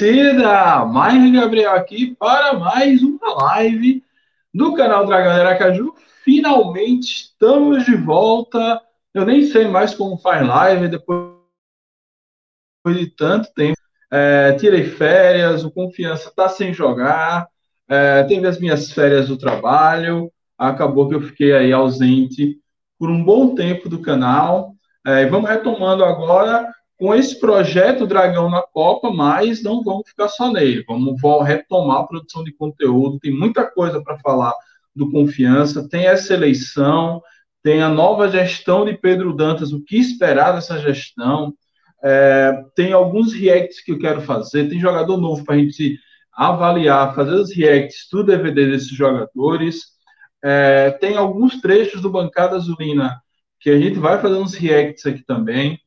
torcida! Mais Gabriel aqui para mais uma live do canal Dragão de Aracaju. Finalmente estamos de volta. Eu nem sei mais como faz live depois de tanto tempo. É, tirei férias, o Confiança está sem jogar, é, teve as minhas férias do trabalho, acabou que eu fiquei aí ausente por um bom tempo do canal. É, vamos retomando agora com esse projeto Dragão na Copa, mas não vamos ficar só nele. Vamos retomar a produção de conteúdo. Tem muita coisa para falar do Confiança. Tem essa eleição, tem a nova gestão de Pedro Dantas, o que esperar dessa gestão. É, tem alguns reacts que eu quero fazer. Tem jogador novo para a gente avaliar, fazer os reacts do DVD desses jogadores. É, tem alguns trechos do Bancada Azulina que a gente vai fazer uns reacts aqui também.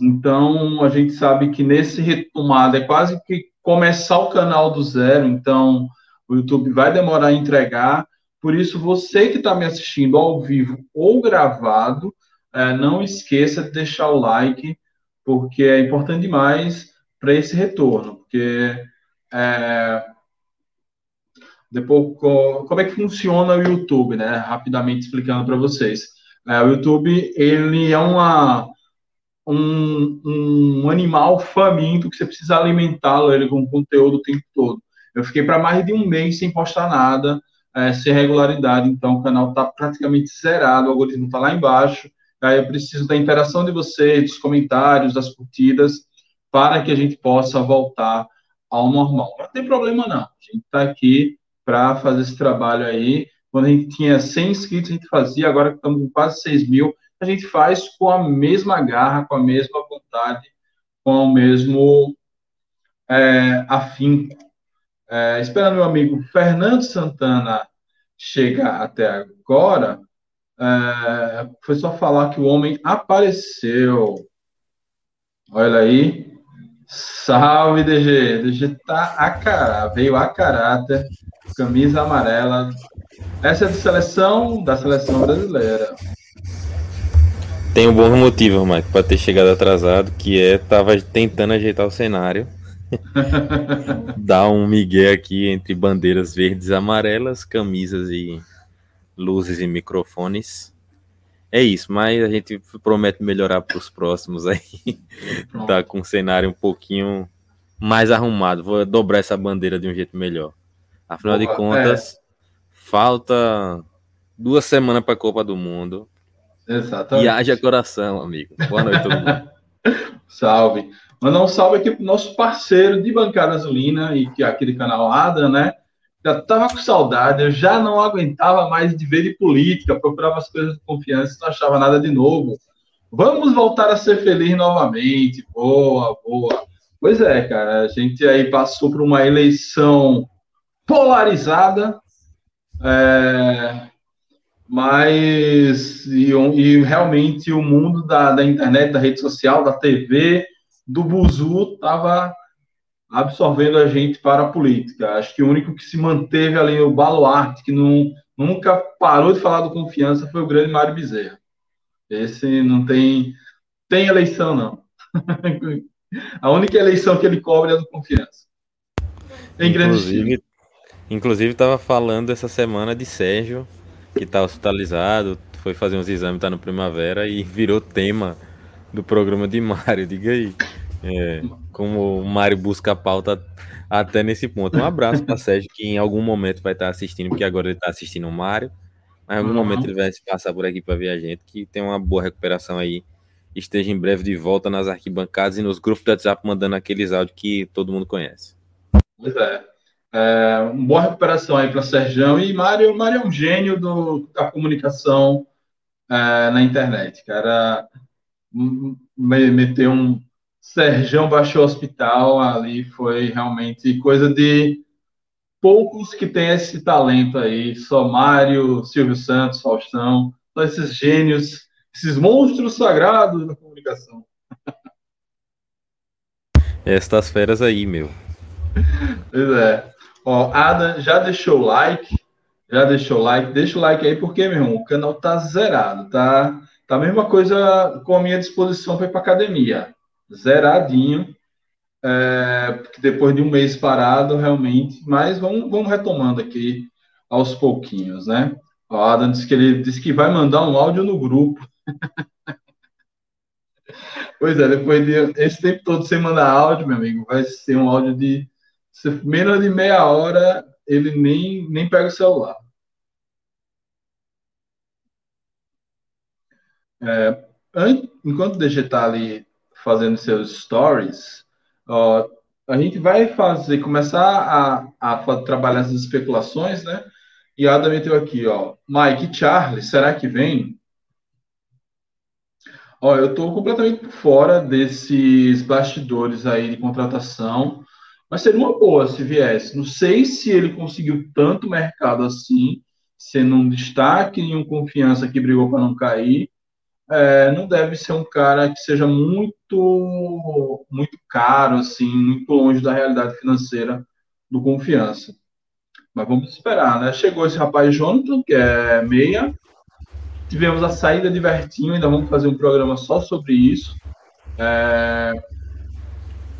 Então, a gente sabe que nesse retomada é quase que começar o canal do zero, então o YouTube vai demorar a entregar. Por isso, você que está me assistindo ao vivo ou gravado, é, não esqueça de deixar o like, porque é importante demais para esse retorno. Porque é, depois, como é que funciona o YouTube, né? Rapidamente explicando para vocês. É, o YouTube ele é uma um, um animal faminto que você precisa alimentá-lo ele com conteúdo o tempo todo. Eu fiquei para mais de um mês sem postar nada, é, sem regularidade, então o canal está praticamente zerado, o algoritmo está lá embaixo. Aí eu preciso da interação de vocês, dos comentários, das curtidas, para que a gente possa voltar ao normal. Não tem problema não, a gente está aqui para fazer esse trabalho aí. Quando a gente tinha 100 inscritos, a gente fazia, agora que estamos com quase 6 mil, a gente faz com a mesma garra, com a mesma vontade, com o mesmo é, afinco. É, esperando meu amigo Fernando Santana chegar até agora, é, foi só falar que o homem apareceu. Olha aí. Salve, DG. DG tá a cara, veio a caráter, camisa amarela. Essa é da seleção, da seleção brasileira. Tem um bom motivo, Mike, para ter chegado atrasado, que é tava tentando ajeitar o cenário. Dar um migué aqui entre bandeiras verdes e amarelas, camisas e luzes e microfones. É isso, mas a gente promete melhorar para os próximos aí. tá com o cenário um pouquinho mais arrumado. Vou dobrar essa bandeira de um jeito melhor. Afinal Boa, de contas, é. falta duas semanas para a Copa do Mundo. Exatamente. E haja coração, amigo. Boa noite, todo mundo. salve. Mandar um salve aqui pro nosso parceiro de bancada azulina e que é aqui do canal Ada, né? Já tava com saudade, eu já não aguentava mais de ver de política, procurava as coisas de confiança, não achava nada de novo. Vamos voltar a ser feliz novamente. Boa, boa. Pois é, cara, a gente aí passou por uma eleição polarizada. É, mas e, e, realmente o mundo da, da internet, da rede social, da TV, do Buzu estava absorvendo a gente para a política. Acho que o único que se manteve ali, o baluarte, que não, nunca parou de falar do confiança, foi o grande Mário Bezerra. Esse não tem, tem eleição, não. a única eleição que ele cobre é do confiança. Em inclusive, inclusive estava falando essa semana de Sérgio que tá hospitalizado, foi fazer uns exames, tá no Primavera e virou tema do programa de Mário. Diga aí. É, como o Mário busca a pauta até nesse ponto. Um abraço para Sérgio, que em algum momento vai estar assistindo, porque agora ele está assistindo o Mário. Mas em algum uhum. momento ele vai se passar por aqui para ver a gente, que tem uma boa recuperação aí. Esteja em breve de volta nas arquibancadas e nos grupos do WhatsApp mandando aqueles áudios que todo mundo conhece. Pois é. É, uma boa recuperação aí para Serjão e Mário. Mário é um gênio do, da comunicação é, na internet. Cara, meteu um Serjão baixou o hospital ali foi realmente coisa de poucos que têm esse talento aí. Só Mário, Silvio Santos, Faustão, são esses gênios, esses monstros sagrados da comunicação. Estas feras aí, meu. Pois é. Ó, Adam já deixou o like, já deixou o like, deixa o like aí, porque, meu irmão, o canal tá zerado, tá? Tá a mesma coisa com a minha disposição para ir para academia. Zeradinho. é, depois de um mês parado, realmente, mas vamos, vamos retomando aqui aos pouquinhos, né? O Adam disse que ele disse que vai mandar um áudio no grupo. pois é, depois de esse tempo todo sem mandar áudio, meu amigo, vai ser um áudio de menos de meia hora, ele nem, nem pega o celular. É, enquanto o DG está ali fazendo seus stories, ó, a gente vai fazer, começar a, a trabalhar essas especulações, né? E Adam meteu aqui, ó. Mike Charles, será que vem? Ó, eu estou completamente fora desses bastidores aí de contratação, mas seria uma boa se viesse. Não sei se ele conseguiu tanto mercado assim, sendo um destaque e um confiança que brigou para não cair é, não deve ser um cara que seja muito muito caro, assim, muito longe da realidade financeira do Confiança. Mas vamos esperar, né? Chegou esse rapaz Jonathan, que é meia. Tivemos a saída de Vertinho, ainda vamos fazer um programa só sobre isso. É...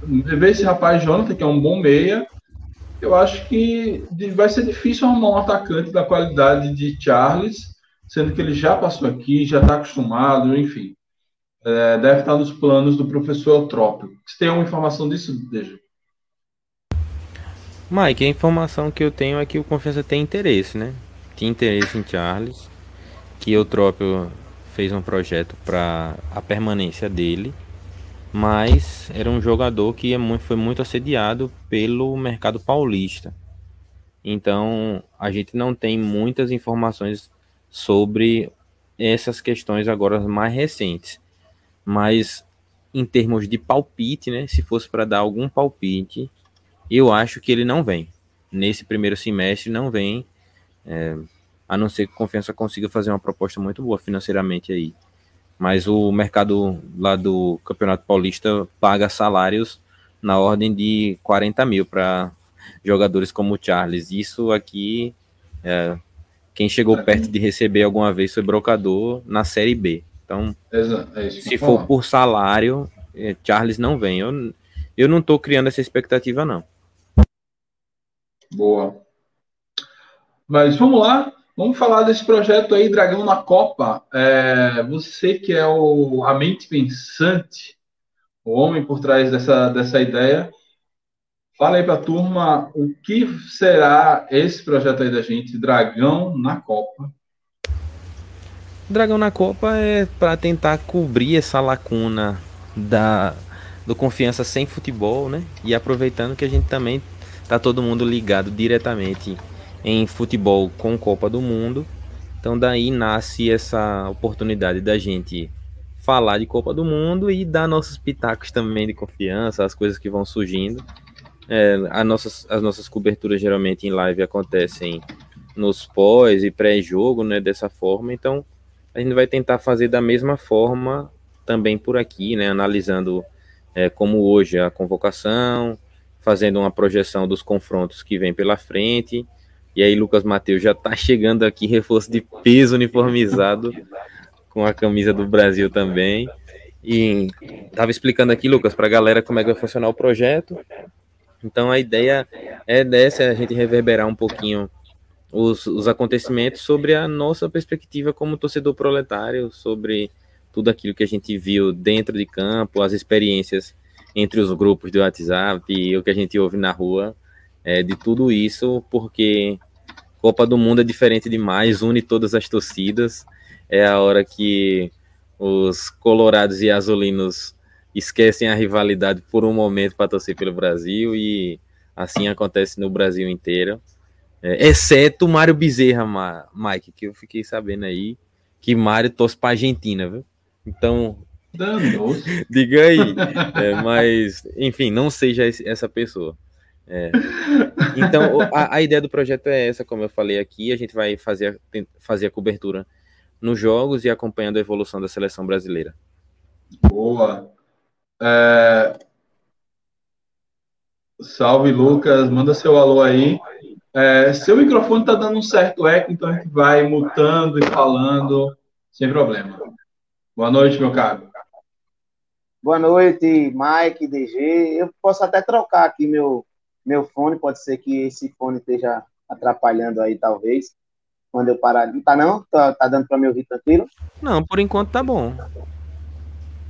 Ver esse rapaz Jonathan, que é um bom meia. Eu acho que vai ser difícil arrumar um atacante da qualidade de Charles sendo que ele já passou aqui, já está acostumado, enfim. É, deve estar nos planos do professor Eutrópio. Você tem alguma informação disso, Deja? Mike, a informação que eu tenho é que o Confiança tem interesse, né? Tinha interesse em Charles, que Eutrópio fez um projeto para a permanência dele, mas era um jogador que é foi muito assediado pelo mercado paulista. Então, a gente não tem muitas informações sobre essas questões agora mais recentes. Mas em termos de palpite, né, se fosse para dar algum palpite, eu acho que ele não vem. Nesse primeiro semestre não vem, é, a não ser que a Confiança consiga fazer uma proposta muito boa financeiramente aí. Mas o mercado lá do Campeonato Paulista paga salários na ordem de 40 mil para jogadores como o Charles. Isso aqui é, quem chegou perto de receber alguma vez foi brocador na Série B. Então, é se for por salário, é, Charles não vem. Eu, eu não estou criando essa expectativa, não. Boa. Mas vamos lá, vamos falar desse projeto aí, Dragão na Copa. É, você que é o, a mente pensante, o homem por trás dessa, dessa ideia, Fala aí para a turma o que será esse projeto aí da gente, Dragão na Copa. Dragão na Copa é para tentar cobrir essa lacuna da do confiança sem futebol, né? E aproveitando que a gente também tá todo mundo ligado diretamente em futebol com Copa do Mundo. Então daí nasce essa oportunidade da gente falar de Copa do Mundo e dar nossos pitacos também de confiança, as coisas que vão surgindo. É, as, nossas, as nossas coberturas geralmente em live acontecem nos pós e pré-jogo, né? Dessa forma. Então, a gente vai tentar fazer da mesma forma também por aqui, né? Analisando é, como hoje a convocação, fazendo uma projeção dos confrontos que vem pela frente. E aí, Lucas Mateus já tá chegando aqui, reforço de peso uniformizado com a camisa do Brasil também. E tava explicando aqui, Lucas, para a galera como é que vai funcionar o projeto. Então a ideia é dessa, é a gente reverberar um pouquinho os, os acontecimentos sobre a nossa perspectiva como torcedor proletário, sobre tudo aquilo que a gente viu dentro de campo, as experiências entre os grupos do WhatsApp o que a gente ouve na rua, é, de tudo isso, porque Copa do Mundo é diferente demais, une todas as torcidas, é a hora que os colorados e azulinos esquecem a rivalidade por um momento para torcer pelo Brasil e assim acontece no Brasil inteiro. É, exceto Mário Bezerra, Mike, que eu fiquei sabendo aí que Mário torce para Argentina, viu? Então, diga aí. É, mas, enfim, não seja essa pessoa. É. Então, a, a, ideia do projeto é essa, como eu falei aqui, a gente vai fazer, fazer a cobertura nos jogos e acompanhando a evolução da seleção brasileira. Boa. É... Salve, Lucas. Manda seu alô aí. É, seu microfone está dando um certo eco, então a gente vai mutando e falando sem problema. Boa noite, meu caro. Boa noite, Mike, DG. Eu posso até trocar aqui meu, meu fone, pode ser que esse fone esteja atrapalhando aí, talvez. Quando eu parar. Não tá não? Tá, tá dando para me ouvir tranquilo? Não, por enquanto tá bom.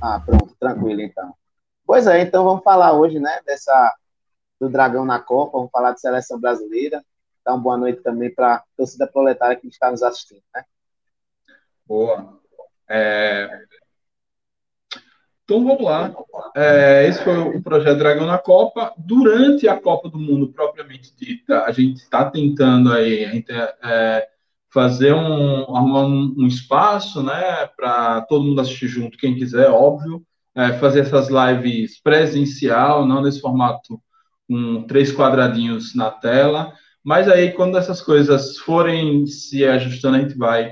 Ah, pronto, tranquilo então. Pois é, então vamos falar hoje, né, dessa do Dragão na Copa, vamos falar de seleção brasileira. Dar uma boa noite também para a torcida proletária que está nos assistindo, né? Boa. É... Então vamos lá. É, esse foi o projeto Dragão na Copa. Durante a Copa do Mundo propriamente dita, a gente está tentando aí é, fazer um, um, um espaço, né, para todo mundo assistir junto, quem quiser, óbvio. É, fazer essas lives presencial, não nesse formato com três quadradinhos na tela. Mas aí, quando essas coisas forem se ajustando, a gente vai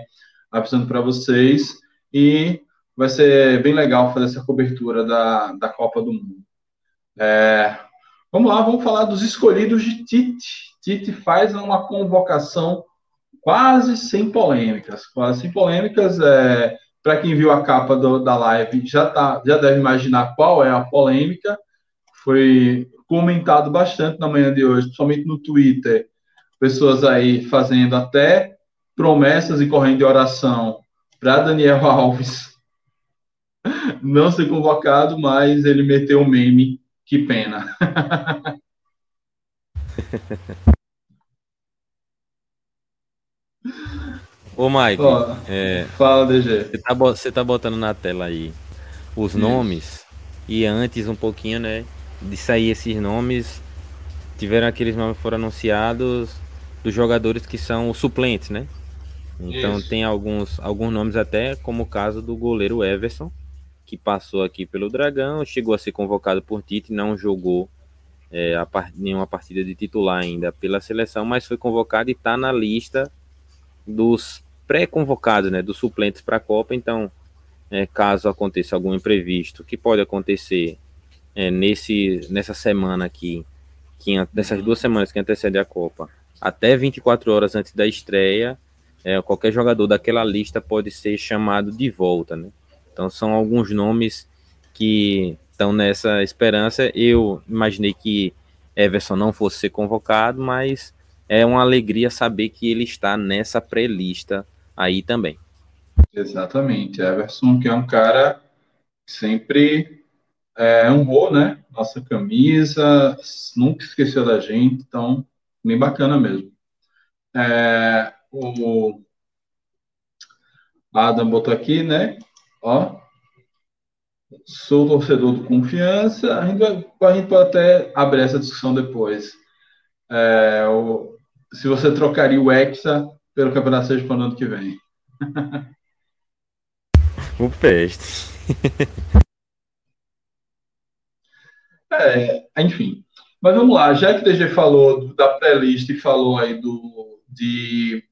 avisando para vocês. E vai ser bem legal fazer essa cobertura da, da Copa do Mundo. É, vamos lá, vamos falar dos escolhidos de Tite. Tite faz uma convocação quase sem polêmicas. Quase sem polêmicas. É, Para quem viu a capa do, da live, já, tá, já deve imaginar qual é a polêmica. Foi comentado bastante na manhã de hoje, principalmente no Twitter. Pessoas aí fazendo até promessas e correndo de oração para Daniel Alves não ser convocado, mas ele meteu o meme, que pena. Ô, Mike, Ó, é, fala, DG. Você tá, você tá botando na tela aí os nomes e antes um pouquinho, né, de sair esses nomes, tiveram aqueles nomes que foram anunciados dos jogadores que são os suplentes, né? Então Isso. tem alguns, alguns nomes até, como o caso do goleiro Everson, que passou aqui pelo Dragão, chegou a ser convocado por Tite, não jogou é, nenhuma partida de titular ainda pela seleção, mas foi convocado e está na lista dos pré-convocados, né, dos suplentes para a Copa. Então, é, caso aconteça algum imprevisto, que pode acontecer é, nesse, nessa semana aqui, que, nessas duas semanas que antecedem a Copa, até 24 horas antes da estreia, é, qualquer jogador daquela lista pode ser chamado de volta, né? Então são alguns nomes que estão nessa esperança. Eu imaginei que Everson não fosse ser convocado, mas é uma alegria saber que ele está nessa pré-lista aí também. Exatamente. Everson, que é um cara que sempre é, honrou, né? Nossa camisa, nunca esqueceu da gente, então, bem bacana mesmo. É, o Adam botou aqui, né? Ó, sou torcedor do Confiança. A gente, vai, a gente pode até abrir essa discussão depois. É, o, se você trocaria o Hexa pelo Campeonato Sérgio para o ano que vem. o peste. é, enfim. Mas vamos lá, já que o DG falou da pré-lista e falou aí do, de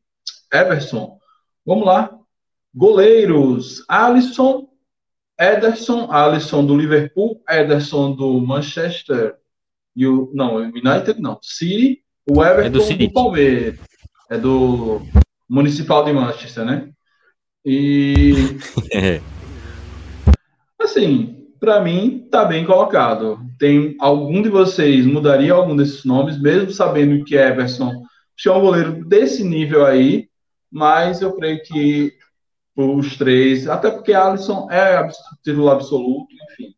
Everson, vamos lá. Goleiros, Alisson, Ederson, Alisson do Liverpool, Ederson do Manchester, e o, não, United não, City, o Everton é do, do Palmeiras, é do Municipal de Manchester, né? E assim, para mim tá bem colocado. Tem algum de vocês mudaria algum desses nomes, mesmo sabendo que Everson é um goleiro desse nível aí, mas eu creio que os três, até porque Alisson é titular absoluto, enfim.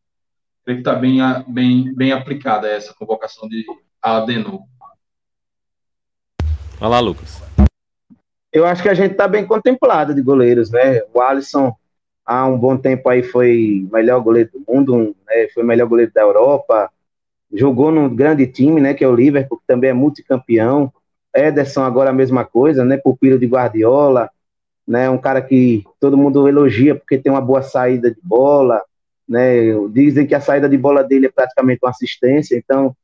Creio que está bem, bem, bem aplicada essa convocação de Adenor. Vai lá, Lucas. Eu acho que a gente está bem contemplado de goleiros, né? O Alisson, há um bom tempo aí, foi melhor goleiro do mundo, né? foi melhor goleiro da Europa, jogou num grande time, né? Que é o Liverpool, que também é multicampeão. Ederson agora a mesma coisa, né? Pupilo de Guardiola, né? Um cara que todo mundo elogia porque tem uma boa saída de bola, né? Dizem que a saída de bola dele é praticamente uma assistência, então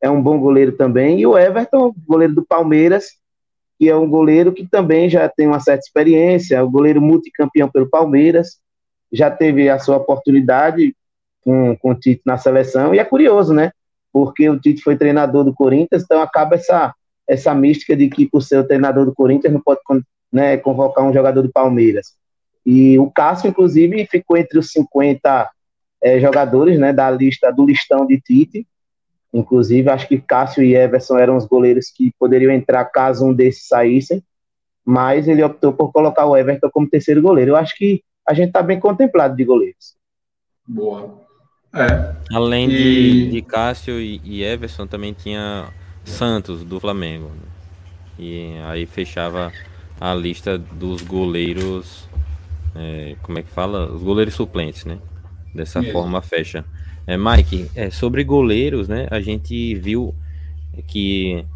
é um bom goleiro também. E o Everton, goleiro do Palmeiras, que é um goleiro que também já tem uma certa experiência, o goleiro multicampeão pelo Palmeiras, já teve a sua oportunidade com, com o Tite na seleção, e é curioso, né? Porque o Tite foi treinador do Corinthians, então acaba essa, essa mística de que por ser o treinador do Corinthians não pode né, convocar um jogador do Palmeiras. E o Cássio, inclusive, ficou entre os 50 é, jogadores né, da lista do listão de Tite. Inclusive, acho que Cássio e Everson eram os goleiros que poderiam entrar caso um desses saíssem, mas ele optou por colocar o Everton como terceiro goleiro. Eu acho que a gente está bem contemplado de goleiros. Boa. É. Além e... de, de Cássio e, e Everson, também tinha Santos do Flamengo. E aí fechava a lista dos goleiros. É, como é que fala? Os goleiros suplentes, né? Dessa Mesmo. forma fecha. É, Mike, é, sobre goleiros, né? A gente viu que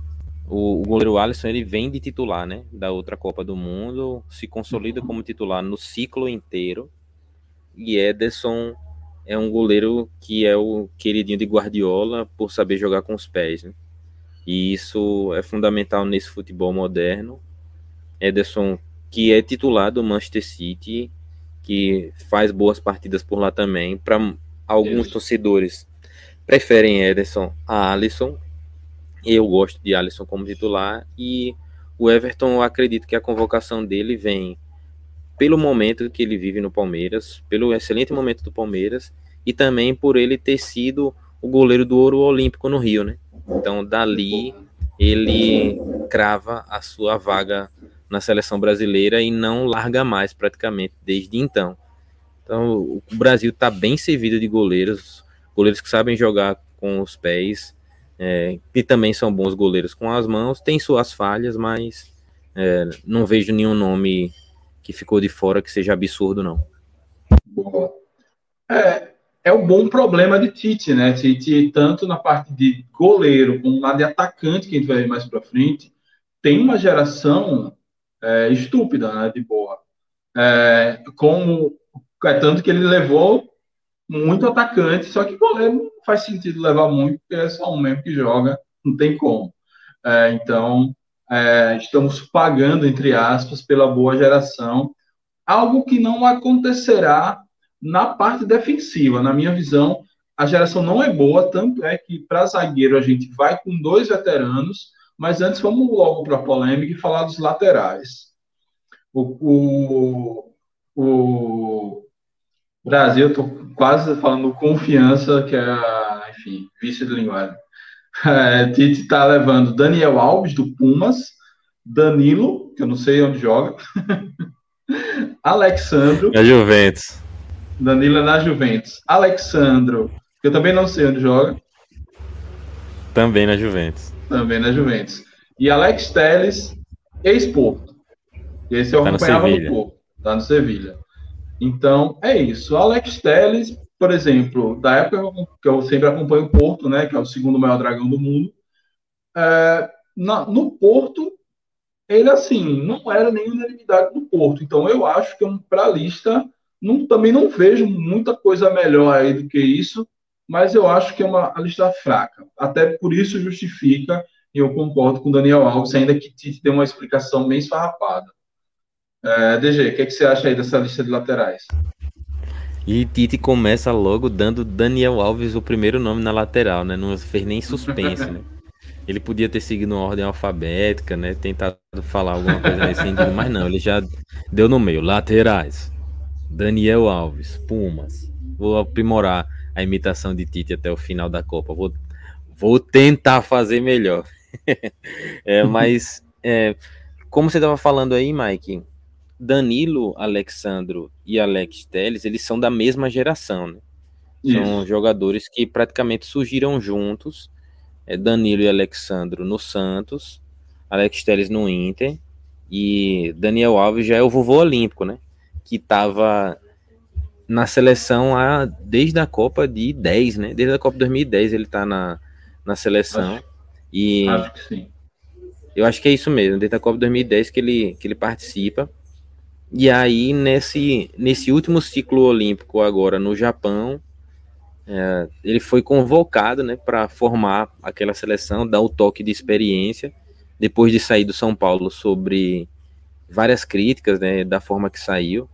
o, o, goleiro Alisson ele vem de titular, né? Da outra Copa do Mundo, se consolida como titular no ciclo inteiro. E Ederson é um goleiro que é o queridinho de Guardiola por saber jogar com os pés, né? E isso é fundamental nesse futebol moderno. Ederson, que é titular do Manchester City, que faz boas partidas por lá também. Para alguns Deus. torcedores, preferem Ederson a Alisson. Eu gosto de Alisson como titular. E o Everton, eu acredito que a convocação dele vem pelo momento que ele vive no Palmeiras, pelo excelente momento do Palmeiras e também por ele ter sido o goleiro do ouro olímpico no Rio, né? Então, dali, ele crava a sua vaga na seleção brasileira e não larga mais praticamente desde então. Então, o Brasil está bem servido de goleiros, goleiros que sabem jogar com os pés, é, que também são bons goleiros com as mãos, tem suas falhas, mas é, não vejo nenhum nome que ficou de fora que seja absurdo, não. É, é o bom problema de Tite, né? Tite, tanto na parte de goleiro como na de atacante, que a gente vai ver mais para frente, tem uma geração é, estúpida, né? De boa. É, é tanto que ele levou muito atacante, só que goleiro não faz sentido levar muito, porque é só um mesmo que joga, não tem como. É, então, é, estamos pagando, entre aspas, pela boa geração, algo que não acontecerá na parte defensiva, na minha visão, a geração não é boa, tanto é que para zagueiro a gente vai com dois veteranos, mas antes vamos logo para a polêmica e falar dos laterais. O, o, o Brasil, estou quase falando confiança, que é, enfim, vício de linguagem. É, Tite está levando Daniel Alves, do Pumas, Danilo, que eu não sei onde joga, Alexandro. É Juventus. Danilo é na Juventus. Alexandro, que eu também não sei onde joga. Também na Juventus. Também na Juventus. E Alex Teles, ex-Porto. Esse eu tá acompanhava no, no Porto. Tá no Sevilha. Então, é isso. Alex Teles, por exemplo, da época que eu sempre acompanho o Porto, né, que é o segundo maior dragão do mundo, é, na, no Porto, ele, assim, não era nem unanimidade do Porto. Então, eu acho que para a lista não, também não vejo muita coisa melhor aí do que isso, mas eu acho que é uma lista fraca. Até por isso justifica, e eu concordo com o Daniel Alves, ainda que Tite dê uma explicação bem esfarrapada. É, DG, o que, é que você acha aí dessa lista de laterais? E Tite começa logo dando Daniel Alves o primeiro nome na lateral, né? Não fez nem suspense, né? Ele podia ter seguido uma ordem alfabética, né? Tentado falar alguma coisa nesse sentido, mas não, ele já deu no meio. Laterais. Daniel Alves, Pumas. Vou aprimorar a imitação de Tite até o final da Copa. Vou, vou tentar fazer melhor. é, mas, é, como você estava falando aí, Mike, Danilo, Alexandro e Alex Teles, eles são da mesma geração, né? São Isso. jogadores que praticamente surgiram juntos. É Danilo e Alexandro no Santos, Alex Teles no Inter e Daniel Alves já é o vovô olímpico, né? que estava na seleção a, desde a Copa de 10, né? Desde a Copa de 2010 ele está na, na seleção. Acho, e acho que sim. Eu acho que é isso mesmo, desde a Copa de 2010 que ele, que ele participa. E aí, nesse, nesse último ciclo olímpico agora no Japão, é, ele foi convocado né, para formar aquela seleção, dar o toque de experiência, depois de sair do São Paulo sobre várias críticas né, da forma que saiu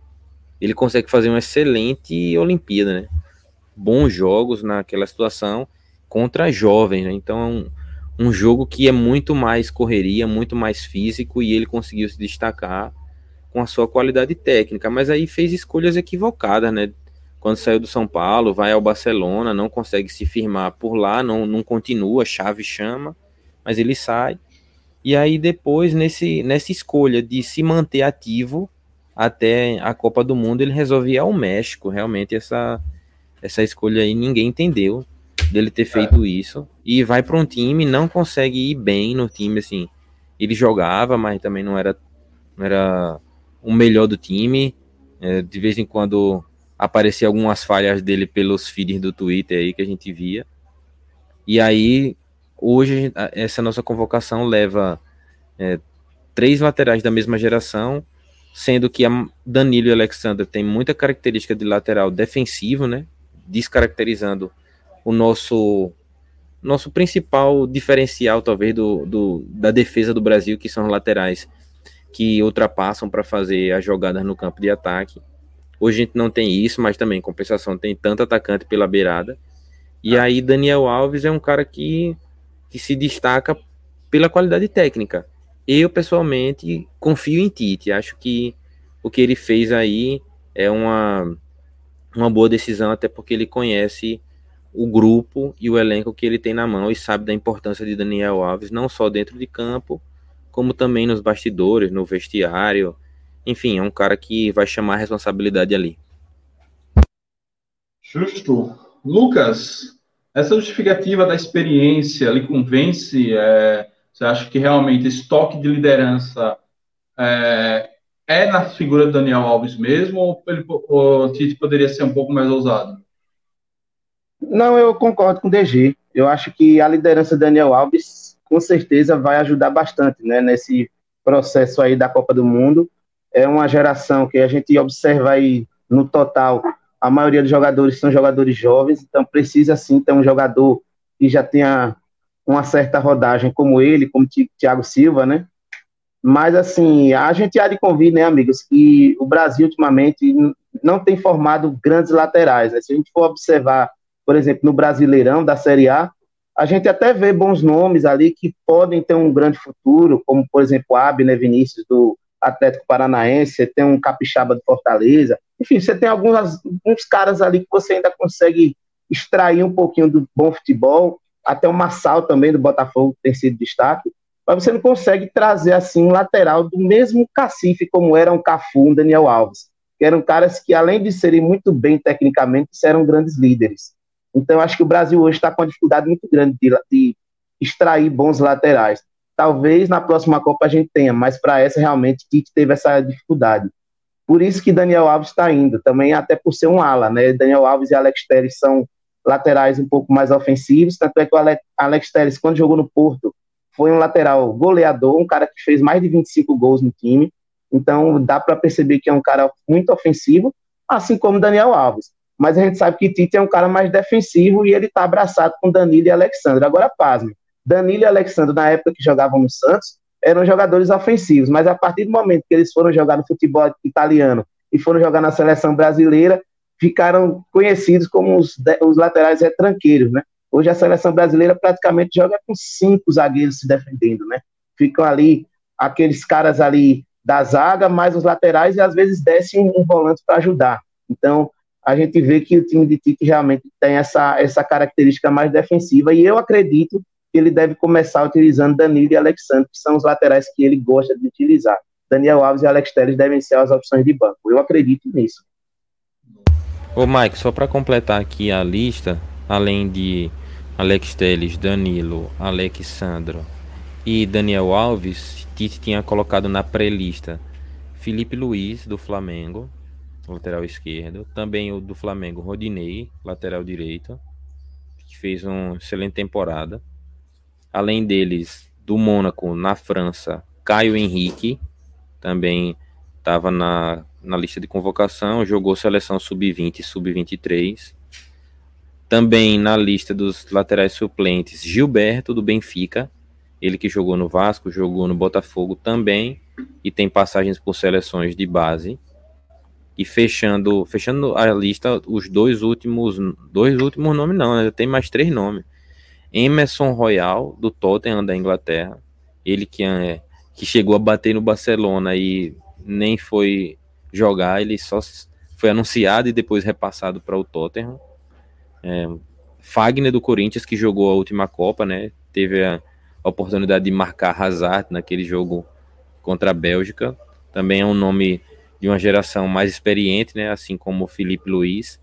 ele consegue fazer uma excelente Olimpíada, né? Bons jogos naquela situação contra jovens, né? Então é um, um jogo que é muito mais correria, muito mais físico e ele conseguiu se destacar com a sua qualidade técnica, mas aí fez escolhas equivocadas, né? quando saiu do São Paulo, vai ao Barcelona, não consegue se firmar por lá, não, não continua, chave chama, mas ele sai. E aí depois, nesse, nessa escolha de se manter ativo até a Copa do Mundo, ele resolve ir ao México. Realmente essa, essa escolha aí ninguém entendeu dele ter feito é. isso. E vai para um time, não consegue ir bem no time, assim. Ele jogava, mas também não era, não era o melhor do time. É, de vez em quando aparecia algumas falhas dele pelos feeds do Twitter aí que a gente via. E aí, hoje, essa nossa convocação leva é, três laterais da mesma geração, sendo que a Danilo e Alexandre têm muita característica de lateral defensivo, né? Descaracterizando o nosso nosso principal diferencial, talvez, do, do, da defesa do Brasil, que são os laterais que ultrapassam para fazer as jogadas no campo de ataque. Hoje a gente não tem isso, mas também, em compensação, tem tanto atacante pela beirada. E ah. aí, Daniel Alves é um cara que, que se destaca pela qualidade técnica. Eu, pessoalmente, confio em Tite. Acho que o que ele fez aí é uma, uma boa decisão, até porque ele conhece o grupo e o elenco que ele tem na mão e sabe da importância de Daniel Alves, não só dentro de campo, como também nos bastidores, no vestiário, enfim, é um cara que vai chamar a responsabilidade ali. Justo. Lucas, essa justificativa da experiência lhe convence? É, você acha que realmente esse toque de liderança é, é na figura do Daniel Alves mesmo ou, ele, o Tite poderia ser um pouco mais ousado? Não, eu concordo com o DG. Eu acho que a liderança do Daniel Alves com certeza vai ajudar bastante né, nesse processo aí da Copa do Mundo é uma geração que a gente observa aí no total, a maioria dos jogadores são jogadores jovens, então precisa sim ter um jogador que já tenha uma certa rodagem como ele, como Thiago Silva, né? Mas assim, a gente há de convir, né, amigos, que o Brasil ultimamente não tem formado grandes laterais. Né? Se a gente for observar, por exemplo, no Brasileirão da Série A, a gente até vê bons nomes ali que podem ter um grande futuro, como por exemplo Abner Vinícius do Atlético Paranaense, você tem um Capixaba do Fortaleza, enfim, você tem alguns uns caras ali que você ainda consegue extrair um pouquinho do bom futebol, até o Massal também do Botafogo tem sido destaque, mas você não consegue trazer assim um lateral do mesmo cacife como era um Cafu, um Daniel Alves, que eram caras que além de serem muito bem tecnicamente, eram grandes líderes. Então, acho que o Brasil hoje está com uma dificuldade muito grande de, de extrair bons laterais. Talvez na próxima Copa a gente tenha, mas para essa realmente Tite teve essa dificuldade. Por isso que Daniel Alves está indo, também até por ser um ala, né? Daniel Alves e Alex Telles são laterais um pouco mais ofensivos, tanto é que o Alex Telles, quando jogou no Porto, foi um lateral goleador, um cara que fez mais de 25 gols no time, então dá para perceber que é um cara muito ofensivo, assim como Daniel Alves. Mas a gente sabe que Tite é um cara mais defensivo e ele está abraçado com Danilo e Alexandre. Agora, pasme, Danilo e Alexandre, na época que jogavam no Santos, eram jogadores ofensivos, mas a partir do momento que eles foram jogar no futebol italiano e foram jogar na seleção brasileira, ficaram conhecidos como os, os laterais retranqueiros, né? Hoje a seleção brasileira praticamente joga com cinco zagueiros se defendendo, né? Ficam ali aqueles caras ali da zaga, mais os laterais e às vezes descem um, volante para ajudar. Então, a gente vê que o time de Tite realmente tem essa, essa característica mais defensiva e eu acredito ele deve começar utilizando Danilo e Alexandre, que são os laterais que ele gosta de utilizar. Daniel Alves e Alex Telles devem ser as opções de banco. Eu acredito nisso. Ô Mike, só para completar aqui a lista, além de Alex Telles, Danilo, Alexandro e Daniel Alves, Tite tinha colocado na pré-lista Felipe Luiz, do Flamengo, lateral esquerdo. Também o do Flamengo, Rodinei, lateral direito, que fez uma excelente temporada. Além deles, do Mônaco, na França, Caio Henrique, também estava na, na lista de convocação, jogou seleção sub-20 e sub-23. Também na lista dos laterais suplentes, Gilberto, do Benfica, ele que jogou no Vasco, jogou no Botafogo também, e tem passagens por seleções de base. E fechando, fechando a lista, os dois últimos, dois últimos nomes não, né? tem mais três nomes. Emerson Royal, do Tottenham da Inglaterra. Ele que, é, que chegou a bater no Barcelona e nem foi jogar, ele só foi anunciado e depois repassado para o Tottenham. É, Fagner do Corinthians, que jogou a última Copa, né? Teve a oportunidade de marcar Hazard naquele jogo contra a Bélgica. Também é um nome de uma geração mais experiente, né? Assim como o Felipe Luiz.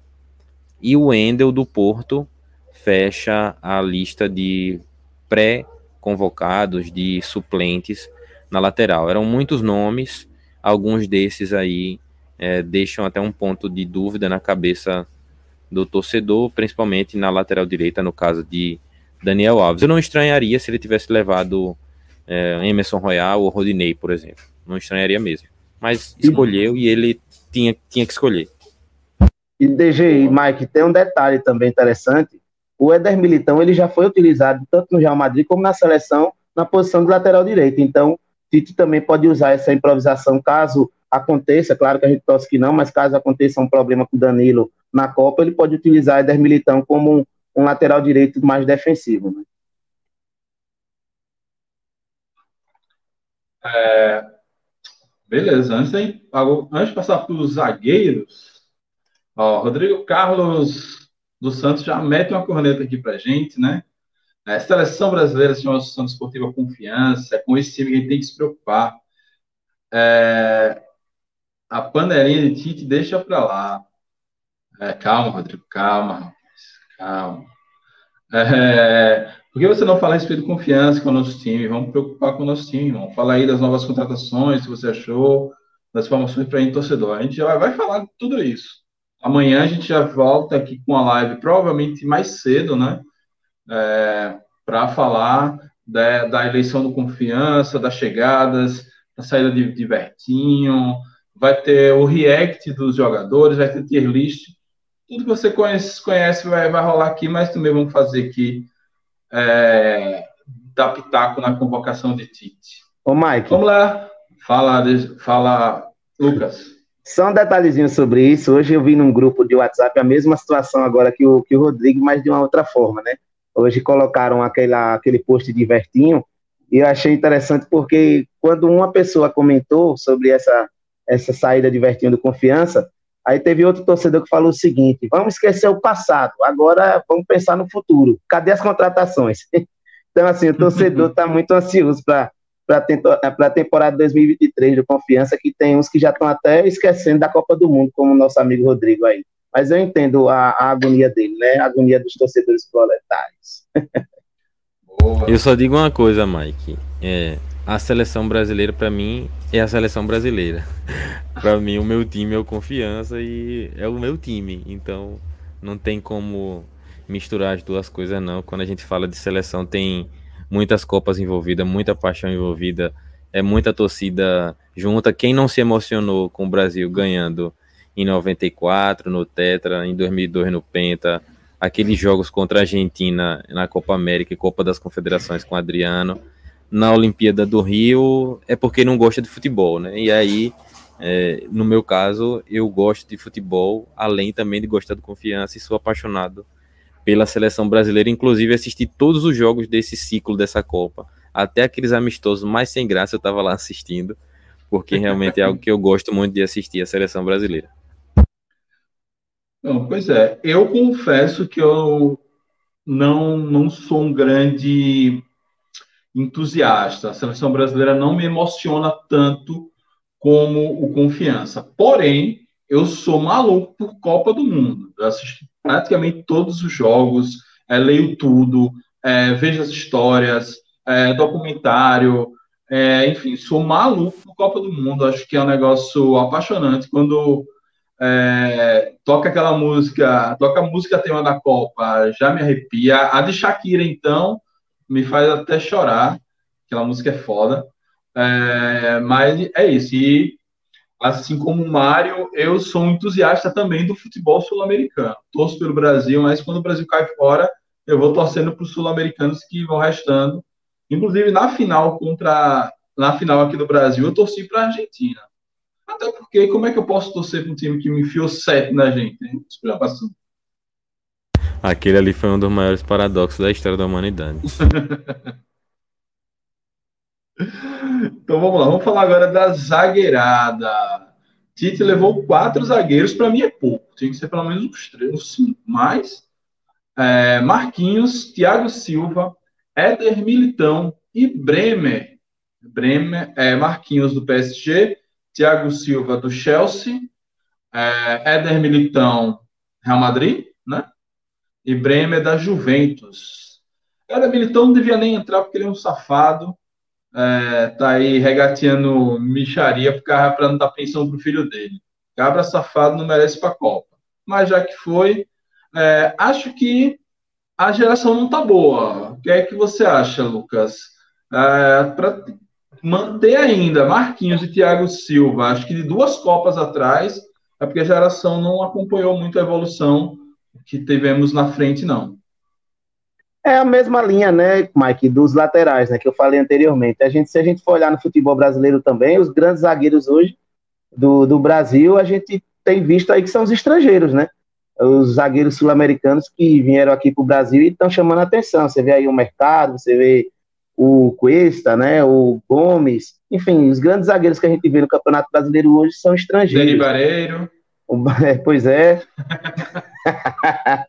E o Endel do Porto fecha a lista de pré-convocados, de suplentes na lateral. Eram muitos nomes, alguns desses aí é, deixam até um ponto de dúvida na cabeça do torcedor, principalmente na lateral direita, no caso de Daniel Alves. Eu não estranharia se ele tivesse levado é, Emerson Royal ou Rodinei, por exemplo. Não estranharia mesmo. Mas escolheu e ele tinha, tinha que escolher. E DG, Mike, tem um detalhe também interessante. O Éder Militão ele já foi utilizado tanto no Real Madrid como na seleção na posição de lateral direito. Então, Tite também pode usar essa improvisação caso aconteça, claro que a gente torce que não, mas caso aconteça um problema com o Danilo na Copa, ele pode utilizar Éder Militão como um, um lateral direito mais defensivo. Né? É, beleza, antes de, antes de passar para os zagueiros, ó, Rodrigo Carlos dos Santos já mete uma corneta aqui para gente, né? A seleção brasileira se chama Associação Esportiva Confiança, é com esse time que a gente tem que se preocupar. É, a panelinha de Tite deixa para lá. É, calma, Rodrigo, calma, calma. É, por que você não fala a respeito de confiança com o nosso time? Vamos preocupar com o nosso time, vamos falar aí das novas contratações, se você achou, das formações para ir torcedor. A gente já vai falar tudo isso. Amanhã a gente já volta aqui com a live, provavelmente mais cedo, né? É, para falar da, da, eleição do confiança, das chegadas, da saída de, de Bertinho, vai ter o react dos jogadores, vai ter tier list. Tudo que você conhece, conhece vai, vai rolar aqui, mas também vamos fazer aqui é, dar pitaco na convocação de Tite. Ô, Mike. Vamos lá. Fala, fala Lucas. Só um detalhezinho sobre isso. Hoje eu vi num grupo de WhatsApp a mesma situação agora que o, que o Rodrigo, mas de uma outra forma, né? Hoje colocaram aquela, aquele post de Vertinho e eu achei interessante porque quando uma pessoa comentou sobre essa essa saída de Vertinho do Confiança. Aí teve outro torcedor que falou o seguinte: vamos esquecer o passado, agora vamos pensar no futuro. Cadê as contratações? então, assim, o torcedor está muito ansioso para a temporada 2023 do Confiança, que tem uns que já estão até esquecendo da Copa do Mundo, como o nosso amigo Rodrigo aí. Mas eu entendo a, a agonia dele, né? A agonia dos torcedores proletários. eu só digo uma coisa, Mike. É, a seleção brasileira, para mim, é a seleção brasileira. para mim, o meu time é o confiança e é o meu time. Então, não tem como misturar as duas coisas, não. Quando a gente fala de seleção, tem muitas copas envolvidas, muita paixão envolvida, é muita torcida junta. Quem não se emocionou com o Brasil ganhando em 94 no Tetra, em 2002 no Penta, aqueles jogos contra a Argentina na Copa América e Copa das Confederações com Adriano na Olimpíada do Rio é porque não gosta de futebol, né? E aí, é, no meu caso, eu gosto de futebol, além também de gostar do confiança e sou apaixonado pela seleção brasileira. Inclusive, assisti todos os jogos desse ciclo dessa Copa, até aqueles amistosos mais sem graça eu estava lá assistindo, porque realmente é algo que eu gosto muito de assistir a seleção brasileira. Não, pois é, eu confesso que eu não, não sou um grande entusiasta. A seleção brasileira não me emociona tanto como o Confiança. Porém, eu sou maluco por Copa do Mundo. Eu assisti praticamente todos os jogos, é, leio tudo, é, vejo as histórias, é, documentário, é, enfim, sou maluco por Copa do Mundo. Acho que é um negócio apaixonante quando é, toca aquela música, toca a música tema da Copa, já me arrepia. A de Shakira, então, me faz até chorar. Aquela música é foda. É, mas é isso. E assim como o Mário, eu sou um entusiasta também do futebol sul-americano. Torço pelo Brasil, mas quando o Brasil cai fora, eu vou torcendo para os sul-americanos que vão restando. Inclusive, na final contra. Na final aqui do Brasil, eu torci para a Argentina. Até porque, como é que eu posso torcer para um time que me enfiou sete na gente? Explicação. Aquele ali foi um dos maiores paradoxos da história da humanidade. então vamos lá, vamos falar agora da zagueirada. Tite levou quatro zagueiros, para mim é pouco. Tinha que ser pelo menos uns três, uns cinco. Mas é, Marquinhos, Thiago Silva, Éder Militão e Bremer. Bremer é Marquinhos do PSG, Thiago Silva do Chelsea, é, Éder Militão, Real Madrid, né? E Bremer da Juventus. Éder Militão não devia nem entrar porque ele é um safado é, tá aí regateando micharia para não dar pensão pro filho dele. Cabra safado não merece para Copa. Mas já que foi, é, acho que a geração não tá boa. O que é que você acha, Lucas? É, para manter ainda Marquinhos e Thiago Silva, acho que de duas Copas atrás, é porque a geração não acompanhou muito a evolução que tivemos na frente, não. É a mesma linha, né, Mike, dos laterais, né, que eu falei anteriormente. A gente, se a gente for olhar no futebol brasileiro também, os grandes zagueiros hoje do, do Brasil, a gente tem visto aí que são os estrangeiros, né? Os zagueiros sul-americanos que vieram aqui para o Brasil e estão chamando a atenção. Você vê aí o mercado, você vê o Cuesta, né, o Gomes, enfim, os grandes zagueiros que a gente vê no Campeonato Brasileiro hoje são estrangeiros. Deni Bareiro. pois é.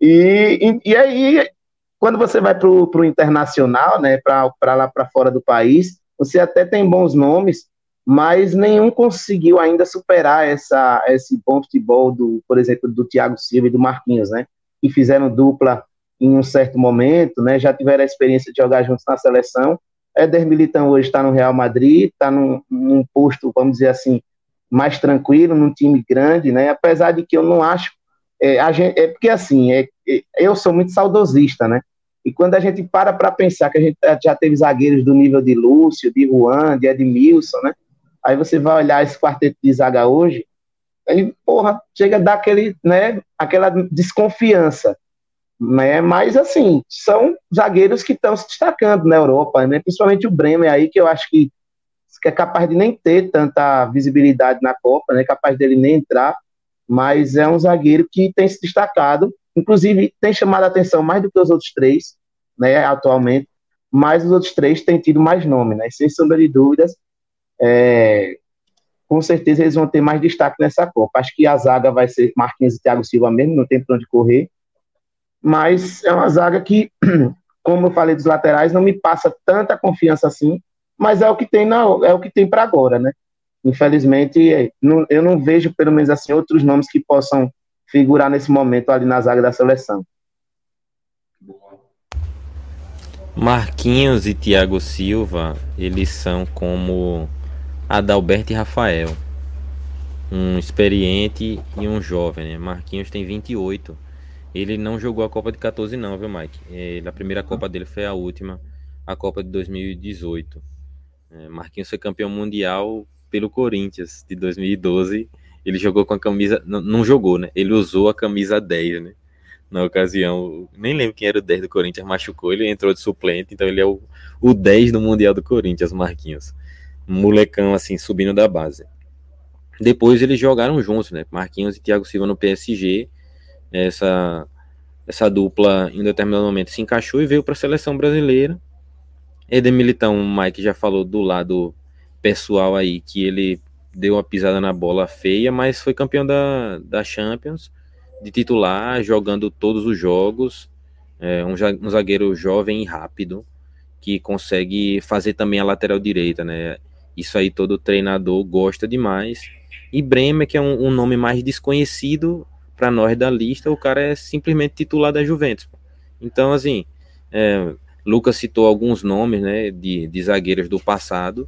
e, e, e aí quando você vai para o internacional, né, para lá para fora do país, você até tem bons nomes, mas nenhum conseguiu ainda superar essa, esse bom futebol, do, por exemplo, do Thiago Silva e do Marquinhos, né, que fizeram dupla em um certo momento, né, já tiveram a experiência de jogar juntos na seleção. Éder Militão hoje está no Real Madrid, está num, num posto, vamos dizer assim, mais tranquilo, num time grande, né, apesar de que eu não acho é, gente, é porque assim, é, é, eu sou muito saudosista, né? E quando a gente para para pensar que a gente já teve zagueiros do nível de Lúcio, de Juan, de Edmilson, né? Aí você vai olhar esse quarteto de zaga hoje, aí, porra, chega a dar aquele, né, aquela desconfiança. Né? Mas, assim, são zagueiros que estão se destacando na Europa, né? principalmente o Bremer aí, que eu acho que, que é capaz de nem ter tanta visibilidade na Copa, né? capaz dele nem entrar, mas é um zagueiro que tem se destacado Inclusive, tem chamado a atenção mais do que os outros três, né, atualmente, mas os outros três têm tido mais nome, né? Sem sombra de dúvidas, é, com certeza eles vão ter mais destaque nessa Copa. Acho que a zaga vai ser Marquinhos e Thiago Silva mesmo, não tem para onde correr. Mas é uma zaga que, como eu falei dos laterais, não me passa tanta confiança assim, mas é o que tem na, é o que tem para agora, né? Infelizmente, é, eu não vejo, pelo menos assim, outros nomes que possam figurar nesse momento ali na zaga da seleção. Marquinhos e Thiago Silva, eles são como Adalberto e Rafael. Um experiente e um jovem, né? Marquinhos tem 28. Ele não jogou a Copa de 14 não, viu, Mike? Ele, a primeira Copa dele foi a última, a Copa de 2018. É, Marquinhos foi campeão mundial pelo Corinthians de 2012 ele jogou com a camisa. Não, não jogou, né? Ele usou a camisa 10, né? Na ocasião. Nem lembro quem era o 10 do Corinthians, machucou. Ele entrou de suplente, então ele é o, o 10 do Mundial do Corinthians, Marquinhos. molecão, assim, subindo da base. Depois eles jogaram juntos, né? Marquinhos e Thiago Silva no PSG. Essa, essa dupla, em determinado momento, se encaixou e veio para a seleção brasileira. Eder Militão, o Mike já falou do lado pessoal aí, que ele deu uma pisada na bola feia, mas foi campeão da, da Champions, de titular, jogando todos os jogos. É, um, um zagueiro jovem e rápido, que consegue fazer também a lateral direita, né? Isso aí todo treinador gosta demais. E Bremer, que é um, um nome mais desconhecido para nós da lista, o cara é simplesmente titular da Juventus. Então, assim, é, Lucas citou alguns nomes né, de, de zagueiros do passado,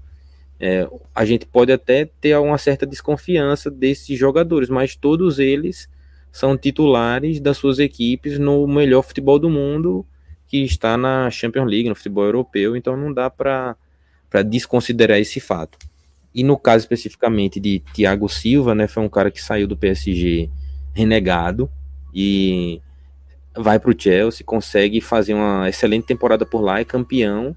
é, a gente pode até ter uma certa desconfiança desses jogadores, mas todos eles são titulares das suas equipes no melhor futebol do mundo, que está na Champions League, no futebol europeu, então não dá para desconsiderar esse fato. E no caso especificamente de Thiago Silva, né, foi um cara que saiu do PSG renegado e vai para o Chelsea, consegue fazer uma excelente temporada por lá, é campeão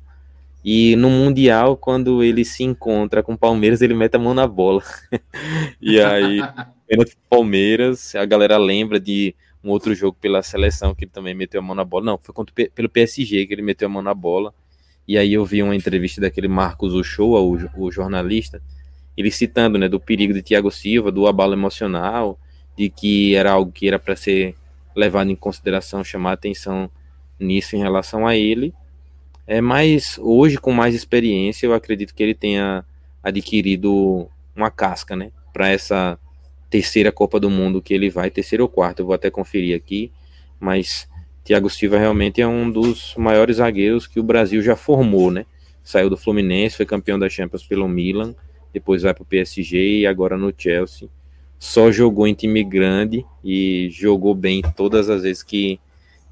e no Mundial, quando ele se encontra com o Palmeiras, ele mete a mão na bola. e aí, Palmeiras, a galera lembra de um outro jogo pela seleção que ele também meteu a mão na bola. Não, foi contra, pelo PSG que ele meteu a mão na bola. E aí eu vi uma entrevista daquele Marcos Uchoa, o, o jornalista, ele citando, né, do perigo de Thiago Silva, do abalo emocional, de que era algo que era para ser levado em consideração, chamar atenção nisso em relação a ele. É, mas hoje, com mais experiência, eu acredito que ele tenha adquirido uma casca, né, para essa terceira Copa do Mundo que ele vai, terceiro ou quarto, eu vou até conferir aqui, mas Thiago Silva realmente é um dos maiores zagueiros que o Brasil já formou, né? Saiu do Fluminense, foi campeão da Champions pelo Milan, depois vai para o PSG e agora no Chelsea. Só jogou em time grande e jogou bem todas as vezes que,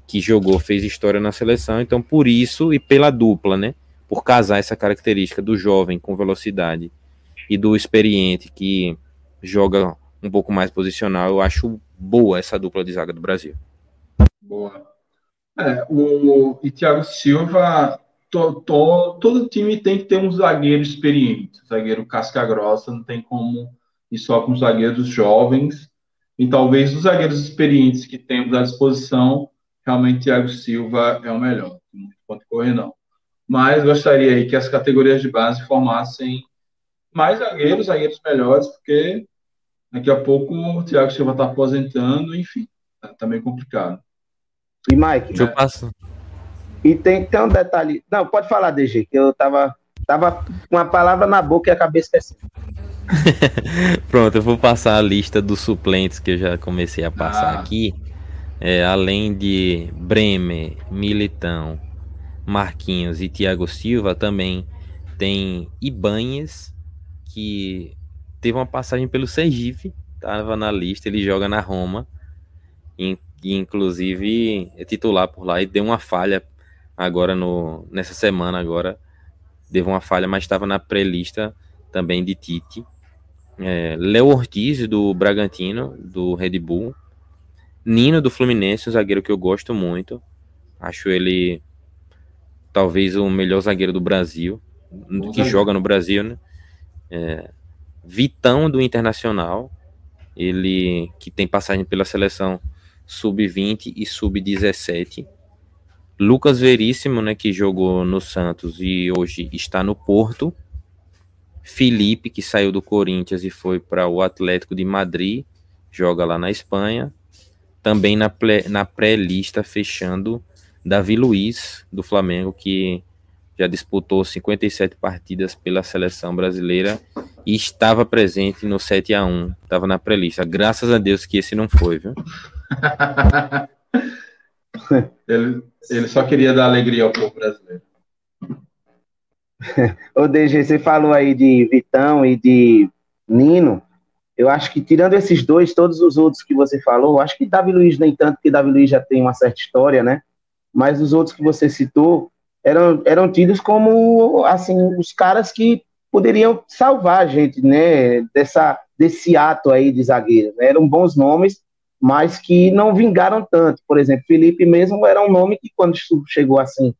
que jogou, fez história na seleção. Então, por isso e pela dupla, né? Por casar essa característica do jovem com velocidade e do experiente que joga um pouco mais posicional, eu acho boa essa dupla de zaga do Brasil. Boa. É, o e Thiago Silva, to, to, todo time tem que ter um zagueiro experiente, zagueiro casca grossa, não tem como ir só com zagueiros jovens. E talvez os zagueiros experientes que temos à disposição, realmente Thiago Silva é o melhor. Não pode correr, não. Mas gostaria aí que as categorias de base formassem mais zagueiros, zagueiros melhores, porque daqui a pouco o Thiago Silva está aposentando, enfim, tá, tá meio complicado. E Mike? Deixa eu passar. E tem, tem um detalhe. Não, pode falar, DG, que eu tava, tava com a palavra na boca e a cabeça esquecendo. Pronto, eu vou passar a lista dos suplentes que eu já comecei a passar ah. aqui. É, além de Bremer, Militão, Marquinhos e Thiago Silva, também tem Ibanhes, que teve uma passagem pelo Sergipe, estava na lista, ele joga na Roma e inclusive é titular por lá e deu uma falha agora no nessa semana agora deu uma falha, mas estava na pré-lista também de Tite. É, Léo Ortiz do Bragantino, do Red Bull. Nino do Fluminense, um zagueiro que eu gosto muito. Acho ele talvez o melhor zagueiro do Brasil, Bom que zagueiro. joga no Brasil, né? É, Vitão do Internacional, ele que tem passagem pela seleção sub-20 e sub-17. Lucas Veríssimo, né, que jogou no Santos e hoje está no Porto. Felipe, que saiu do Corinthians e foi para o Atlético de Madrid, joga lá na Espanha. Também na, na pré-lista, fechando, Davi Luiz, do Flamengo, que já disputou 57 partidas pela seleção brasileira e estava presente no 7 a 1 estava na pré-lista. Graças a Deus que esse não foi, viu? ele, ele só queria dar alegria ao povo brasileiro. Ô, DG, você falou aí de Vitão e de Nino. Eu acho que, tirando esses dois, todos os outros que você falou, acho que Davi Luiz nem tanto, porque Davi Luiz já tem uma certa história, né? Mas os outros que você citou eram, eram tidos como, assim, os caras que poderiam salvar a gente, né? Dessa, desse ato aí de zagueiro. Né? Eram bons nomes, mas que não vingaram tanto. Por exemplo, Felipe mesmo era um nome que quando chegou assim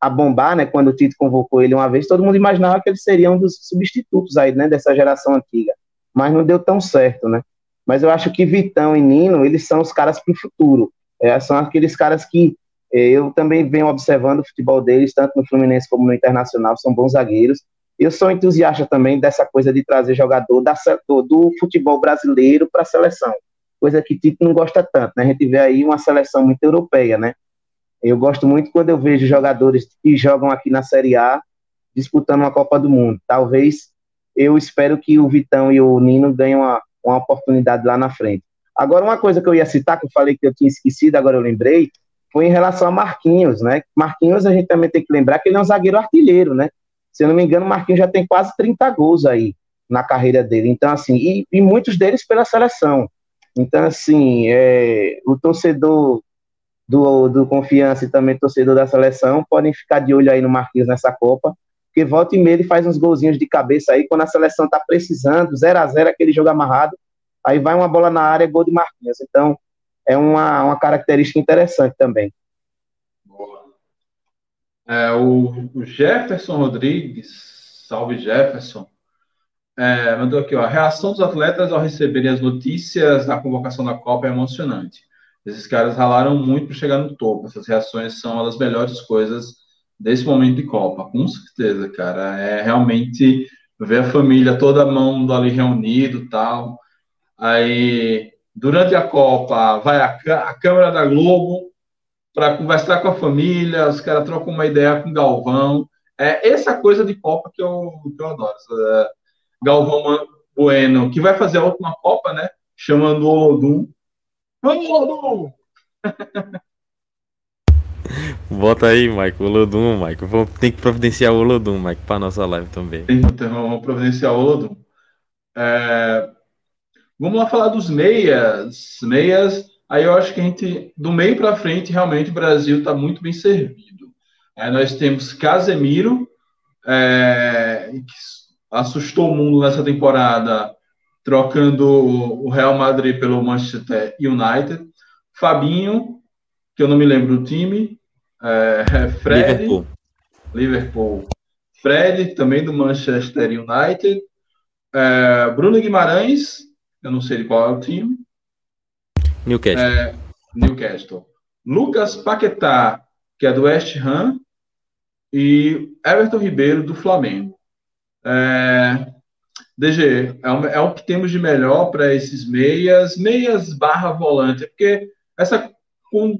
a bombar, né, quando o Tito convocou ele uma vez, todo mundo imaginava que ele seria um dos substitutos aí, né, dessa geração antiga. Mas não deu tão certo, né? Mas eu acho que Vitão e Nino, eles são os caras para o futuro. É, são aqueles caras que é, eu também venho observando o futebol deles, tanto no Fluminense como no Internacional, são bons zagueiros. Eu sou entusiasta também dessa coisa de trazer jogador da, do, do futebol brasileiro para a seleção coisa que Tito não gosta tanto, né? A gente vê aí uma seleção muito europeia, né? Eu gosto muito quando eu vejo jogadores que jogam aqui na Série A disputando uma Copa do Mundo. Talvez eu espero que o Vitão e o Nino ganhem uma, uma oportunidade lá na frente. Agora, uma coisa que eu ia citar, que eu falei que eu tinha esquecido, agora eu lembrei, foi em relação a Marquinhos, né? Marquinhos, a gente também tem que lembrar que ele é um zagueiro artilheiro, né? Se eu não me engano, Marquinhos já tem quase 30 gols aí na carreira dele. Então, assim, e, e muitos deles pela seleção. Então, assim, é, o torcedor do, do Confiança e também torcedor da seleção podem ficar de olho aí no Marquinhos nessa Copa, porque volta e meia ele faz uns golzinhos de cabeça aí, quando a seleção tá precisando, 0 a 0 aquele jogo amarrado, aí vai uma bola na área, gol de Marquinhos. Então, é uma, uma característica interessante também. Boa. É, o, o Jefferson Rodrigues, salve Jefferson, é, mandou aqui, ó, a reação dos atletas ao receberem as notícias da convocação da Copa é emocionante. Esses caras ralaram muito para chegar no topo. Essas reações são uma das melhores coisas desse momento de Copa, com certeza, cara. É realmente ver a família toda mundo ali reunido tal. Aí, durante a Copa, vai a, a câmera da Globo para conversar com a família, os caras trocam uma ideia com o Galvão. É essa coisa de Copa que eu, que eu adoro. Galvão Bueno, que vai fazer a última Copa, né? Chamando o Olodum. Vamos, Olodum! Bota aí, Mike, o Mike. Vamos, tem que providenciar o Olodum, Mike, para nossa live também. Então, vamos providenciar o Olodum. É... Vamos lá falar dos meias. Meias, aí eu acho que a gente, do meio para frente, realmente o Brasil está muito bem servido. Aí nós temos Casemiro, é... que assustou o mundo nessa temporada, trocando o Real Madrid pelo Manchester United. Fabinho, que eu não me lembro do time, é, Fred, Liverpool. Liverpool. Fred, também do Manchester United. É, Bruno Guimarães, eu não sei de qual é o time. Newcastle. É, Newcastle. Lucas Paquetá, que é do West Ham. E Everton Ribeiro, do Flamengo. É, DG, é o, é o que temos de melhor para esses meias, meias barra volante, porque essa com,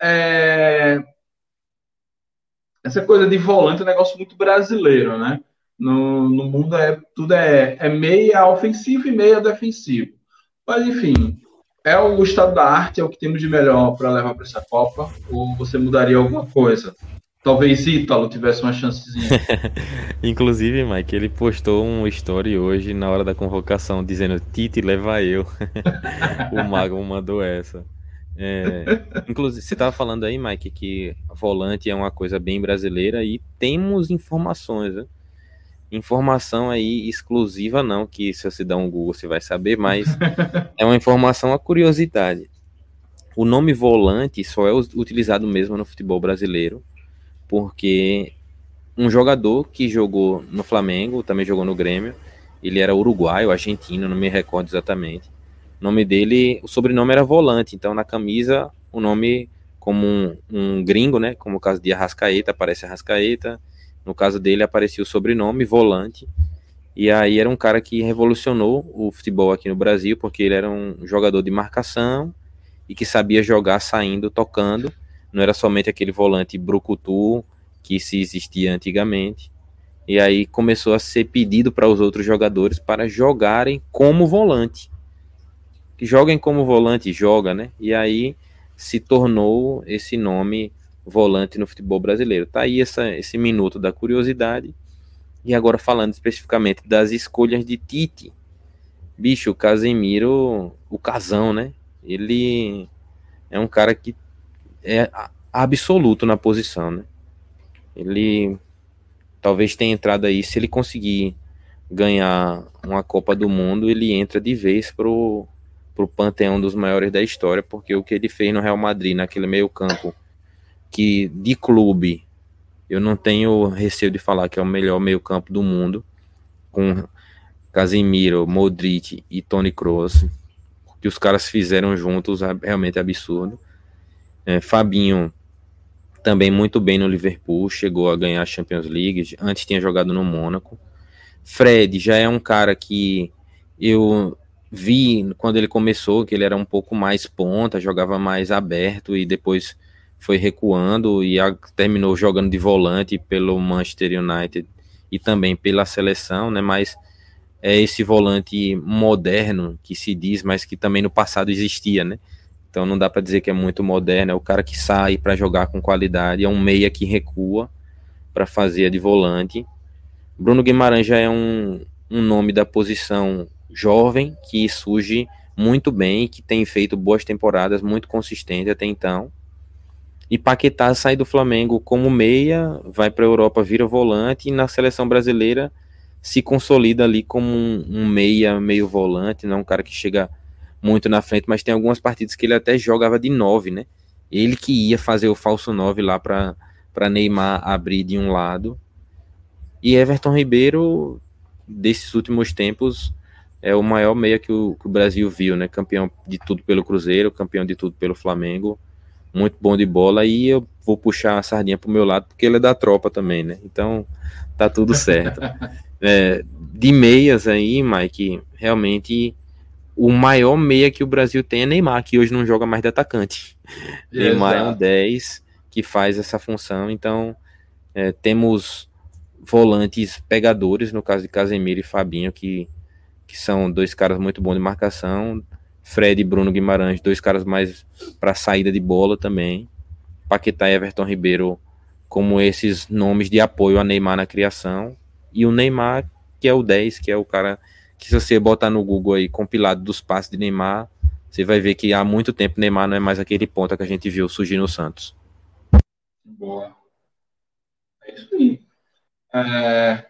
é, essa coisa de volante é um negócio muito brasileiro, né? No, no mundo é tudo é, é meia ofensivo e meia defensivo. Mas enfim, é o estado da arte, é o que temos de melhor para levar para essa Copa? Ou você mudaria alguma coisa? Talvez Ítalo tivesse uma chancezinha. Inclusive, Mike, ele postou um story hoje na hora da convocação dizendo Tite leva eu. o Mago mandou essa. É, inclusive, você estava falando aí, Mike, que volante é uma coisa bem brasileira e temos informações, né? Informação aí exclusiva não, que se você dá um Google você vai saber, mas é uma informação, a curiosidade. O nome volante só é utilizado mesmo no futebol brasileiro, porque um jogador que jogou no Flamengo, também jogou no Grêmio, ele era uruguaio, argentino, não me recordo exatamente. O nome dele, o sobrenome era Volante, então na camisa o nome como um, um gringo, né, como o caso de Arrascaeta, aparece Arrascaeta, no caso dele aparecia o sobrenome Volante, e aí era um cara que revolucionou o futebol aqui no Brasil, porque ele era um jogador de marcação e que sabia jogar saindo, tocando, não era somente aquele volante brucutu que se existia antigamente. E aí começou a ser pedido para os outros jogadores para jogarem como volante que joguem como volante, joga, né? E aí se tornou esse nome volante no futebol brasileiro. Tá aí essa, esse minuto da curiosidade. E agora falando especificamente das escolhas de Tite. Bicho, o Casemiro, o casão, né? Ele é um cara que é absoluto na posição, né? Ele talvez tenha entrado aí, se ele conseguir ganhar uma Copa do Mundo, ele entra de vez pro para o panteão dos maiores da história, porque o que ele fez no Real Madrid, naquele meio campo, que de clube, eu não tenho receio de falar que é o melhor meio campo do mundo, com Casemiro, Modric e Toni Kroos, que os caras fizeram juntos é realmente absurdo. É, Fabinho também muito bem no Liverpool, chegou a ganhar a Champions League, antes tinha jogado no Mônaco. Fred já é um cara que eu vi quando ele começou que ele era um pouco mais ponta, jogava mais aberto e depois foi recuando e a, terminou jogando de volante pelo Manchester United e também pela seleção, né? Mas é esse volante moderno que se diz, mas que também no passado existia, né? Então não dá para dizer que é muito moderno, é o cara que sai para jogar com qualidade, é um meia que recua para fazer de volante. Bruno Guimarães já é um, um nome da posição jovem que surge muito bem, que tem feito boas temporadas, muito consistente até então. E Paquetá sai do Flamengo como meia, vai para a Europa, vira volante, e na seleção brasileira se consolida ali como um, um, meia, meio volante, não um cara que chega muito na frente, mas tem algumas partidas que ele até jogava de nove, né? Ele que ia fazer o falso nove lá para Neymar abrir de um lado. E Everton Ribeiro, desses últimos tempos, é o maior meia que o, que o, Brasil viu, né? Campeão de tudo pelo Cruzeiro, campeão de tudo pelo Flamengo, muito bom de bola. E eu vou puxar a sardinha pro meu lado, porque ele é da tropa também, né? Então tá tudo certo. é, de meias aí, Mike, realmente o maior meia que o Brasil tem é Neymar, que hoje não joga mais de atacante. Exato. Neymar é um 10 que faz essa função, então é, temos volantes pegadores, no caso de Casemiro e Fabinho, que, que são dois caras muito bons de marcação. Fred e Bruno Guimarães, dois caras mais para saída de bola também. Paquetá e Everton Ribeiro como esses nomes de apoio a Neymar na criação. E o Neymar, que é o 10, que é o cara que se você botar no Google aí compilado dos passes de Neymar, você vai ver que há muito tempo Neymar não é mais aquele ponta que a gente viu surgir no Santos. Boa. É isso aí. É...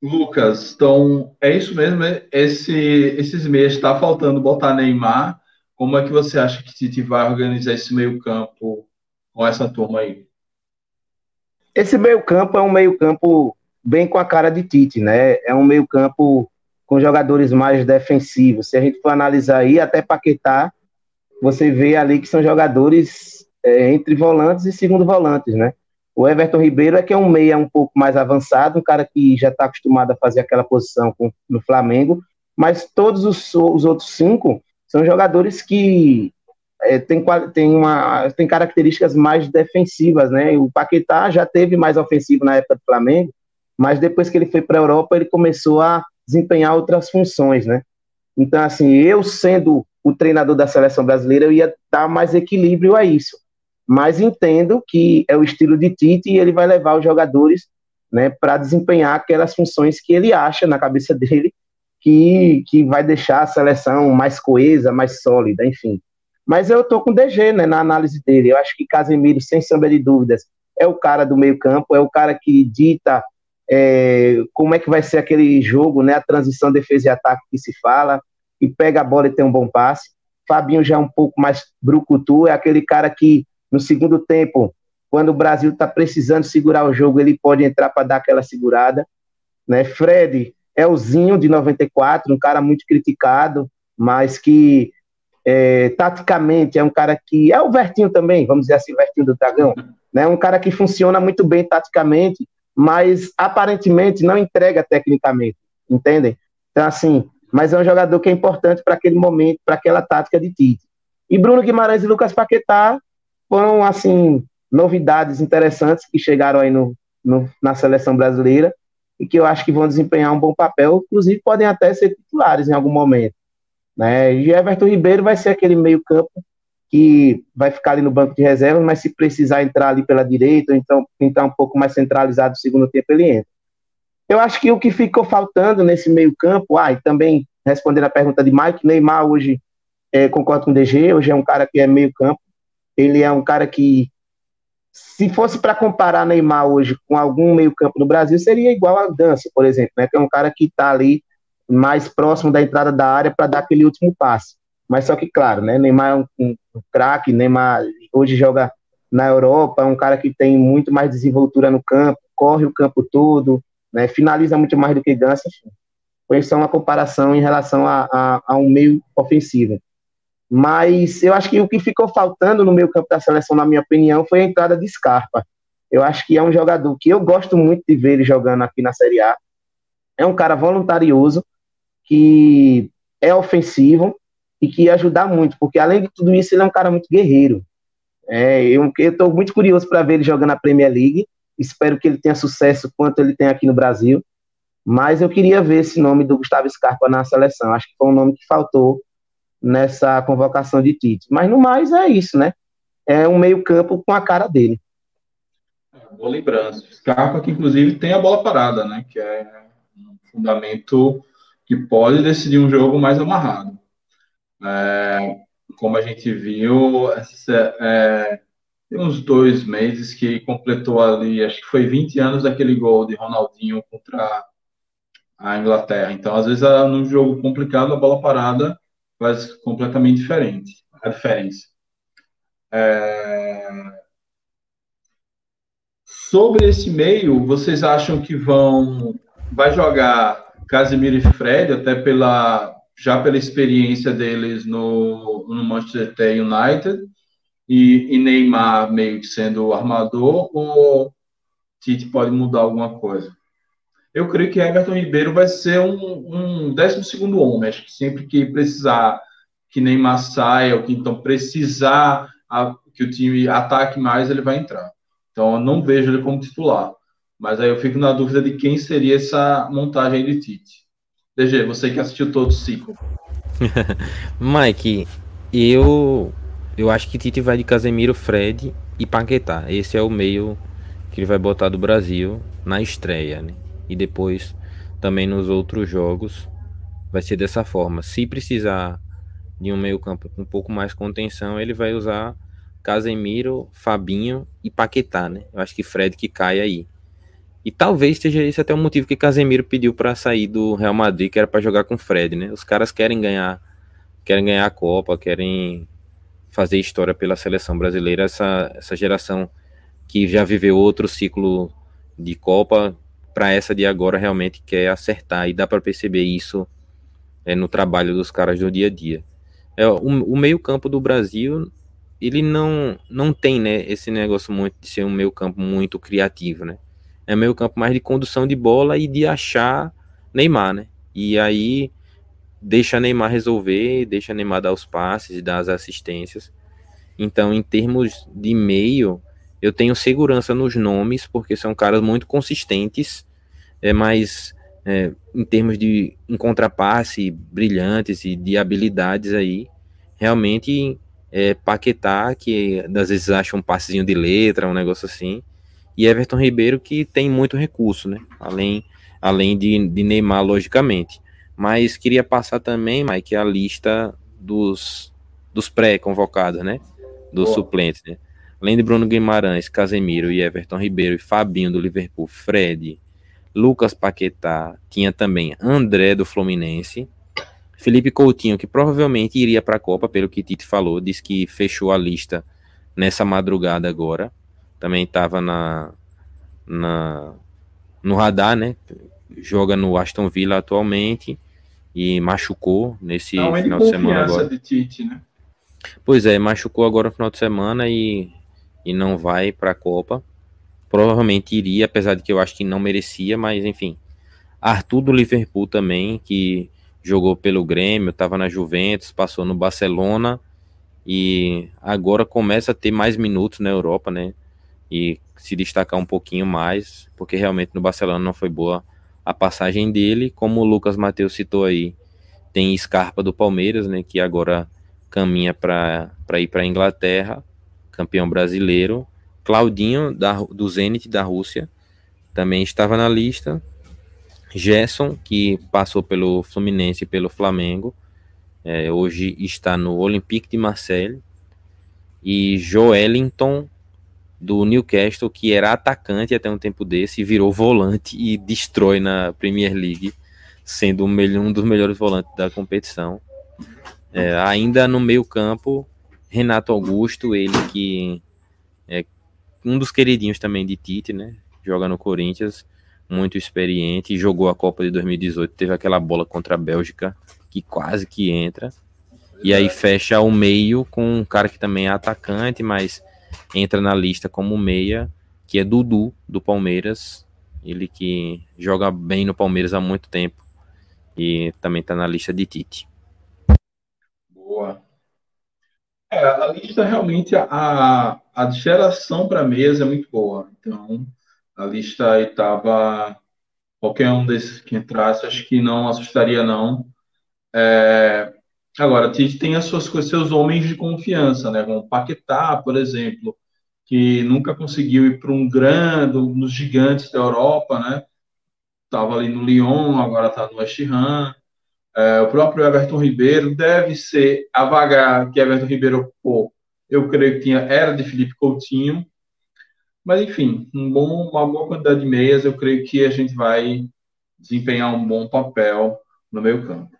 Lucas, então é isso mesmo. Esse, esses meses está faltando botar Neymar. Como é que você acha que Tite vai organizar esse meio campo com essa turma aí? Esse meio campo é um meio campo bem com a cara de Tite, né? É um meio campo com jogadores mais defensivos. Se a gente for analisar aí, até Paquetá, você vê ali que são jogadores é, entre volantes e segundo volantes, né? O Everton Ribeiro é que é um meia um pouco mais avançado, um cara que já está acostumado a fazer aquela posição com, no Flamengo, mas todos os, os outros cinco são jogadores que é, tem, tem, uma, tem características mais defensivas, né? O Paquetá já teve mais ofensivo na época do Flamengo, mas depois que ele foi para a Europa, ele começou a desempenhar outras funções, né? Então, assim, eu sendo o treinador da seleção brasileira, eu ia dar mais equilíbrio a isso mas entendo que é o estilo de Tite e ele vai levar os jogadores né, para desempenhar aquelas funções que ele acha na cabeça dele que, que vai deixar a seleção mais coesa, mais sólida, enfim. Mas eu estou com o DG né, na análise dele. Eu acho que Casemiro, sem sombra de dúvidas, é o cara do meio-campo, é o cara que dita é, como é que vai ser aquele jogo, né, a transição defesa e ataque que se fala, e pega a bola e tem um bom passe. Fabinho já é um pouco mais brucutu, é aquele cara que no segundo tempo, quando o Brasil está precisando segurar o jogo, ele pode entrar para dar aquela segurada. Né? Fred é o Zinho de 94, um cara muito criticado, mas que é, taticamente é um cara que é o Vertinho também, vamos dizer assim, Vertinho do Dragão, né? Um cara que funciona muito bem taticamente, mas aparentemente não entrega tecnicamente, entendem? Então assim, mas é um jogador que é importante para aquele momento, para aquela tática de Tite. E Bruno Guimarães e Lucas Paquetá foram, assim, novidades interessantes que chegaram aí no, no, na seleção brasileira e que eu acho que vão desempenhar um bom papel, inclusive podem até ser titulares em algum momento. Né? E Everton Ribeiro vai ser aquele meio-campo que vai ficar ali no banco de reservas, mas se precisar entrar ali pela direita, ou então entrar um pouco mais centralizado no segundo tempo, ele entra. Eu acho que o que ficou faltando nesse meio-campo, ah, e também respondendo a pergunta de Mike, Neymar hoje, é, concordo com o DG, hoje é um cara que é meio-campo, ele é um cara que, se fosse para comparar Neymar hoje com algum meio-campo no Brasil, seria igual a Dança, por exemplo, né? Que é um cara que está ali mais próximo da entrada da área para dar aquele último passe. Mas só que, claro, né? Neymar é um, um, craque, Neymar hoje joga na Europa, é um cara que tem muito mais desenvoltura no campo, corre o campo todo, né? Finaliza muito mais do que Dança. Foi só uma comparação em relação a, a, a um meio ofensivo. Mas eu acho que o que ficou faltando no meio campo da seleção, na minha opinião, foi a entrada de Scarpa. Eu acho que é um jogador que eu gosto muito de ver ele jogando aqui na Série A. É um cara voluntarioso, que é ofensivo e que ia ajudar muito, porque além de tudo isso, ele é um cara muito guerreiro. É, eu estou muito curioso para ver ele jogando na Premier League. Espero que ele tenha sucesso quanto ele tem aqui no Brasil. Mas eu queria ver esse nome do Gustavo Scarpa na seleção. Acho que foi um nome que faltou nessa convocação de Tite. Mas no mais é isso, né? É um meio-campo com a cara dele. Boa lembrança. Scarpa, que inclusive tem a bola parada, né? Que é um fundamento que pode decidir um jogo mais amarrado. É, como a gente viu, é, tem uns dois meses que completou ali, acho que foi 20 anos daquele gol de Ronaldinho contra a Inglaterra. Então, às vezes, num jogo complicado, a bola parada faz completamente diferente a diferença. É... Sobre esse meio, vocês acham que vão vai jogar Casemiro e Fred até pela já pela experiência deles no, no Manchester United e, e Neymar meio que sendo o armador ou Tite pode mudar alguma coisa? eu creio que Everton Ribeiro vai ser um, um 12 homem. Acho que sempre que precisar que Neymar saia, ou que então precisar a, que o time ataque mais, ele vai entrar. Então eu não vejo ele como titular. Mas aí eu fico na dúvida de quem seria essa montagem de Tite. DG, você que assistiu todo o ciclo. Mike, eu eu acho que Tite vai de Casemiro, Fred e Paquetá. Esse é o meio que ele vai botar do Brasil na estreia, né? E depois também nos outros jogos vai ser dessa forma. Se precisar de um meio-campo com um pouco mais contenção, ele vai usar Casemiro, Fabinho e Paquetá, né? Eu acho que Fred que cai aí. E talvez seja esse até o motivo que Casemiro pediu para sair do Real Madrid, que era para jogar com Fred, né? Os caras querem ganhar, querem ganhar a Copa, querem fazer história pela seleção brasileira, essa, essa geração que já viveu outro ciclo de Copa, para essa de agora realmente quer acertar e dá para perceber isso é, no trabalho dos caras do dia a dia. É, o, o meio-campo do Brasil, ele não, não tem né, esse negócio muito de ser um meio-campo muito criativo, né? É meio-campo mais de condução de bola e de achar Neymar, né? E aí deixa Neymar resolver, deixa Neymar dar os passes dar as assistências. Então, em termos de meio, eu tenho segurança nos nomes, porque são caras muito consistentes, é, mas é, em termos de em contrapasse brilhantes e de habilidades aí, realmente é, Paquetá, que às vezes acha um passezinho de letra, um negócio assim, e Everton Ribeiro, que tem muito recurso, né? Além, além de, de Neymar, logicamente. Mas queria passar também, Mike, a lista dos, dos pré-convocados, né? Dos Boa. suplentes, né? Além de Bruno Guimarães, Casemiro e Everton Ribeiro e Fabinho do Liverpool, Fred, Lucas Paquetá, tinha também André do Fluminense, Felipe Coutinho, que provavelmente iria para a Copa, pelo que Tite falou, disse que fechou a lista nessa madrugada agora. Também estava na, na no radar, né? joga no Aston Villa atualmente e machucou nesse Não, final de semana agora. De Tite, né? Pois é, machucou agora no final de semana e, e não vai para a Copa. Provavelmente iria, apesar de que eu acho que não merecia, mas enfim. Arthur do Liverpool também, que jogou pelo Grêmio, estava na Juventus, passou no Barcelona e agora começa a ter mais minutos na Europa, né? E se destacar um pouquinho mais, porque realmente no Barcelona não foi boa a passagem dele, como o Lucas Mateus citou aí, tem Scarpa do Palmeiras, né, que agora caminha para ir para a Inglaterra, campeão brasileiro. Claudinho da, do Zenit da Rússia também estava na lista. Gerson, que passou pelo Fluminense e pelo Flamengo, é, hoje está no Olympique de Marseille. E Joelinton do Newcastle, que era atacante até um tempo desse, virou volante e destrói na Premier League, sendo um dos melhores volantes da competição. É, ainda no meio campo, Renato Augusto, ele que é um dos queridinhos também de Tite, né? Joga no Corinthians, muito experiente, jogou a Copa de 2018, teve aquela bola contra a Bélgica que quase que entra. E aí fecha o meio com um cara que também é atacante, mas entra na lista como meia, que é Dudu, do Palmeiras. Ele que joga bem no Palmeiras há muito tempo e também está na lista de Tite. Boa. É, a lista realmente, a, a geração para mesa é muito boa. Então, a lista aí estava. Qualquer um desses que entrasse, acho que não assustaria, não. É, Agora, a gente tem as suas seus homens de confiança, né? Como Paquetá, por exemplo, que nunca conseguiu ir para um grande, nos gigantes da Europa, né? Estava ali no Lyon, agora está no West Ham. É, o próprio Everton Ribeiro deve ser a vaga que Everton Ribeiro pô, eu creio que tinha, era de Felipe Coutinho. Mas, enfim, um bom, uma boa quantidade de meias, eu creio que a gente vai desempenhar um bom papel no meio campo.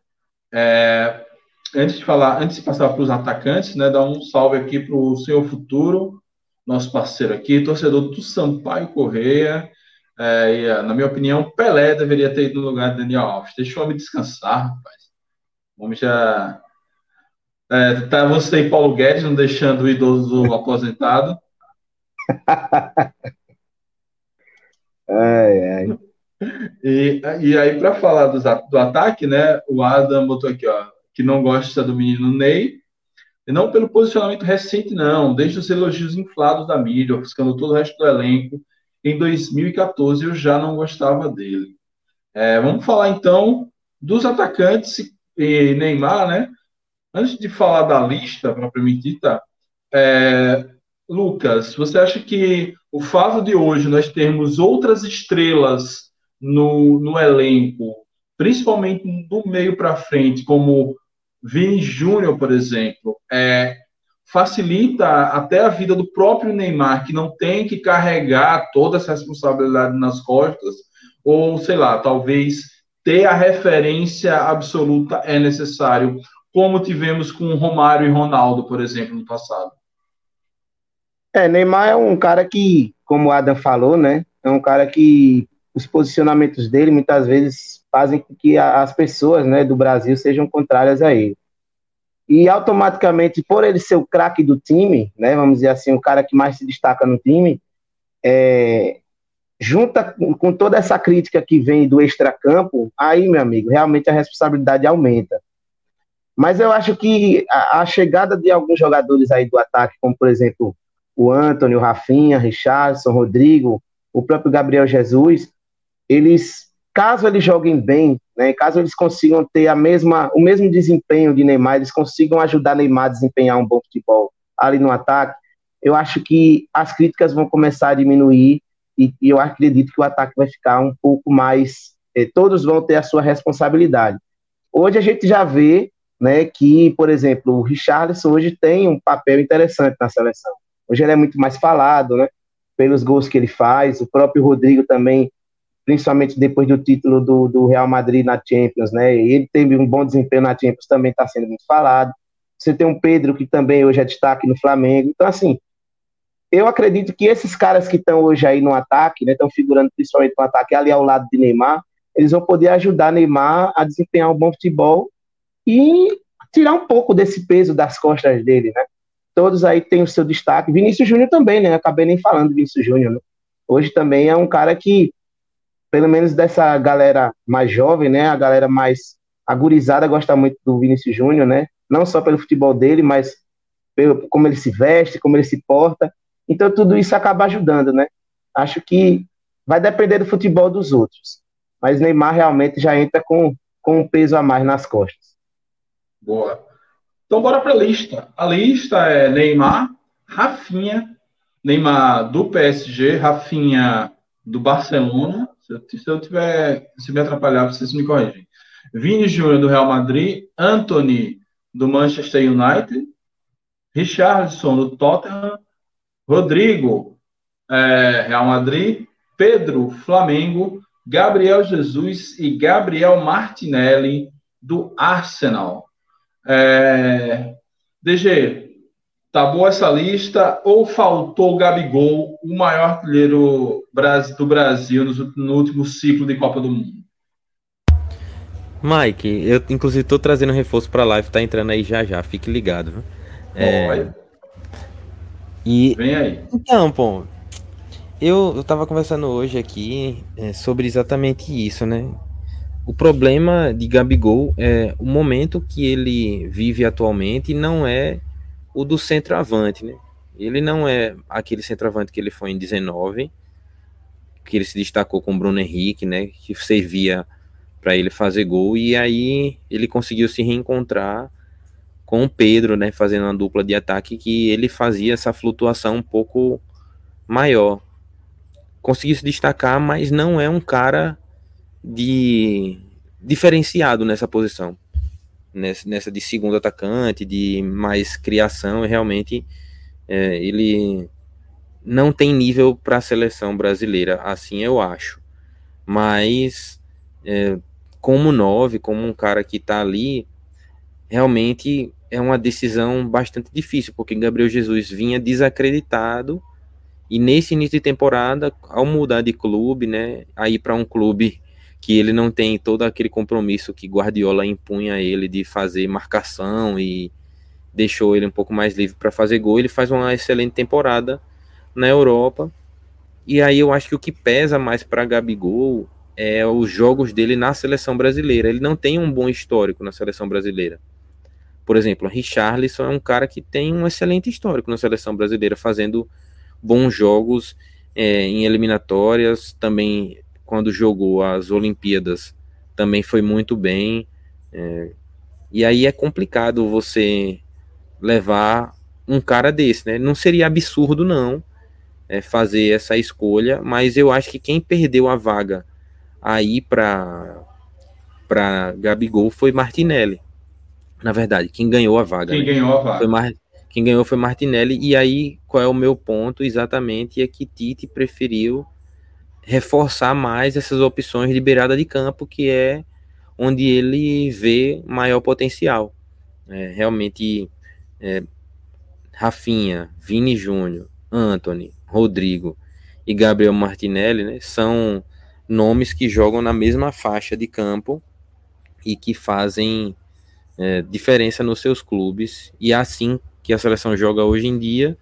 É, antes de falar, antes de passar para os atacantes, né, dar um salve aqui para o Senhor Futuro, nosso parceiro aqui, torcedor do Sampaio Correia. É, e, na minha opinião, Pelé deveria ter ido no lugar de Daniel Alves. Deixa o homem descansar, rapaz. O homem já. É, tá você e Paulo Guedes não deixando o idoso aposentado. ai, ai. E, e aí, para falar do, do ataque, né? O Adam botou aqui, ó, que não gosta do menino Ney, não pelo posicionamento recente, não, desde os elogios inflados da mídia, ofuscando todo o resto do elenco. Em 2014 eu já não gostava dele. É, vamos falar então dos atacantes e Neymar, né? Antes de falar da lista propriamente dita, é, Lucas, você acha que o fato de hoje nós termos outras estrelas no, no elenco, principalmente do meio para frente, como Vini Júnior, por exemplo, é, facilita até a vida do próprio Neymar, que não tem que carregar toda essa responsabilidade nas costas, ou sei lá, talvez ter a referência absoluta é necessário, como tivemos com Romário e Ronaldo, por exemplo, no passado. É, Neymar é um cara que, como o Adam falou, né? É um cara que os posicionamentos dele muitas vezes fazem com que as pessoas né, do Brasil sejam contrárias a ele. E automaticamente, por ele ser o craque do time, né, vamos dizer assim, o cara que mais se destaca no time, é, junta com toda essa crítica que vem do extracampo, aí, meu amigo, realmente a responsabilidade aumenta. Mas eu acho que a, a, chegada de alguns jogadores aí do ataque, como por exemplo o Antônio, o Rafinha, Richardson, Rodrigo, o próprio Gabriel Jesus, eles, caso eles joguem bem, né, caso eles consigam ter a mesma, o mesmo desempenho de Neymar, eles consigam ajudar Neymar a desempenhar um bom futebol ali no ataque, eu acho que as críticas vão começar a diminuir e, e eu acredito que o ataque vai ficar um pouco mais, eh, todos vão ter a sua responsabilidade. Hoje a gente já vê né, que, por exemplo, o Richarlison hoje tem um papel interessante na seleção. Hoje ele é muito mais falado, né, pelos gols que ele faz. O próprio Rodrigo também principalmente depois do título do, do Real Madrid na Champions, né? Ele teve um bom desempenho na Champions, também está sendo muito falado. Você tem um Pedro que também hoje é destaque no Flamengo. Então, assim, eu acredito que esses caras que estão hoje aí no ataque, né, estão figurando principalmente no ataque ali ao lado de Neymar, eles vão poder ajudar Neymar a desempenhar um bom futebol e tirar um pouco desse peso das costas dele, né? Todos aí têm o seu destaque. Vinícius Júnior também, né? Acabei nem falando de Vinícius Júnior, né? Hoje também é um cara que pelo menos dessa galera mais jovem, né? A galera mais agurizada gosta muito do Vinícius Júnior, né? Não só pelo futebol dele, mas pelo como ele se veste, como ele se porta. Então tudo isso acaba ajudando, né? Acho que vai depender do futebol dos outros. Mas Neymar realmente já entra com, com um peso a mais nas costas. Boa. Então bora para a lista. A lista é Neymar, Rafinha, Neymar do PSG, Rafinha do Barcelona, se eu tiver, se me atrapalhar, vocês me corrigem. Vini Júnior do Real Madrid, Anthony do Manchester United, Richardson do Tottenham, Rodrigo é, Real Madrid, Pedro Flamengo, Gabriel Jesus e Gabriel Martinelli do Arsenal. É, DG, Tá boa essa lista ou faltou o Gabigol, o maior artilheiro do Brasil no último ciclo de Copa do Mundo? Mike, eu inclusive tô trazendo reforço pra live, tá entrando aí já já, fique ligado. É... E... Vem aí. Então, pô, eu, eu tava conversando hoje aqui é, sobre exatamente isso, né? O problema de Gabigol é o momento que ele vive atualmente não é o do centroavante, né? Ele não é aquele centroavante que ele foi em 19, que ele se destacou com o Bruno Henrique, né? Que servia para ele fazer gol e aí ele conseguiu se reencontrar com o Pedro, né? Fazendo uma dupla de ataque que ele fazia essa flutuação um pouco maior. Conseguiu se destacar, mas não é um cara de diferenciado nessa posição nessa, nessa de segundo atacante, de mais criação, e realmente é, ele não tem nível para a seleção brasileira, assim eu acho. Mas é, como nove, como um cara que está ali, realmente é uma decisão bastante difícil, porque Gabriel Jesus vinha desacreditado e nesse início de temporada, ao mudar de clube, né, aí para um clube que ele não tem todo aquele compromisso que Guardiola impunha a ele de fazer marcação e deixou ele um pouco mais livre para fazer gol. Ele faz uma excelente temporada na Europa. E aí eu acho que o que pesa mais para Gabigol é os jogos dele na seleção brasileira. Ele não tem um bom histórico na seleção brasileira. Por exemplo, Richarlison é um cara que tem um excelente histórico na seleção brasileira, fazendo bons jogos é, em eliminatórias, também quando jogou as Olimpíadas, também foi muito bem. É, e aí é complicado você levar um cara desse, né? Não seria absurdo, não, é, fazer essa escolha, mas eu acho que quem perdeu a vaga aí para para Gabigol foi Martinelli. Na verdade, quem ganhou a vaga. Quem né? ganhou a vaga. Foi Mar... Quem ganhou foi Martinelli. E aí, qual é o meu ponto exatamente? É que Tite preferiu reforçar mais essas opções de beirada de campo, que é onde ele vê maior potencial. É, realmente, é, Rafinha, Vini Júnior, Anthony, Rodrigo e Gabriel Martinelli né, são nomes que jogam na mesma faixa de campo e que fazem é, diferença nos seus clubes. E é assim que a seleção joga hoje em dia,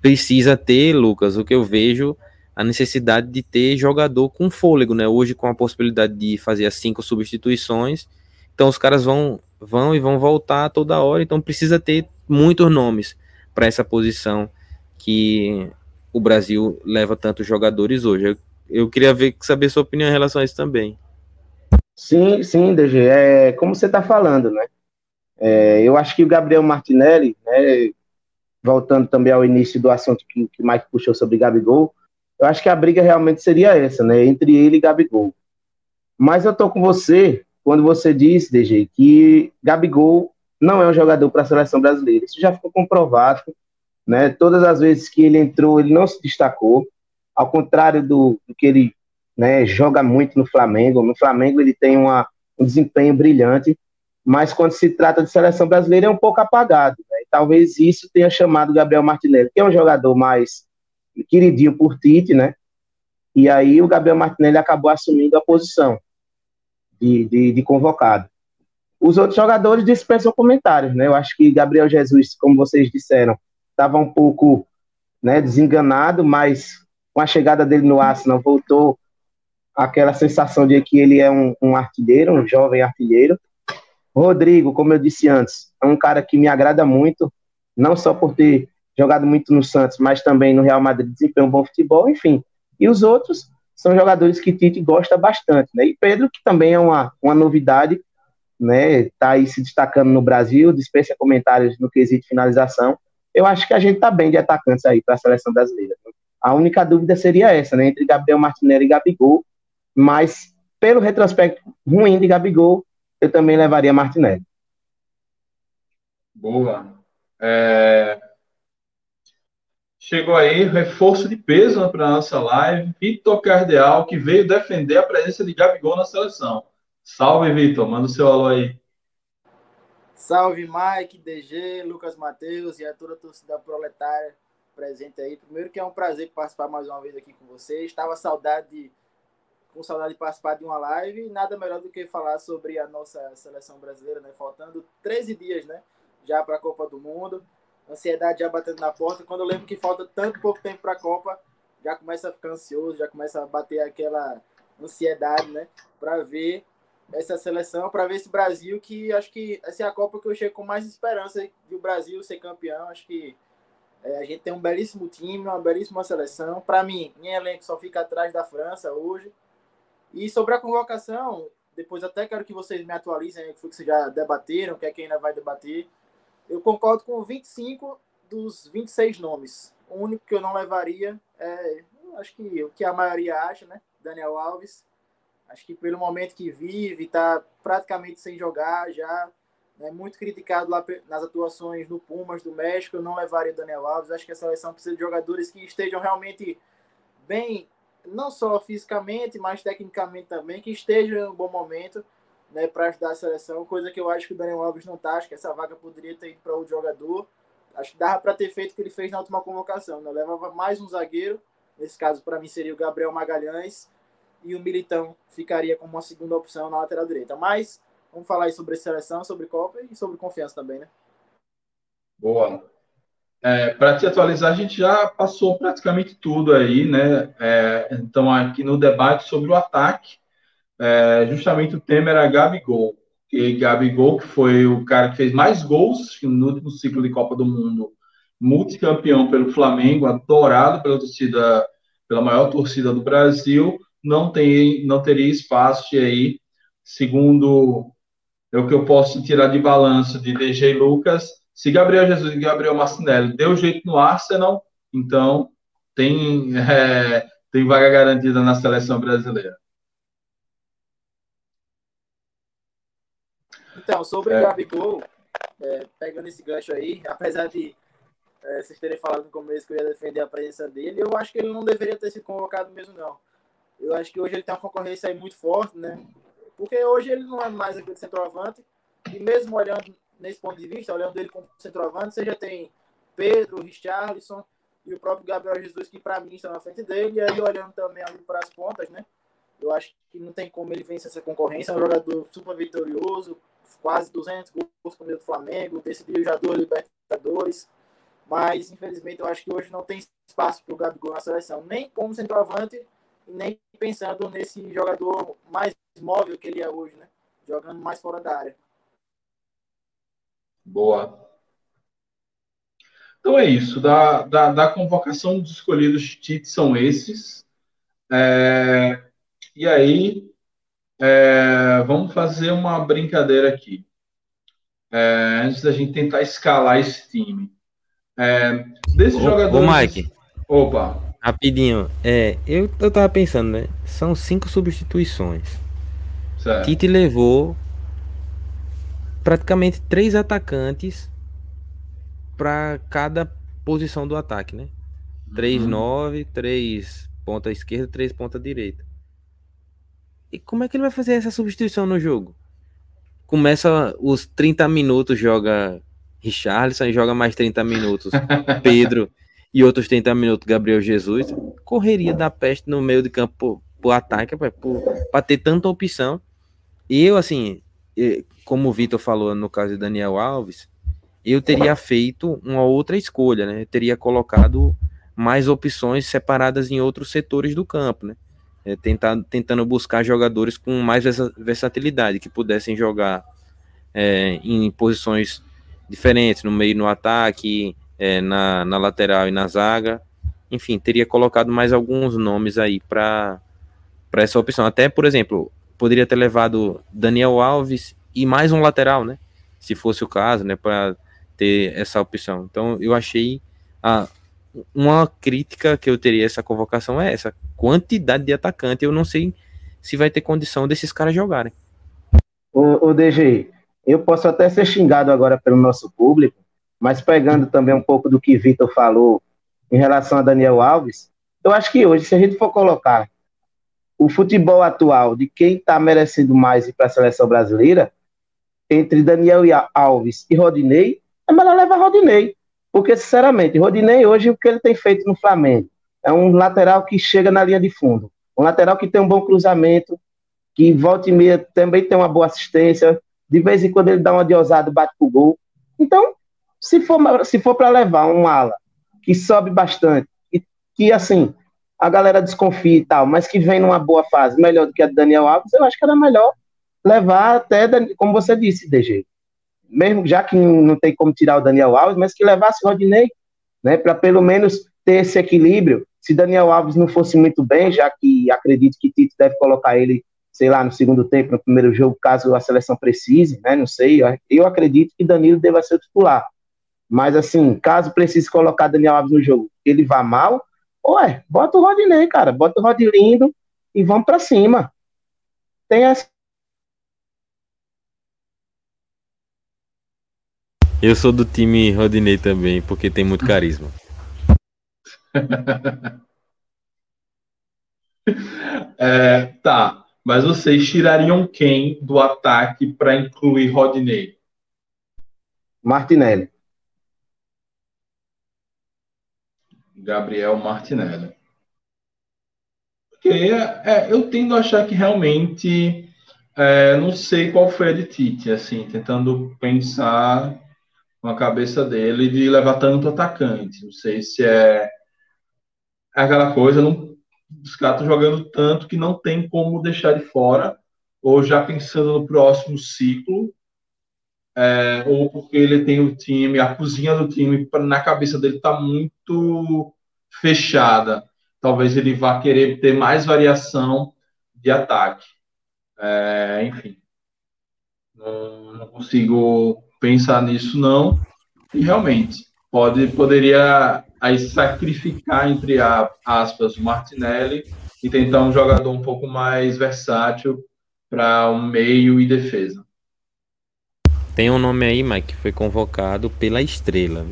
precisa ter, Lucas, o que eu vejo, a necessidade de ter jogador com fôlego, né? Hoje, com a possibilidade de fazer as cinco substituições, então os caras vão, vão e vão voltar toda hora, então precisa ter muitos nomes para essa posição que o Brasil leva tantos jogadores hoje. Eu, eu queria ver, saber sua opinião em relação a isso também. Sim, sim, DG. É como você está falando, né? É, eu acho que o Gabriel Martinelli, né, voltando também ao início do assunto que, que o Mike puxou sobre Gabigol, eu acho que a briga realmente seria essa, né, entre ele e Gabigol. Mas eu tô com você quando você disse, DG, que Gabigol não é um jogador para a seleção brasileira. Isso já ficou comprovado, né? Todas as vezes que ele entrou, ele não se destacou, ao contrário do, do que ele né, joga muito no Flamengo. No Flamengo ele tem uma, um desempenho brilhante, mas quando se trata de seleção brasileira é um pouco apagado. Né? talvez isso tenha chamado Gabriel Martinelli, que é um jogador mais queridinho por Tite, né? E aí o Gabriel Martinelli acabou assumindo a posição de, de, de convocado. Os outros jogadores dispensam comentários, né? Eu acho que Gabriel Jesus, como vocês disseram, estava um pouco né, desenganado, mas com a chegada dele no Arsenal voltou aquela sensação de que ele é um, um artilheiro, um jovem artilheiro. Rodrigo, como eu disse antes, é um cara que me agrada muito, não só por ter jogado muito no Santos, mas também no Real Madrid desempenha um bom futebol, enfim. E os outros são jogadores que Tite gosta bastante, né? E Pedro, que também é uma, uma novidade, né? Tá aí se destacando no Brasil, dispensa comentários no quesito finalização. Eu acho que a gente tá bem de atacantes aí para a seleção brasileira. A única dúvida seria essa, né? Entre Gabriel Martinelli e Gabigol, mas pelo retrospecto ruim de Gabigol, eu também levaria Martinelli. Boa. É... Chegou aí reforço de peso para a nossa live. Vitor Cardeal, que veio defender a presença de Gabigol na seleção. Salve, Vitor. Manda o seu alô aí. Salve, Mike, DG, Lucas Matheus e a toda a torcida proletária presente aí. Primeiro que é um prazer participar mais uma vez aqui com vocês. Estava saudade de com saudade de participar de uma live nada melhor do que falar sobre a nossa seleção brasileira, né? Faltando 13 dias, né? Já para a Copa do Mundo. Ansiedade já batendo na porta. Quando eu lembro que falta tanto pouco tempo para a Copa, já começa a ficar ansioso, já começa a bater aquela ansiedade, né? Para ver essa seleção, para ver esse Brasil, que acho que essa é a Copa que eu chego com mais esperança de o Brasil ser campeão. Acho que é, a gente tem um belíssimo time, uma belíssima seleção. Para mim, em elenco só fica atrás da França hoje. E sobre a convocação, depois até quero que vocês me atualizem o que vocês já debateram, o que é que ainda vai debater. Eu concordo com 25 dos 26 nomes. O único que eu não levaria é, acho que o que a maioria acha, né? Daniel Alves. Acho que pelo momento que vive, está praticamente sem jogar já. É muito criticado lá nas atuações no Pumas do México. Eu não levaria Daniel Alves. Acho que a seleção precisa de jogadores que estejam realmente bem não só fisicamente, mas tecnicamente também, que esteja em um bom momento né, para ajudar a seleção, coisa que eu acho que o Daniel Alves não está, acho que essa vaga poderia ter ido para outro jogador, acho que dava para ter feito o que ele fez na última convocação, né? levava mais um zagueiro, nesse caso para mim seria o Gabriel Magalhães, e o Militão ficaria como uma segunda opção na lateral direita, mas vamos falar aí sobre seleção, sobre Copa e sobre confiança também, né? Boa. é, para te atualizar, a gente já passou praticamente tudo aí, né? É, então, aqui no debate sobre o ataque, é, justamente o tema era Gabigol. E Gabigol, que foi o cara que fez mais gols no último ciclo de Copa do Mundo, multicampeão pelo Flamengo, adorado pela torcida, pela maior torcida do Brasil, não tem, não teria espaço aí, segundo é o que eu posso tirar de balanço de DG Lucas. Se Gabriel Jesus e Gabriel Martinelli deu jeito no Arsenal, então tem, é, tem vaga garantida na seleção brasileira. Então, sobre é. o Gabigol, é, pegando esse gancho aí, apesar de é, vocês terem falado no começo que eu ia defender a presença dele, eu acho que ele não deveria ter sido convocado mesmo, não. Eu acho que hoje ele tem uma concorrência aí muito forte, né? Porque hoje ele não é mais aquele centroavante, e mesmo olhando nesse ponto de vista, olhando ele como centroavante, você já tem Pedro, Richarlison e o próprio Gabriel Jesus, que para mim estão na frente dele, e aí olhando também ali para as pontas, né? Eu acho que não tem como ele vencer essa concorrência. É um jogador super vitorioso, quase 200 gols com o Flamengo, decidiu já dois Libertadores. Mas, infelizmente, eu acho que hoje não tem espaço para o Gabigol na seleção, nem como centroavante, nem pensando nesse jogador mais móvel que ele é hoje, né? Jogando mais fora da área. Boa. Então é isso. Da, da, da convocação dos escolhidos Tite são esses. É, e aí, é, vamos fazer uma brincadeira aqui. É, antes da gente tentar escalar esse time. É, desses jogadores. Ô, Mike. Opa. Rapidinho. É, eu, eu tava pensando, né? São cinco substituições. Certo. Tite levou praticamente três atacantes para cada posição do ataque, né? Três uhum. nove, três ponta esquerda, três ponta direita. E como é que ele vai fazer essa substituição no jogo? Começa os 30 minutos, joga Richarlison, joga mais 30 minutos Pedro e outros 30 minutos Gabriel Jesus. Correria da peste no meio de campo pro, ataque, para ter tanta opção. E eu, assim, como o Vitor falou no caso de Daniel Alves, eu teria feito uma outra escolha, né? Eu teria colocado mais opções separadas em outros setores do campo, né? É, tentar, tentando buscar jogadores com mais versatilidade, que pudessem jogar é, em posições diferentes, no meio no ataque, é, na, na lateral e na zaga. Enfim, teria colocado mais alguns nomes aí para essa opção. Até, por exemplo, poderia ter levado Daniel Alves e mais um lateral, né? Se fosse o caso, né? Para ter essa opção. Então, eu achei a, uma crítica que eu teria a essa convocação é essa quantidade de atacante. Eu não sei se vai ter condição desses caras jogarem. O, o DG, eu posso até ser xingado agora pelo nosso público, mas pegando também um pouco do que Vitor falou em relação a Daniel Alves, eu acho que hoje, se a gente for colocar o futebol atual de quem está merecendo mais ir para a seleção brasileira, entre Daniel Alves e Rodinei, é melhor levar Rodinei. Porque, sinceramente, Rodinei hoje, o que ele tem feito no Flamengo? É um lateral que chega na linha de fundo. Um lateral que tem um bom cruzamento, que volta e meia também tem uma boa assistência. De vez em quando ele dá uma de ousada, bate pro gol. Então, se for, se for para levar um ala que sobe bastante, e que assim, a galera desconfia e tal, mas que vem numa boa fase, melhor do que a de Daniel Alves, eu acho que era melhor levar até, como você disse, DG, mesmo já que não tem como tirar o Daniel Alves, mas que levasse o Rodinei, né, para pelo menos ter esse equilíbrio. Se Daniel Alves não fosse muito bem, já que acredito que Tito deve colocar ele, sei lá, no segundo tempo, no primeiro jogo, caso a seleção precise, né, não sei, eu acredito que Danilo deva ser o titular. Mas assim, caso precise colocar Daniel Alves no jogo, ele vá mal, ué, bota o Rodinei, cara, bota o Rodilindo e vamos para cima. Tem essa Eu sou do time Rodinei também, porque tem muito carisma. é, tá, mas vocês tirariam quem do ataque para incluir Rodinei? Martinelli. Gabriel Martinelli. Porque é, eu tendo a achar que realmente é, não sei qual foi a de Tite, assim, tentando pensar com a cabeça dele de levar tanto atacante. Não sei se é aquela coisa, não, os caras estão jogando tanto que não tem como deixar de fora, ou já pensando no próximo ciclo, é, ou porque ele tem o time, a cozinha do time na cabeça dele está muito fechada. Talvez ele vá querer ter mais variação de ataque. É, enfim, não, não, consigo pensar nisso não. E realmente pode poderia aí sacrificar entre aspas o Martinelli e tentar um jogador um pouco mais versátil para um meio e defesa. Tem um nome aí, Mike, que foi convocado pela Estrela.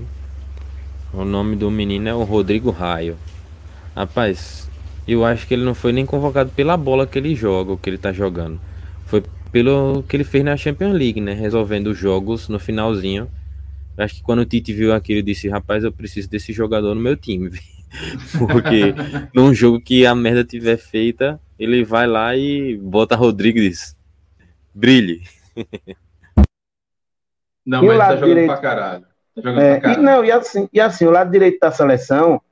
O nome do menino é o Rodrigo Raio. Rapaz, eu acho que ele não foi nem convocado pela bola que ele joga, o que ele tá jogando. Foi pelo que ele fez na Champions League, né? Resolvendo os jogos no finalzinho. Acho que quando o Tite viu aquilo, ele disse: Rapaz, eu preciso desse jogador no meu time. Porque num jogo que a merda tiver feita, ele vai lá e bota Rodrigues. Brilhe. Não, e mas tá jogando direito... pra caralho. Tá jogando é, pra caralho. E, não, e assim, e assim, o lado direito da seleção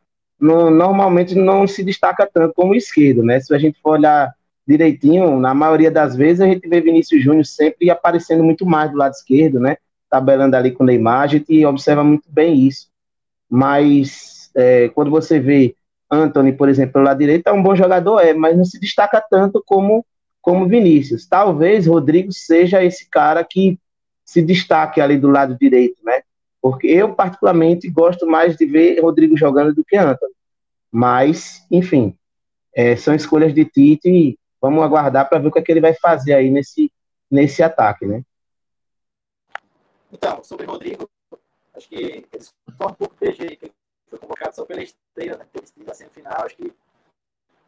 no, normalmente não se destaca tanto como o esquerdo, né? Se a gente for olhar direitinho, na maioria das vezes a gente vê Vinícius Júnior sempre aparecendo muito mais do lado esquerdo, né? Tabelando ali com o Neymar, a gente observa muito bem isso. Mas é, quando você vê Anthony, por exemplo, pelo lado direito, é um bom jogador, é, mas não se destaca tanto como como Vinícius. Talvez Rodrigo seja esse cara que se destaque ali do lado direito, né? Porque eu, particularmente, gosto mais de ver Rodrigo jogando do que Antônio. Mas, enfim, é, são escolhas de Tite vamos aguardar para ver o que, é que ele vai fazer aí nesse, nesse ataque, né? Então, sobre Rodrigo, acho que ele só um pouco PG, que foi convocado só pela estreia, né? Pelo time da semifinal, acho que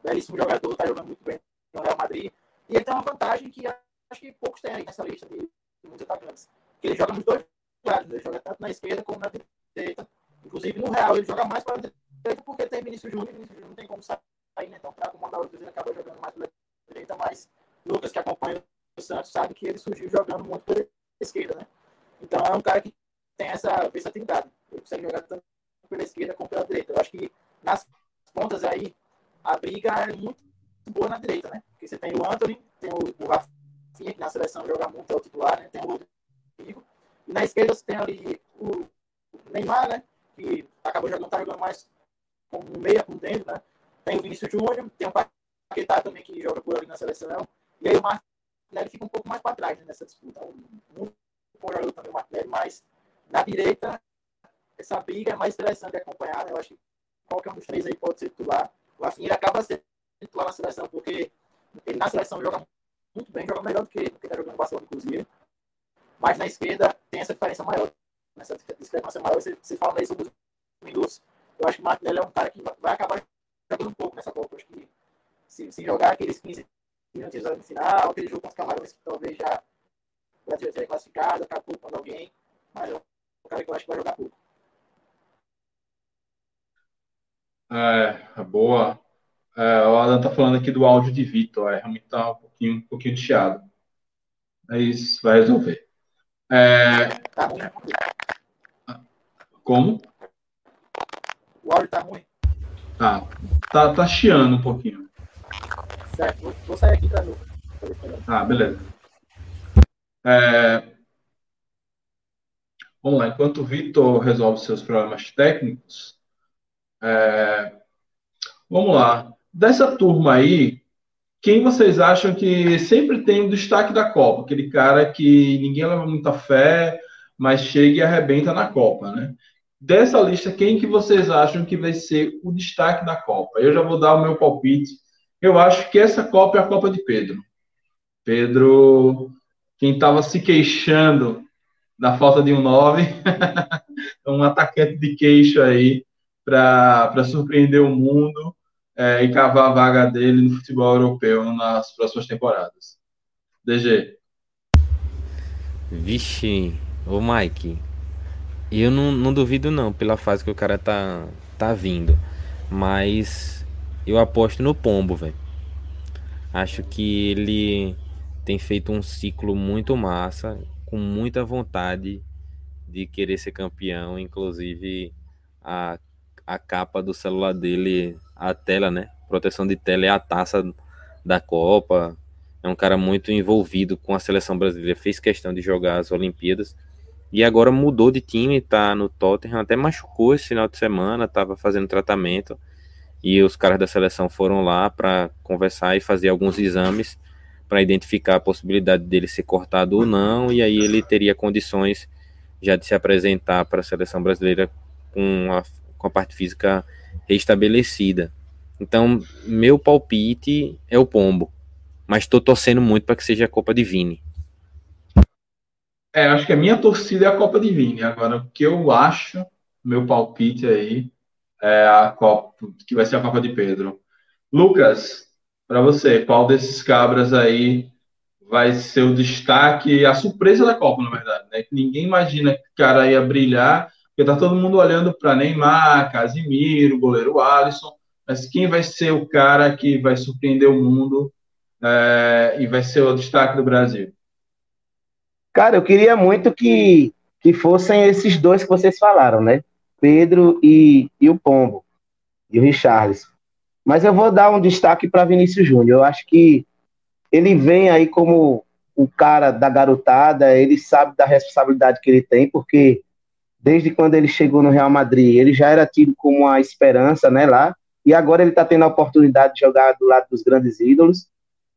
belíssimo jogador, está jogando muito bem no Real Madrid. E ele tem uma vantagem que acho que poucos têm aí nessa lista de muitos atacantes. Que ele joga nos dois lados, ele joga tanto na esquerda como na direita. Inclusive, no Real, ele joga mais para a direita porque tem Vinícius Júnior, Vinícius Júnior não tem como sair, né? Então, para acomodar dois, ele acaba jogando mais pela direita, mas Lucas, que acompanha o Santos, sabe que ele surgiu jogando muito pela esquerda, né? Então, é um cara que tem essa versatilidade. Ele consegue jogar tanto pela esquerda como pela direita. Eu acho que nas pontas aí, a briga é muito boa na direita, né? Porque você tem o Anthony, tem o, Rafinha, que na seleção joga muito, é o titular, né? Tem o Rodrigo. E na esquerda você tem ali o Neymar, né? Que acabou jogando, tá jogando mais como meia por dentro, né? Tem o Vinícius Júnior, tem o Paquetá também que joga por ali na seleção. E aí o Martinelli fica um pouco mais para trás né, nessa disputa. Muito bom jogador também o Martinelli, mas na direita essa briga é mais interessante de acompanhar, né? Eu acho que qualquer um dos três aí pode ser titular. O Rafinha ele acaba sendo titular na seleção, porque ele na seleção joga muito bem, joga melhor do que, que está jogando no Barcelona, inclusive. Mas na esquerda tem essa diferença maior. Essa discrepância maior. Você, você fala sobre os minutos. Eu acho que o Martinelli é um cara que vai acabar jogando um pouco nessa Copa. Eu acho que se, se jogar aqueles 15 minutos no final, aquele jogo com os camarões que talvez já o Brasil seja classificado, acabou com alguém. Mas é um cara que eu acho que vai jogar pouco. É, boa. É, o Adam tá falando aqui do áudio de Vitor. É, realmente tá um pouquinho, um pouquinho chiado. É isso, vai resolver. É... Como? O áudio tá ruim. Tá, tá, tá chiando um pouquinho. Certo, vou sair aqui pra novo. Ah, beleza. É... Vamos lá, enquanto o Vitor resolve seus problemas técnicos, é... vamos lá. Dessa turma aí, quem vocês acham que sempre tem o destaque da Copa? Aquele cara que ninguém leva muita fé, mas chega e arrebenta na Copa, né? Dessa lista, quem que vocês acham que vai ser o destaque da Copa? Eu já vou dar o meu palpite. Eu acho que essa Copa é a Copa de Pedro. Pedro, quem estava se queixando da falta de um 9, um atacante de queixo aí para surpreender o mundo é, e cavar a vaga dele no futebol europeu nas próximas temporadas. DG. Vixe, ô Mike, eu não, não duvido não pela fase que o cara tá, tá vindo, mas eu aposto no Pombo, velho. Acho que ele tem feito um ciclo muito massa, com muita vontade de querer ser campeão, inclusive a, a capa do celular dele, a tela, né? Proteção de tela é a taça da Copa. É um cara muito envolvido com a seleção brasileira, fez questão de jogar as Olimpíadas. E agora mudou de time, tá no Tottenham, até machucou esse final de semana, tava fazendo tratamento. E os caras da seleção foram lá para conversar e fazer alguns exames para identificar a possibilidade dele ser cortado ou não, e aí ele teria condições já de se apresentar para a seleção brasileira com a, com a parte física restabelecida. Então, meu palpite é o Pombo, mas estou torcendo muito para que seja a Copa de Vini. É, acho que a minha torcida é a Copa de Vini. Agora, o que eu acho, meu palpite aí, é a Copa, que vai ser a Copa de Pedro. Lucas, para você, qual desses cabras aí vai ser o destaque, a surpresa da Copa, na verdade, né? Ninguém imagina que o cara ia brilhar, porque tá todo mundo olhando para Neymar, Casimiro, goleiro Alisson, mas quem vai ser o cara que vai surpreender o mundo é, e vai ser o destaque do Brasil? Cara, eu queria muito que, que fossem esses dois que vocês falaram, né? Pedro e, e o Pombo, e o Richarlison. Mas eu vou dar um destaque para Vinícius Júnior. Eu acho que ele vem aí como o cara da garotada, ele sabe da responsabilidade que ele tem, porque desde quando ele chegou no Real Madrid, ele já era tido como uma esperança, né, lá, e agora ele está tendo a oportunidade de jogar do lado dos grandes ídolos,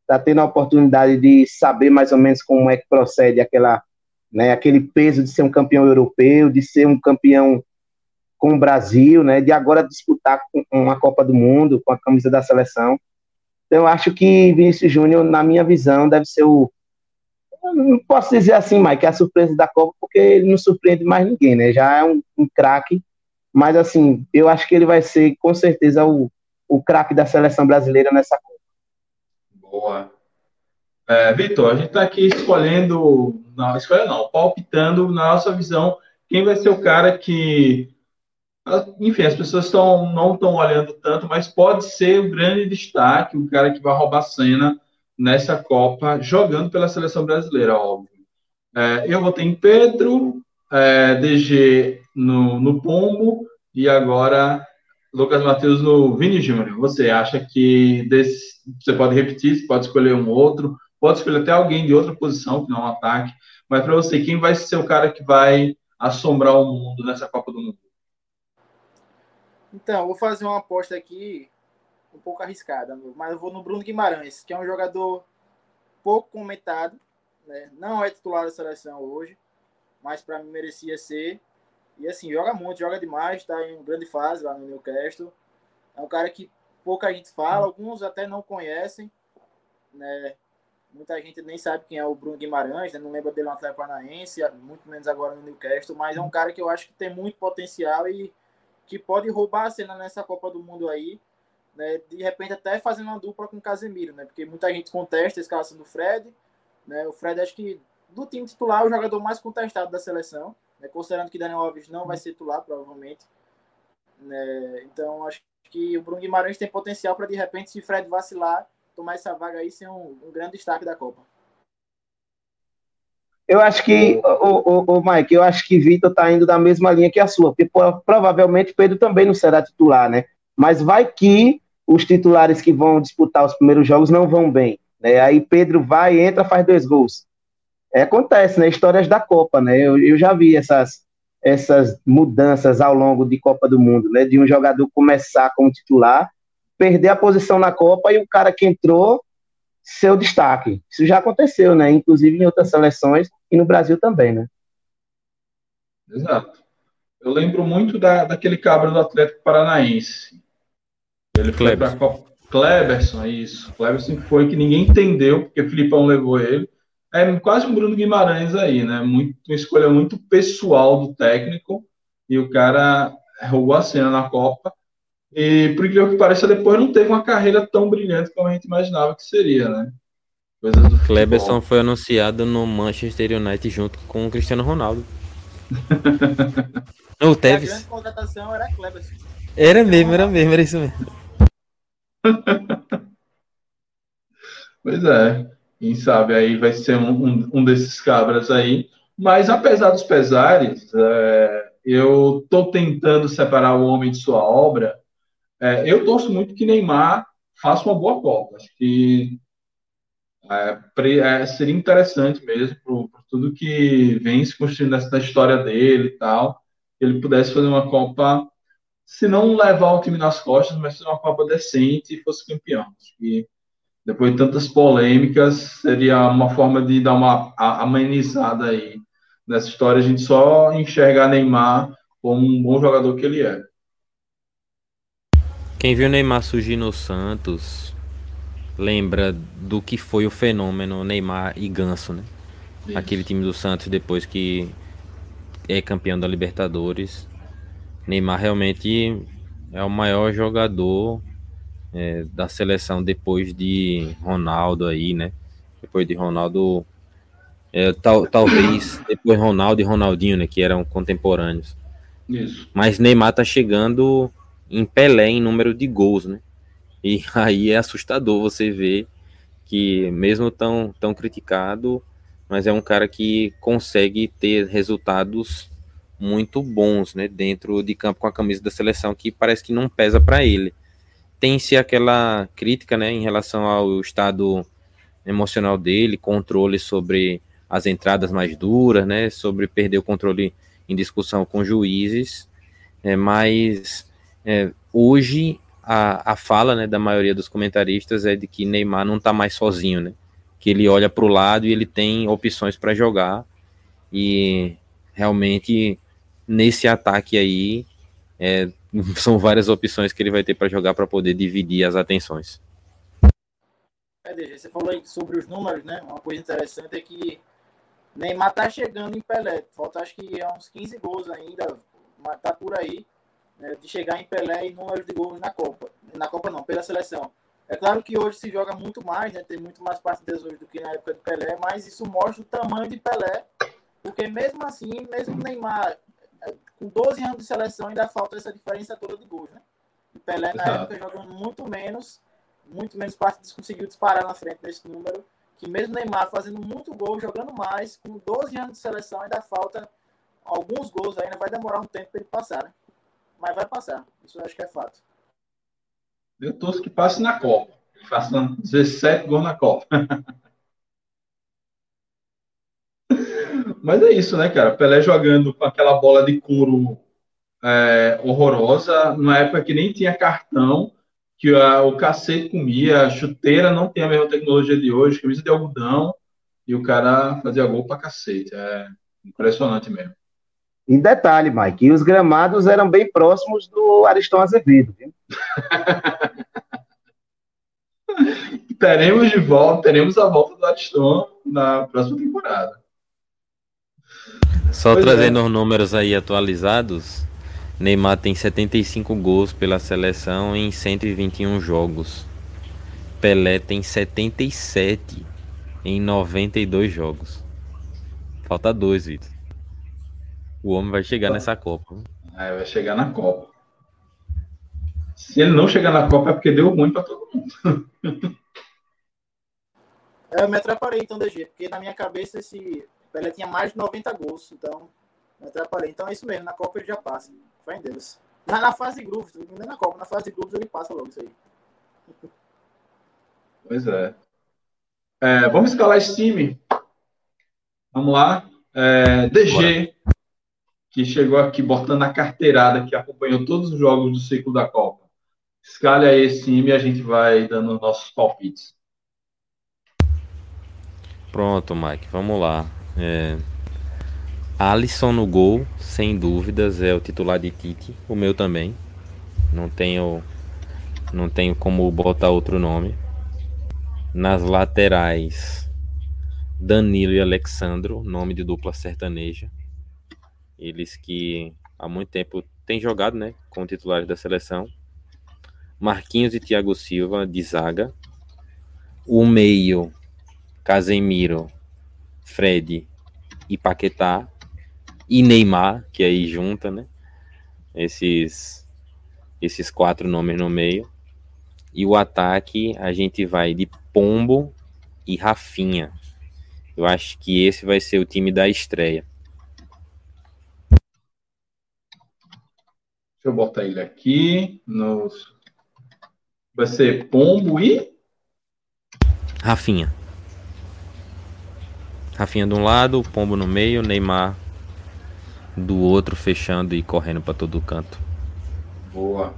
está tendo a oportunidade de saber mais ou menos como é que procede aquela, né, aquele peso de ser um campeão europeu, de ser um campeão com o Brasil, né, de agora disputar uma Copa do Mundo com a camisa da seleção. Então, eu acho que Vinícius Júnior, na minha visão, deve ser o. Não posso dizer assim, Mike, é a surpresa da Copa, porque ele não surpreende mais ninguém, né? Já é um, um craque, mas assim, eu acho que ele vai ser, com certeza, o, o craque da seleção brasileira nessa Copa. Boa. É, Vitor, a gente está aqui escolhendo, não, escolhendo não, palpitando na nossa visão quem vai ser o cara que enfim, as pessoas não estão olhando tanto, mas pode ser o grande destaque, o cara que vai roubar cena nessa Copa, jogando pela seleção brasileira, óbvio. É, eu votei em Pedro, é, DG no, no Pombo e agora Lucas Matheus no Vini Júnior. Você acha que desse, você pode repetir, você pode escolher um outro, pode escolher até alguém de outra posição, que não é um ataque, mas para você, quem vai ser o cara que vai assombrar o mundo nessa Copa do Mundo? Então, vou fazer uma aposta aqui um pouco arriscada, mas eu vou no Bruno Guimarães, que é um jogador pouco comentado, né? não é titular da seleção hoje, mas para mim merecia ser. E assim, joga muito, joga demais, está em grande fase lá no Newcastle. É um cara que pouca gente fala, alguns até não conhecem, né? Muita gente nem sabe quem é o Bruno Guimarães, né? não lembra dele no Atlético Paranaense, muito menos agora no Newcastle, mas é um cara que eu acho que tem muito potencial e que pode roubar a cena nessa Copa do Mundo aí, né? De repente até fazendo uma dupla com o Casemiro, né? Porque muita gente contesta a escalação do Fred, né? O Fred acho que do time titular é o jogador mais contestado da seleção, né? Considerando que Daniel Alves não vai ser titular provavelmente, né? Então acho que o Bruno Guimarães tem potencial para de repente se Fred vacilar, tomar essa vaga aí ser um, um grande destaque da Copa. Eu acho que, o, o, o Mike, eu acho que Vitor está indo da mesma linha que a sua, porque provavelmente Pedro também não será titular, né? Mas vai que os titulares que vão disputar os primeiros jogos não vão bem, né? Aí Pedro vai, entra, faz dois gols. É, acontece, né? Histórias da Copa, né? Eu, eu já vi essas, essas mudanças ao longo de Copa do Mundo, né? De um jogador começar como titular, perder a posição na Copa e o cara que entrou seu destaque. Isso já aconteceu, né? Inclusive em outras seleções e no Brasil também, né? Exato. Eu lembro muito da, daquele cabra do Atlético Paranaense. Ele foi para Copa. Kleberson, isso. Kleberson foi que ninguém entendeu, porque o Filipão levou ele. É quase um Bruno Guimarães aí, né? Muito, uma escolha muito pessoal do técnico. E o cara roubou a cena na Copa. E, por incrível que pareça, depois não teve uma carreira tão brilhante como a gente imaginava que seria, né? Coisas do Kleberson foi anunciado no Manchester United junto com o Cristiano Ronaldo. o Tevez. A grande contratação era Kleberson. Era mesmo, era mesmo, era isso mesmo. pois é. Quem sabe aí vai ser um, um, um desses cabras aí. Mas, apesar dos pesares, é, eu estou tentando separar o homem de sua obra. É, eu torço muito que Neymar faça uma boa Copa. Acho que é, é seria interessante mesmo, por, por, tudo que vem se construindo nessa história dele e tal, ele pudesse fazer uma Copa, se não levar o time nas costas, mas fazer uma Copa decente e fosse campeão. Acho que depois de tantas polêmicas, seria uma forma de dar uma amenizada aí nessa história, a gente só enxergar Neymar como um bom jogador que ele é. Quem viu Neymar surgir no Santos lembra do que foi o fenômeno Neymar e Ganso, né? Isso. Aquele time do Santos depois que é campeão da Libertadores. Neymar realmente é o maior jogador é, da seleção depois de Ronaldo aí, né? Depois de Ronaldo é, tal, talvez depois Ronaldo e Ronaldinho, né, que eram contemporâneos. Isso. Mas Neymar tá chegando em Pelé em número de gols, né? E aí é assustador você ver que mesmo tão, tão criticado, mas é um cara que consegue ter resultados muito bons, né, dentro de campo com a camisa da seleção que parece que não pesa para ele. Tem-se aquela crítica, né, em relação ao estado emocional dele, controle sobre as entradas mais duras, né, sobre perder o controle em discussão com juízes, é, mas é, hoje a, a fala né, da maioria dos comentaristas é de que Neymar não está mais sozinho, né, que ele olha para o lado e ele tem opções para jogar e realmente nesse ataque aí é, são várias opções que ele vai ter para jogar para poder dividir as atenções. É, você falou sobre os números, né? Uma coisa interessante é que Neymar tá chegando em Pelé. Falta acho que é uns 15 gols ainda, mas tá por aí, né, de chegar em Pelé em número de gols na Copa. Na Copa não, pela seleção. É claro que hoje se joga muito mais, né, tem muito mais partidas hoje do que na época de Pelé, mas isso mostra o tamanho de Pelé, porque mesmo assim, mesmo Neymar é, com 12 anos de seleção ainda falta essa diferença toda de gols, né? E Pelé na Exato. época jogando muito menos, muito menos partidas conseguiu disparar na frente desse número que mesmo Neymar fazendo muito gol, jogando mais, com 12 anos de seleção, ainda falta alguns gols ainda, vai demorar um tempo para ele passar, né? Mas vai passar, isso eu acho que é fato. Eu torço que passe na Copa. Faça 17 gols na Copa. Mas é isso, né, cara? Pelé jogando com aquela bola de couro é, horrorosa, numa época que nem tinha cartão, que a, o cacete comia, a chuteira não tem a mesma tecnologia de hoje, camisa de algodão, e o cara fazia gol pra cacete. É impressionante mesmo. E detalhe, Mike, os gramados eram bem próximos do Aristão Azevedo, viu? teremos de volta, teremos a volta do Aristão na próxima temporada. Só pois trazendo é. os números aí atualizados, Neymar tem 75 gols pela seleção em 121 jogos. Pelé tem 77 em 92 jogos. Falta dois, Vitor. O homem vai chegar nessa Copa. É, vai chegar na Copa. Se ele não chegar na Copa é porque deu ruim para todo mundo. É, eu me atrapalhei então, DG, porque na minha cabeça esse Pelé tinha mais de 90 gols, então me atrapalhei. Então é isso mesmo, na Copa ele já passa. Fé em Deus. Na, na fase de grupos, nem na Copa, na fase de grupos ele passa logo isso aí. Pois é. é vamos escalar esse time. Vamos lá. É, DG, Bora. Que chegou aqui botando a carteirada, que acompanhou todos os jogos do ciclo da Copa. Escale aí esse time e a gente vai dando os nossos palpites. Pronto, Mike, vamos lá. É, Alisson no gol, sem dúvidas, é o titular de Tite. O meu também. Não tenho, não tenho como botar outro nome. Nas laterais, Danilo e Alexandro, nome de dupla sertaneja. Eles que há muito tempo têm jogado, né, como titulares da seleção. Marquinhos e Thiago Silva de zaga. O meio, Casemiro, Fred e Paquetá e Neymar, que aí junta, né? Esses, esses quatro nomes no meio. E o ataque a gente vai de Pombo e Rafinha. Eu acho que esse vai ser o time da estreia. Eu botar ele aqui. Nos... Vai ser Pombo e. Rafinha. Rafinha de um lado, Pombo no meio, Neymar do outro, fechando e correndo para todo canto. Boa.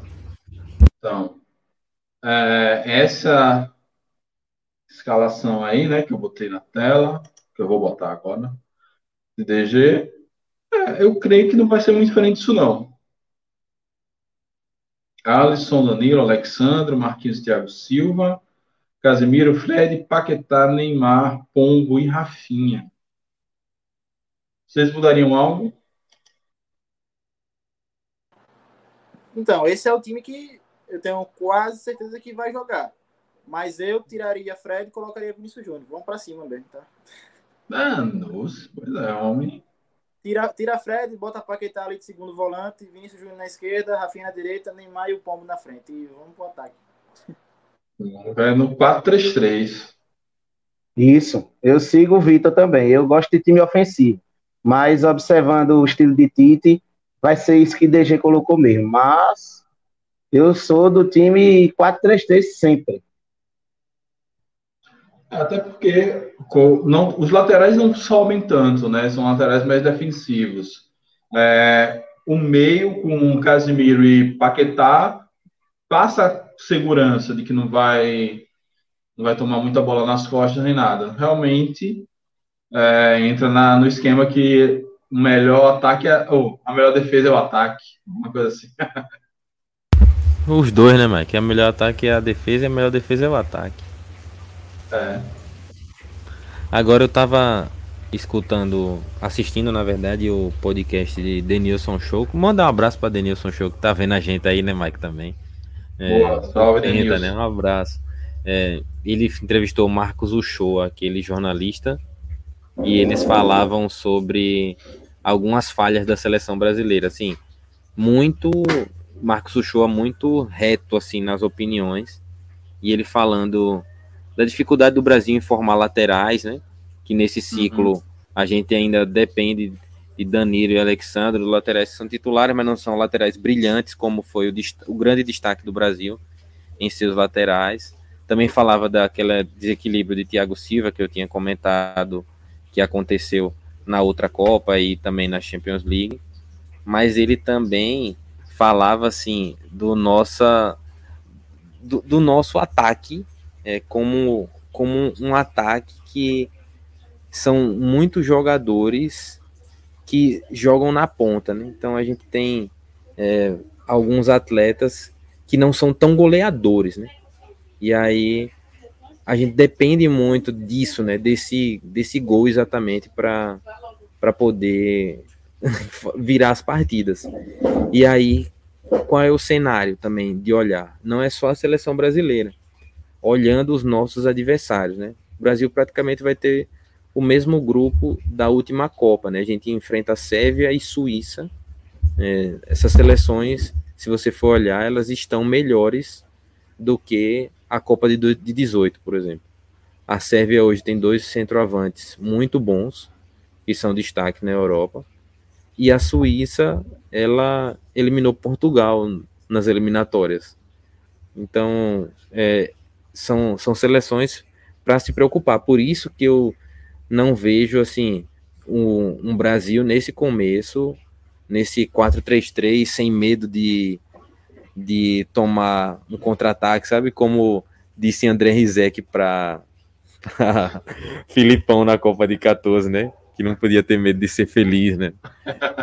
Então, é, essa escalação aí, né, que eu botei na tela, que eu vou botar agora, DG, é, eu creio que não vai ser muito diferente disso, não. Alisson, Danilo, Alexandre, Marquinhos Thiago Silva, Casemiro, Fred, Paquetá, Neymar, Pombo e Rafinha. Vocês mudariam algo? Então, esse é o time que eu tenho quase certeza que vai jogar. Mas eu tiraria Fred e colocaria Vinícius Júnior. Vamos para cima mesmo, tá? Ah, nossa, pois é, homem. Tira, tira Fred, bota Paquetá ali de segundo volante, Vinícius Júnior na esquerda, Rafinha na direita, Neymar e o Pombo na frente. E vamos pro ataque. Vai no 4-3-3. Isso, eu sigo o Vitor também. Eu gosto de time ofensivo. Mas observando o estilo de Tite, vai ser isso que DG colocou mesmo. Mas eu sou do time 4-3-3 sempre. Até porque não, os laterais não sobem tanto, né? São laterais mais defensivos. É, o meio com Casimiro e Paquetá passa segurança de que não vai não vai tomar muita bola nas costas nem nada. Realmente é, entra na, no esquema que o melhor ataque é, ou a melhor defesa é o ataque, uma coisa assim. Os dois, né, Mike? A melhor ataque é a defesa e a melhor defesa é o ataque. É. Agora eu tava escutando, assistindo na verdade o podcast de Denilson Show. Mandar um abraço para Denilson Show que tá vendo a gente aí, né, Mike também. É, Boa, salve Denilson. Né? Um abraço. É, ele entrevistou o Marcos Uchoa, aquele jornalista, e eles falavam sobre algumas falhas da seleção brasileira, assim, muito Marcos Uchoa muito reto assim nas opiniões, e ele falando da dificuldade do Brasil em formar laterais, né? Que nesse ciclo uhum. a gente ainda depende de Danilo e Alexandre, laterais que são titulares, mas não são laterais brilhantes, como foi o, o grande destaque do Brasil em seus laterais. Também falava daquele desequilíbrio de Thiago Silva, que eu tinha comentado que aconteceu na outra Copa e também na Champions League, mas ele também falava assim do nossa do, do nosso ataque é, como como um ataque que são muitos jogadores que jogam na ponta, né? Então a gente tem é, alguns atletas que não são tão goleadores, né? E aí a gente depende muito disso, né? Desse, desse gol exatamente para poder virar as partidas. E aí, qual é o cenário também de olhar? Não é só a seleção brasileira, olhando os nossos adversários, né? O Brasil praticamente vai ter o mesmo grupo da última Copa, né? A gente enfrenta a Sérvia e Suíça. É, essas seleções, se você for olhar, elas estão melhores do que a Copa de, de 18, por exemplo. A Sérvia hoje tem dois centroavantes muito bons, que são destaque na Europa. E a Suíça, ela eliminou Portugal nas eliminatórias. Então, é, são, são seleções para se preocupar. Por isso que eu não vejo assim um, um Brasil nesse começo, nesse 4-3-3, sem medo de de tomar um contra-ataque, sabe? Como disse André Rizek para Filipão na Copa de 14, né? Que não podia ter medo de ser feliz, né?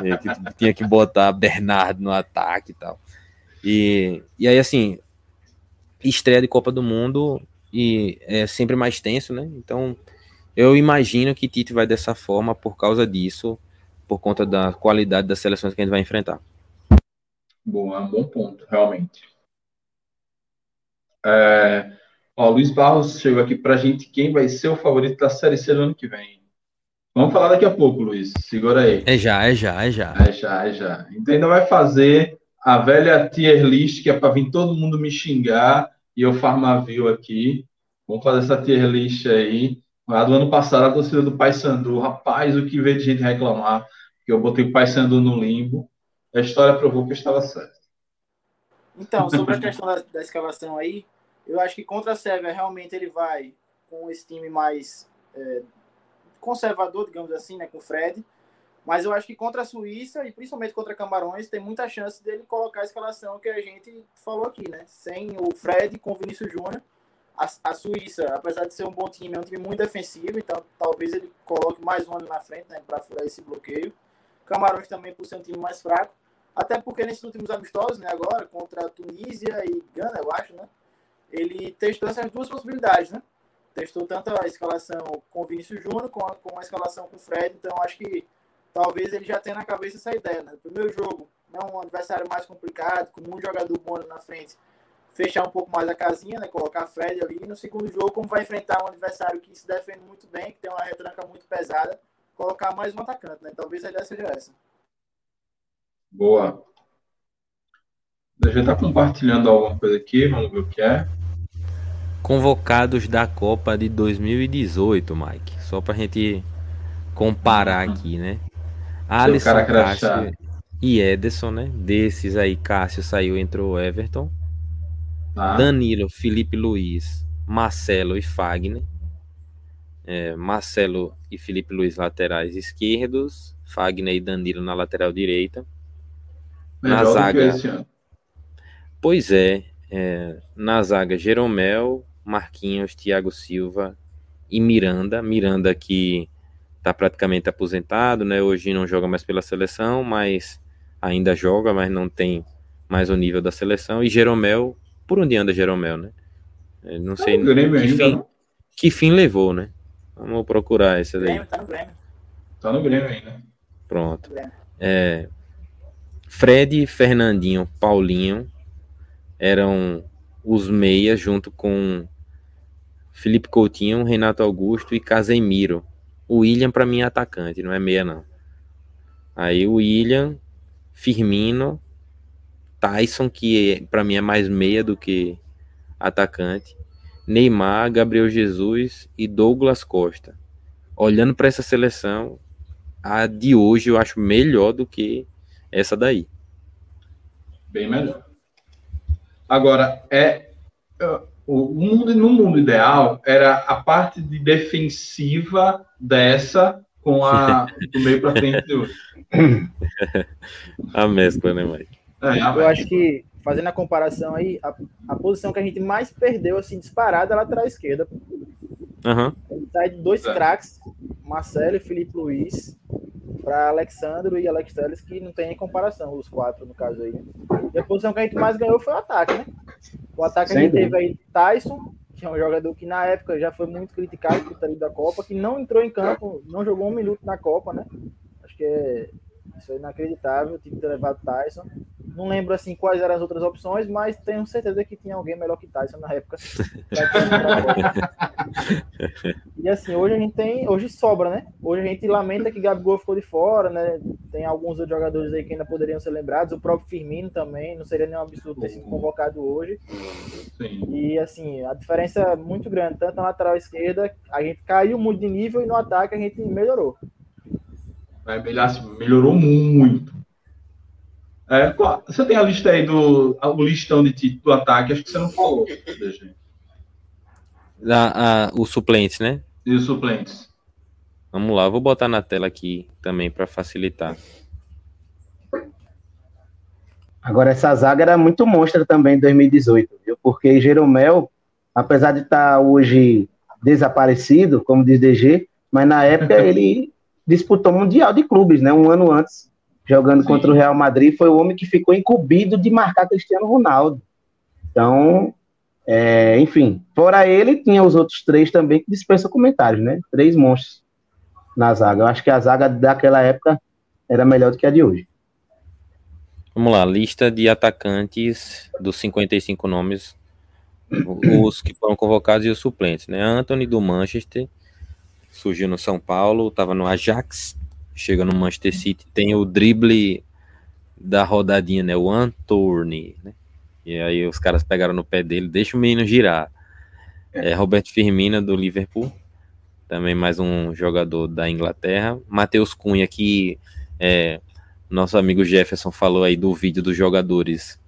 E que tinha que botar Bernardo no ataque e tal. E, e aí, assim, estreia de Copa do Mundo e é sempre mais tenso, né? Então, eu imagino que Tite vai dessa forma por causa disso, por conta da qualidade das seleções que a gente vai enfrentar. Bom, é um bom ponto, realmente. É, ó, Luiz Barros chegou aqui para a gente. Quem vai ser o favorito da Série C no ano que vem? Vamos falar daqui a pouco, Luiz. Segura aí. É já, é já, é já. É já, é já. Então ainda vai fazer a velha tier list, que é para vir todo mundo me xingar e eu Farmaville aqui. Vamos fazer essa tier list aí. Lá do ano passado, a torcida do Paysandu, rapaz, o que veio de gente reclamar, que eu botei o Paysandu no limbo. A história provou que eu estava certo. Então, sobre a questão da, da escalação aí, eu acho que contra a Sérvia, realmente ele vai com esse time mais é, conservador, digamos assim, né, com o Fred. Mas eu acho que contra a Suíça e principalmente contra Camarões tem muita chance dele colocar a escalação que a gente falou aqui, né? Sem o Fred com o Vinícius Júnior. A, a, Suíça, apesar de ser um bom time, é um time muito defensivo, então talvez ele coloque mais um ano na frente, né, para furar esse bloqueio. Camarões também por ser um time mais fraco, até porque nesses últimos amistosos, né, agora contra a Tunísia e Gana, eu acho, né? Ele testou essas duas possibilidades, né? Testou tanto a escalação com o Vinícius Júnior como a, com a escalação com o Fred, então acho que talvez ele já tenha na cabeça essa ideia, né? Primeiro jogo, não né, um adversário mais complicado, com um jogador bom na frente, fechar um pouco mais a casinha, né? Colocar Fred ali. E no segundo jogo, como vai enfrentar um adversário que se defende muito bem, que tem uma retranca muito pesada, colocar mais um atacante, né? Talvez a ideia seja essa. Boa. A gente tá compartilhando alguma coisa aqui, vamos ver o que é. Convocados da Copa de 2018, Mike. Só pra gente comparar aqui, né? Alisson, Cássio e Ederson, né? Desses aí, Cássio saiu, entrou Everton. Ah. Danilo, Felipe Luiz, Marcelo e Fagner. É, Marcelo e Felipe Luiz laterais esquerdos, Fagner e Danilo na lateral direita. Melhor na zaga. Pois é, é, na zaga Jeromel, Marquinhos, Thiago Silva e Miranda. Miranda que está praticamente aposentado, né? Hoje não joga mais pela seleção, mas ainda joga, mas não tem mais o nível da seleção. E Jeromel, por onde anda Jeromel, né? não tá sei que, ainda, fim, que fim levou, né? Vamos procurar essa daí. Tá no Grêmio. Tá no Grêmio ainda. Pronto. É, Fred, Fernandinho, Paulinho eram os meias junto com Felipe Coutinho, Renato Augusto e Casemiro. O William, para mim, é atacante, não é meia, não. Aí o William, Firmino, Tyson, que para mim é mais meia do que atacante. Neymar, Gabriel Jesus e Douglas Costa. Olhando para essa seleção, a de hoje eu acho melhor do que essa daí. Bem melhor. Agora, é, é o mundo, no mundo ideal era a parte de defensiva dessa com a do meio para frente do a mescla, né, Mike? É, eu acho que fazendo a comparação aí, a, a, posição que a gente mais perdeu assim disparada é a lateral esquerda. Uhum. Sai de dois é. craques, Marcelo e Felipe Luiz, para Alexandre e Alex Telles, que não tem nem comparação, os quatro no caso aí. E a posição que a gente mais ganhou foi o ataque, né? O ataque Sem a gente dúvida. teve aí Tyson, que é um jogador que na época já foi muito criticado por ter ido da Copa, que não entrou em campo, não jogou um minuto na Copa, né? Acho que é, isso é inacreditável, tive que ter levado Tyson. Não lembro assim quais eram as outras opções, mas tenho certeza que tinha alguém melhor que Tyson na época. e assim, hoje a gente tem, hoje sobra, né? Hoje a gente lamenta que Gabigol ficou de fora, né? Tem alguns outros jogadores aí que ainda poderiam ser lembrados, o próprio Firmino também, não seria nenhum absurdo ter sido convocado hoje. Sim. E assim, a diferença é muito grande, tanto na lateral esquerda, a gente caiu muito de nível e no ataque a gente melhorou. Melhorou muito. É, você tem a lista aí do o listão de título do ataque, acho que você não falou. A, a, os suplentes, né? E os suplentes. Vamos lá, vou botar na tela aqui também para facilitar. Agora, essa zaga era muito monstra também em 2018, viu? Porque Jeromel, apesar de estar tá hoje desaparecido, como diz DG, mas na época ele disputou o Mundial de Clubes, né? Um ano antes jogando Sim. contra o Real Madrid, foi o homem que ficou incumbido de marcar Cristiano Ronaldo. Então, é, enfim, fora ele, tinha os outros três também que dispensam comentários, né? Três monstros na zaga. Eu acho que a zaga daquela época era melhor do que a de hoje. Vamos lá, lista de atacantes dos 55 nomes, os que foram convocados e os suplentes, né? Anthony do Manchester, surgiu no São Paulo, estava no Ajax, chega no Manchester City, tem o drible da rodadinha, né? O Anthony, né? E aí os caras pegaram no pé dele, deixa o menino girar. É, Roberto Firmino do Liverpool. também mais um jogador da Inglaterra. Matheus Cunha, que é, nosso amigo Jefferson falou aí do vídeo dos jogadores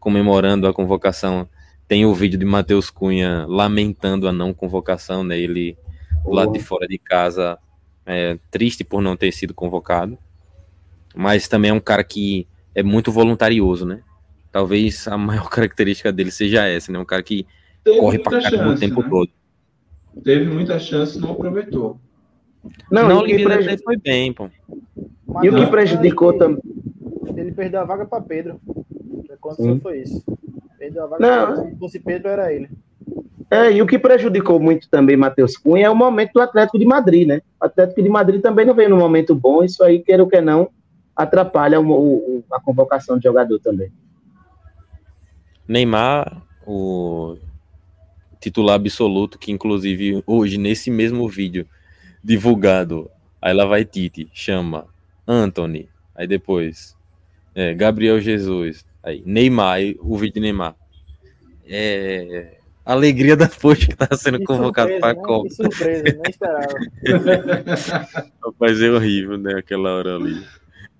comemorando a convocação. Tem o vídeo de Matheus Cunha lamentando a não convocação, né? Ele do lado de fora de casa, é, triste por não ter sido convocado. Mas também é um cara que é muito voluntarioso, né? Talvez a maior característica dele seja essa, né? Um cara que Teve corre pra caramba o tempo né? todo. Teve muita chance, não aproveitou. Não, não o preju... foi bem, pô. E o que prejudicou também. Ele perdeu a vaga para Pedro. Sim. foi isso? Perdeu a vaga não. Pedro. Se fosse Pedro, era ele. É, e o que prejudicou muito também Matheus Cunha é o momento do Atlético de Madrid, né? O Atlético de Madrid também não veio num momento bom, isso aí, queira ou que não, atrapalha o, o, a convocação de jogador também. Neymar, o titular absoluto, que inclusive hoje, nesse mesmo vídeo divulgado, aí lá vai Tite, chama Anthony, aí depois é, Gabriel Jesus, aí Neymar, o vídeo de Neymar. É, alegria da poxa que tá sendo que convocado para a né? Copa. Que surpresa, nem esperava. Rapaz, é horrível, né, aquela hora ali.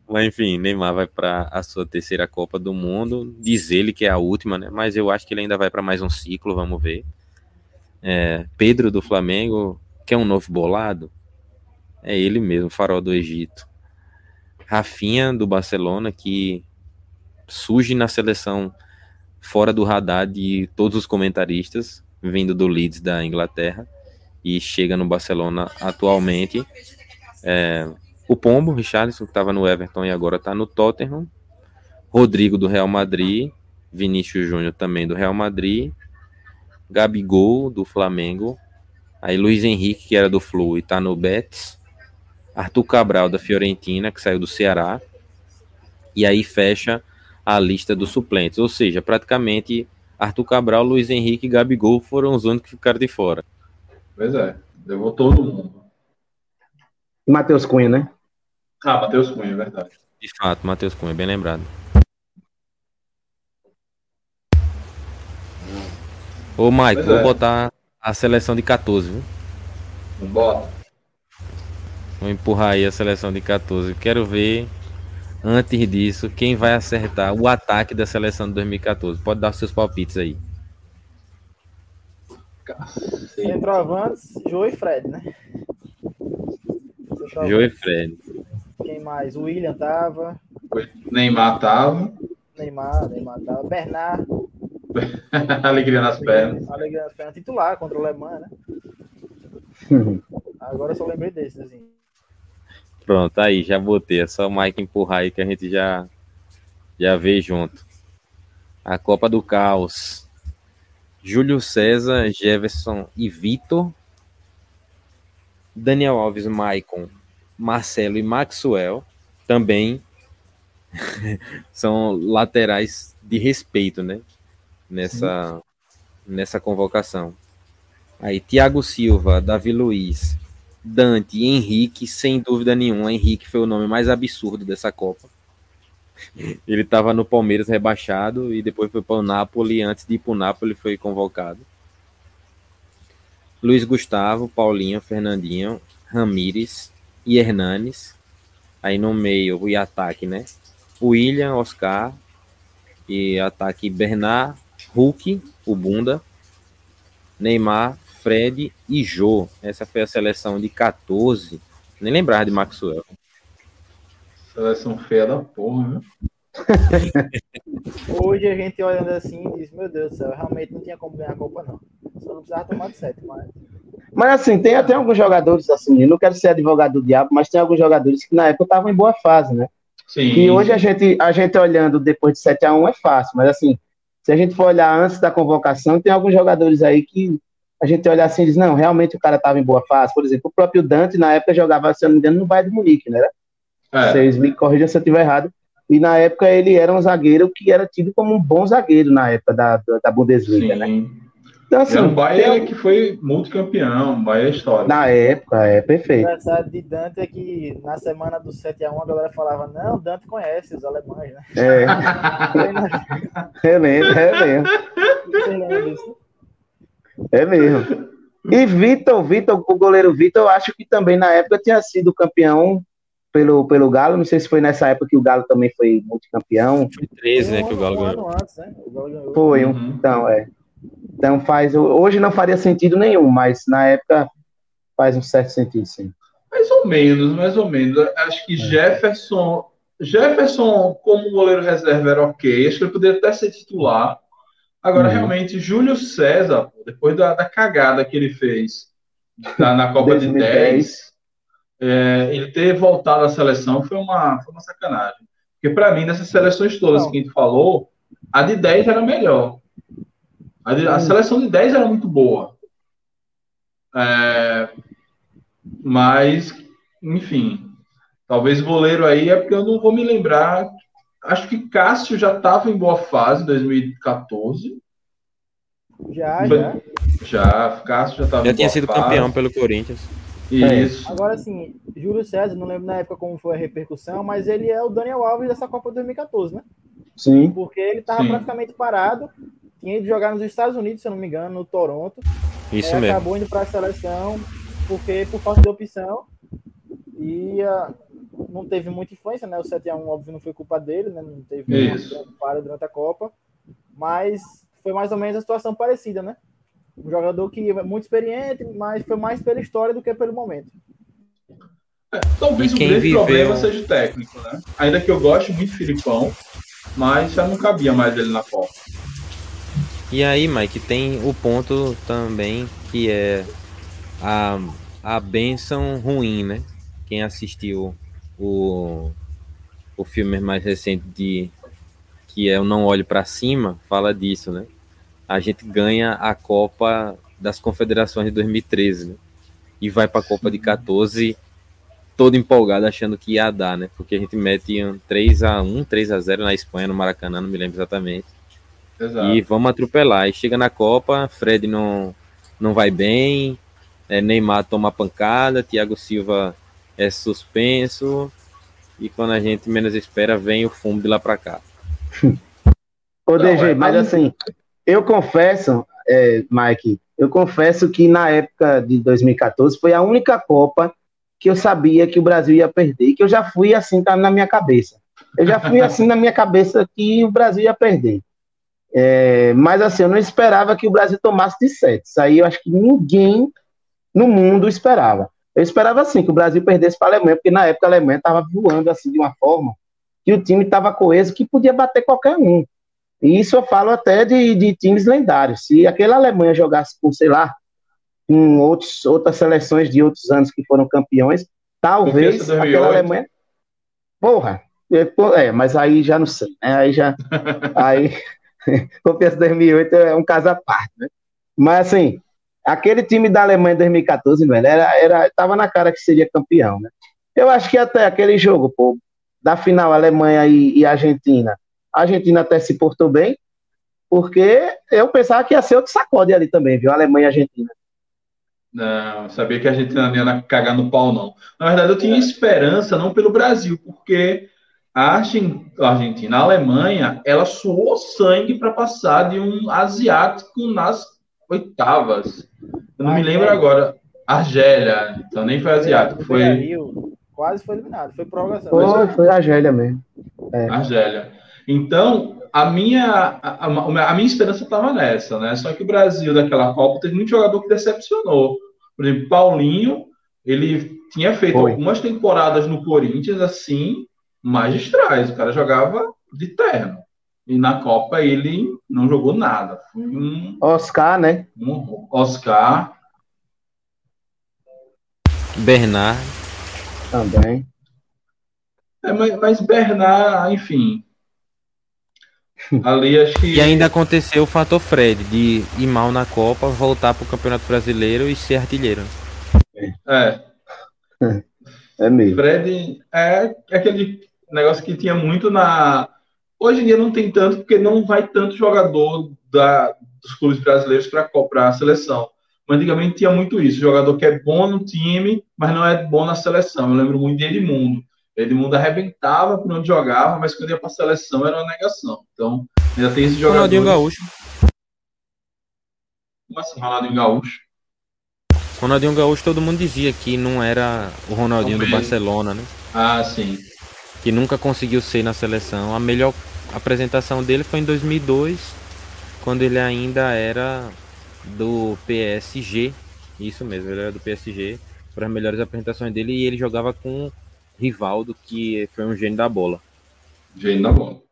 Mas enfim, Neymar vai para a sua terceira Copa do Mundo. Diz ele que é a última, né? Mas eu acho que ele ainda vai para mais um ciclo, vamos ver. É, Pedro do Flamengo, que é um novo bolado, é ele mesmo, farol do Egito. Rafinha do Barcelona, que surge na seleção fora do radar de todos os comentaristas, vindo do Leeds da Inglaterra, e chega no Barcelona atualmente. É, o Pombo, Richarlison, que estava no Everton e agora está no Tottenham. Rodrigo do Real Madrid. Vinícius Júnior também do Real Madrid. Gabigol do Flamengo. Aí Luiz Henrique, que era do Flu e está no Betis. Arthur Cabral da Fiorentina, que saiu do Ceará. E aí fecha a lista dos suplentes. Ou seja, praticamente Arthur Cabral, Luiz Henrique e Gabigol foram os únicos que ficaram de fora. Pois é, levou todo mundo. Matheus Cunha, né? Ah, Matheus Cunha, é verdade. De fato, Matheus Cunha, bem lembrado. Ô, Mike, vou é. botar a seleção de 14, viu? Bota. Vou empurrar aí a seleção de 14. Quero ver Antes disso, quem vai acertar o ataque da seleção de 2014? Pode dar os seus palpites aí. Centroavantes, Joe e Fred, né? Joe e Fred. Quem mais? O William tava. Neymar tava. Neymar, Neymar tava. Bernard. Alegria nas pernas. Alegria nas pernas. Titular contra o Alemanha, né? Agora eu só lembrei desses, assim. Pronto, aí, já botei. É só o Mike empurrar aí que a gente já, já vê junto. A Copa do Caos. Júlio César, Jefferson e Vitor. Daniel Alves, Maicon, Marcelo e Maxwell. Também são laterais de respeito, né? Nessa, nessa convocação. Aí, Thiago Silva, Davi Luiz, Dante e Henrique, sem dúvida nenhuma. Henrique foi o nome mais absurdo dessa Copa. Ele estava no Palmeiras rebaixado e depois foi para o Napoli. Antes de ir para o Napoli, foi convocado. Luiz Gustavo, Paulinho, Fernandinho, Ramires e Hernanes. Aí no meio, e ataque, né? William, Oscar. E ataque Bernard, Hulk, o Bunda. Neymar, Fred e Jô. Essa foi a seleção de 14. Nem lembrar de Maxwell. Seleção feia da porra, né? Hoje a gente olhando assim e diz, meu Deus do céu, realmente não tinha como ganhar a Copa, não. Só não precisava tomar de sete, mas. Mas assim, tem até alguns jogadores, assim, eu não quero ser advogado do diabo, mas tem alguns jogadores que na época estavam em boa fase, né? Sim. E hoje a gente, a gente olhando depois de 7 a 1 é fácil, mas assim, se a gente for olhar antes da convocação, tem alguns jogadores aí que a gente olha assim e diz, não, realmente o cara estava em boa fase. Por exemplo, o próprio Dante, na época, jogava, se eu não me engano, no Bayern de Munique, né? É. Vocês me corrijam se eu estiver errado. E na época ele era um zagueiro que era tido como um bom zagueiro na época da, da Bundesliga, Sim. né? Então, assim, é um Bayern tem... que foi multicampeão, Bayern é histórico. Na época, é perfeito. O engraçado de Dante é que na semana do 7x1 a galera falava, não, Dante conhece os alemães, né? É. eu lembro, é mesmo. É mesmo. E Vitor, Vitor, o goleiro Vitor, eu acho que também na época tinha sido campeão pelo, pelo Galo. Não sei se foi nessa época que o Galo também foi multicampeão. Foi 13, né, que o Galo ganhou. Foi, uhum. então, é. Então faz. Hoje não faria sentido nenhum, mas na época faz um certo sentido, sim. Mais ou menos, mais ou menos. Acho que é. Jefferson. Jefferson, como goleiro reserva, era ok. Acho que ele poderia até ser titular. Agora, uhum. realmente, Júlio César, depois da, da, cagada que ele fez na, na Copa de 10, é, ele ter voltado à seleção foi uma, foi uma sacanagem. Porque, para mim, nessas seleções todas Não. que a gente falou, a de 10 era melhor. A, de, a seleção de 10 era muito boa. É, mas, enfim, talvez goleiro aí é porque eu não vou me lembrar. Acho que Cássio já estava em boa fase em 2014. Já, já. Já, Cássio já estava Já tinha sido fase. campeão pelo Corinthians. Isso. É. Agora, assim, Júlio César, não lembro na época como foi a repercussão, mas ele é o Daniel Alves dessa Copa 2014, né? Sim. Porque ele estava praticamente parado tinha ido jogar nos Estados Unidos, se eu não me engano, no Toronto. Isso é, mesmo. Acabou indo para a seleção porque por falta de opção e uh, não teve muita influência, né? O 7 a 1 óbvio não foi culpa dele, né? Não teve falha durante a Copa, mas foi mais ou menos a situação parecida, né? Um jogador que é muito experiente, mas foi mais pela história do que pelo momento. É, talvez o grande viveu... problema seja o técnico, né? Ainda que eu goste muito do Filipão, mas já não cabia mais ele na Copa. E aí, Mike, tem o ponto também que é a, a benção ruim, né? Quem assistiu o, o filme mais recente de que é o Não Olhe para Cima, fala disso, né? A gente ganha a Copa das Confederações de 2013, né? E vai para a Copa de 14 todo empolgado achando que ia dar, né? Porque a gente mete um 3 a 1, 3 a 0 na Espanha, no Maracanã, não me lembro exatamente. Exato. E vamos atropelar. E chega na Copa, Fred não, não vai bem, é, Neymar toma pancada, Thiago Silva é suspenso, e quando a gente menos espera, vem o fumo de lá para cá. Ô, DG, é, mas assim, eu confesso, é, Mike, eu confesso que na época de 2014 foi a única Copa que eu sabia que o Brasil ia perder, que eu já fui assim tá na minha cabeça. Eu já fui assim na minha cabeça que o Brasil ia perder. É, mas assim, eu não esperava que o Brasil tomasse de sete. Isso aí eu acho que ninguém no mundo esperava. Eu esperava assim que o Brasil perdesse para a Alemanha, porque na época a Alemanha estava voando assim de uma forma que o time estava coeso que podia bater qualquer um. E isso eu falo até de, de times lendários. Se aquela Alemanha jogasse com, sei lá, com outros, outras seleções de outros anos que foram campeões, talvez aquela Alemanha. Porra, é, mas aí já não sei, né? Aí já. aí, Confiança 2008 é um caso à parte, né? Mas, assim, aquele time da Alemanha em 2014, velho, era, era, tava na cara que seria campeão, né? Eu acho que até aquele jogo, pô, da final Alemanha e, e Argentina, a Argentina até se portou bem, porque eu pensava que ia ser outro sacode ali também, viu? Alemanha e Argentina. Não, sabia que a Argentina não ia cagar no pau, não. Na verdade, eu tinha esperança, não pelo Brasil, porque a Argentina, a Alemanha, ela suou sangue para passar de um asiático nas oitavas. Eu não Argélia. me lembro agora. Argélia, então nem foi asiático, foi. Quase foi eliminado, foi prorrogação. Foi, foi Argélia mesmo. É. Argélia. Então, a minha, a, a, a minha esperança estava nessa, né? Só que o Brasil, daquela Copa, teve muito jogador que decepcionou. Por exemplo, Paulinho, ele tinha feito foi. algumas temporadas no Corinthians, assim, magistrais. O cara jogava de terno. E na Copa ele não jogou nada. Um, Oscar, né? Um Oscar. Bernard. Também. É, mas, mas Bernard, enfim. Ali acho que. E ainda aconteceu o fator Fred, de ir mal na Copa, voltar para o Campeonato Brasileiro e ser artilheiro. É. É mesmo. Fred é aquele negócio que tinha muito na. Hoje em dia não tem tanto, porque não vai tanto jogador da, dos clubes brasileiros para a seleção. Mas antigamente tinha muito isso: jogador que é bom no time, mas não é bom na seleção. Eu lembro muito de Edmundo. Edmundo arrebentava por onde jogava, mas quando ia para a seleção era uma negação. Então, ainda tem esse jogador. Ronaldinho Gaúcho. Como assim, Ronaldinho Gaúcho? Ronaldinho Gaúcho todo mundo dizia que não era o Ronaldinho do Barcelona, né? Ah, sim. Que nunca conseguiu ser na seleção. A melhor apresentação dele foi em 2002, quando ele ainda era do PSG. Isso mesmo, ele era do PSG. Para as melhores apresentações dele e ele jogava com Rivaldo, que foi um gênio da bola. Gênio da bola.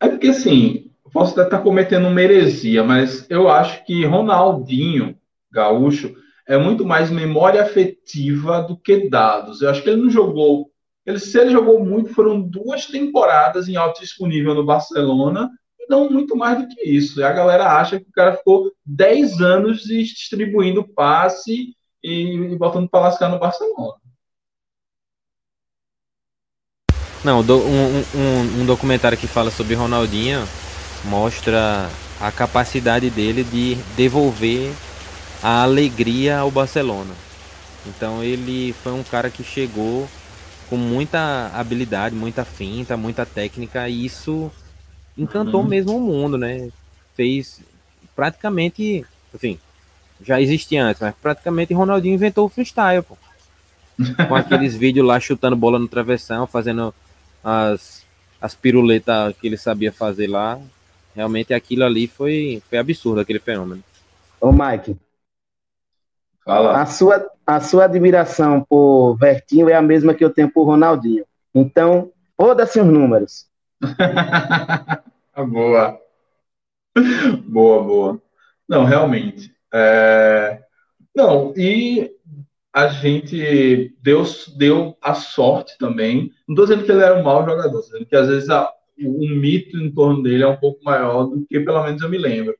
É porque assim, posso até estar cometendo uma heresia, mas eu acho que Ronaldinho Gaúcho é muito mais memória afetiva do que dados. Eu acho que ele não jogou. Ele, se ele jogou muito, foram duas temporadas em altíssimo nível no Barcelona, e não muito mais do que isso. E a galera acha que o cara ficou 10 anos distribuindo passe e, e botando para lascar no Barcelona. Não, um, um, um documentário que fala sobre Ronaldinho mostra a capacidade dele de devolver a alegria ao Barcelona. Então ele foi um cara que chegou com muita habilidade, muita finta, muita técnica e isso encantou uhum. mesmo o mundo, né? Fez praticamente, assim, já existia antes, mas praticamente Ronaldinho inventou o freestyle, pô. Com aqueles vídeos lá chutando bola no travessão, fazendo as, as piruletas que ele sabia fazer lá. Realmente aquilo ali foi, foi absurdo, aquele fenômeno. Ô, Mike, Fala. A sua, a sua admiração por Vertinho é a mesma que eu tenho por Ronaldinho. Então, foda-se os números. boa. Boa, boa. Não, realmente. É... Não, e a gente deu, deu a sorte também. Não estou dizendo que ele era um mau jogador, dizendo que às vezes a, o, mito em torno dele é um pouco maior do que pelo menos eu me lembro.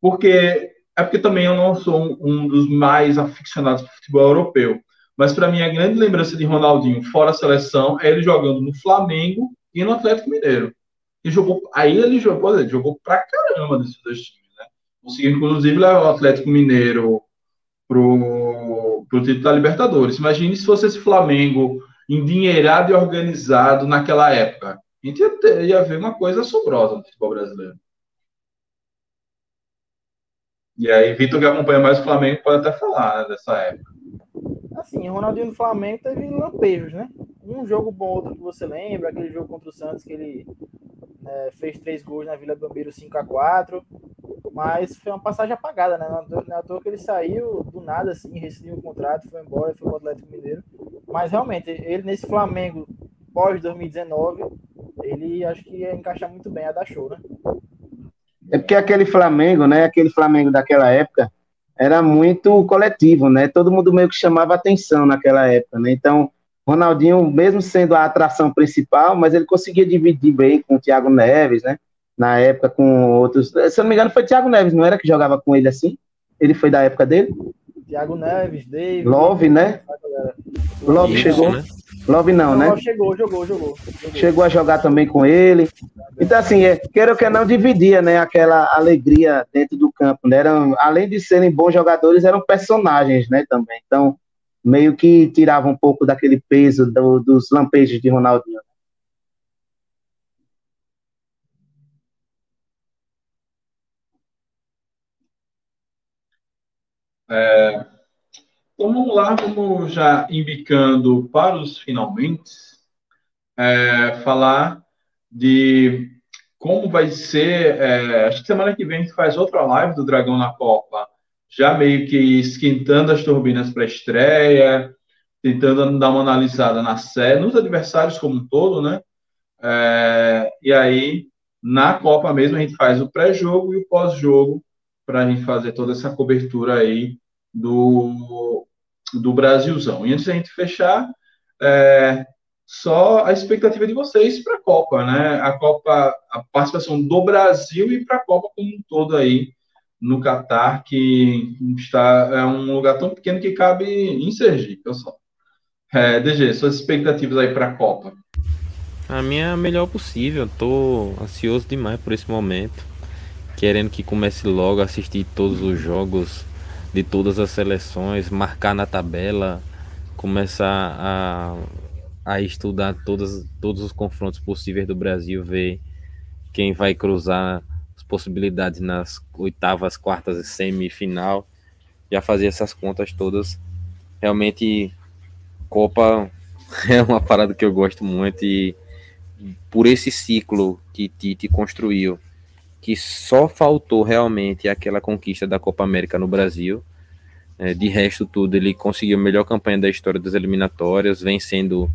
Porque é porque também eu não sou um dos mais aficionados por futebol europeu. Mas para mim, a grande lembrança de Ronaldinho fora a seleção é ele jogando no Flamengo e no Atlético Mineiro. Ele jogou, aí ele jogou, ele jogou pra caramba nesses dois times, né? Conseguiu, inclusive, levar o Atlético Mineiro pro, pro título da Libertadores. Imagine se fosse esse Flamengo endinheirado e organizado naquela época. A gente ia, ter, ia ver uma coisa assombrosa no futebol brasileiro. E aí, Vitor, que acompanha mais o Flamengo, pode até falar né, dessa época. Assim, o Ronaldinho do Flamengo teve lampejos, né? Um jogo bom, outro que você lembra, aquele jogo contra o Santos que ele né, fez três gols na Vila Belmiro 5 a 4 mas foi uma passagem apagada, né? Não é à toa que ele saiu do nada, assim, rescindiu o contrato, foi embora, foi para o Atlético Mineiro. Mas realmente, ele nesse Flamengo pós 2019, ele acho que ia encaixar muito bem a dar show, né? É porque aquele Flamengo, né? Aquele Flamengo daquela época era muito coletivo, né? Todo mundo meio que chamava atenção naquela época, né? Então, Ronaldinho, mesmo sendo a atração principal, mas ele conseguia dividir bem com o Thiago Neves, né? Na época com outros. Se eu não me engano, foi Thiago Neves, não era que jogava com ele assim? Ele foi da época dele? Thiago Neves, David. Love, né? Love chegou. Né? Love não, né? Chegou, jogou, jogou, jogou, Chegou a jogar também com ele. Então, assim, é, queira que não dividia, né? Aquela alegria dentro do campo, né? Eram, além de serem bons jogadores, eram personagens, né? Também. Então, meio que tirava um pouco daquele peso do, dos lampejos de Ronaldinho. É, então vamos lá, vamos já indicando para os finalmente, é, falar de como vai ser. É, acho que semana que vem a gente faz outra live do Dragão na Copa, já meio que esquentando as turbinas para a estreia, tentando dar uma analisada na série, nos adversários como um todo, né? É, e aí, na Copa mesmo, a gente faz o pré-jogo e o pós-jogo para a gente fazer toda essa cobertura aí do, do Brasilzão. E antes da gente fechar, é, só a expectativa de vocês para a Copa, né? A Copa, a participação do Brasil e para a Copa como um todo aí no Catar, que está é um lugar tão pequeno que cabe em Sergipe, pessoal. É, DG, suas expectativas aí para a Copa? A minha é a melhor possível. Tô ansioso demais por esse momento, querendo que comece logo assistir todos os jogos de todas as seleções, marcar na tabela, começar a, a estudar todas, todos os confrontos possíveis do Brasil, ver quem vai cruzar possibilidades nas oitavas, quartas e semifinal. já fazia essas contas todas. Realmente, Copa é uma parada que eu gosto muito e por esse ciclo que Tite construiu, que só faltou realmente aquela conquista da Copa América no Brasil. É, de resto, tudo, ele conseguiu a melhor campanha da história das eliminatórias, vencendo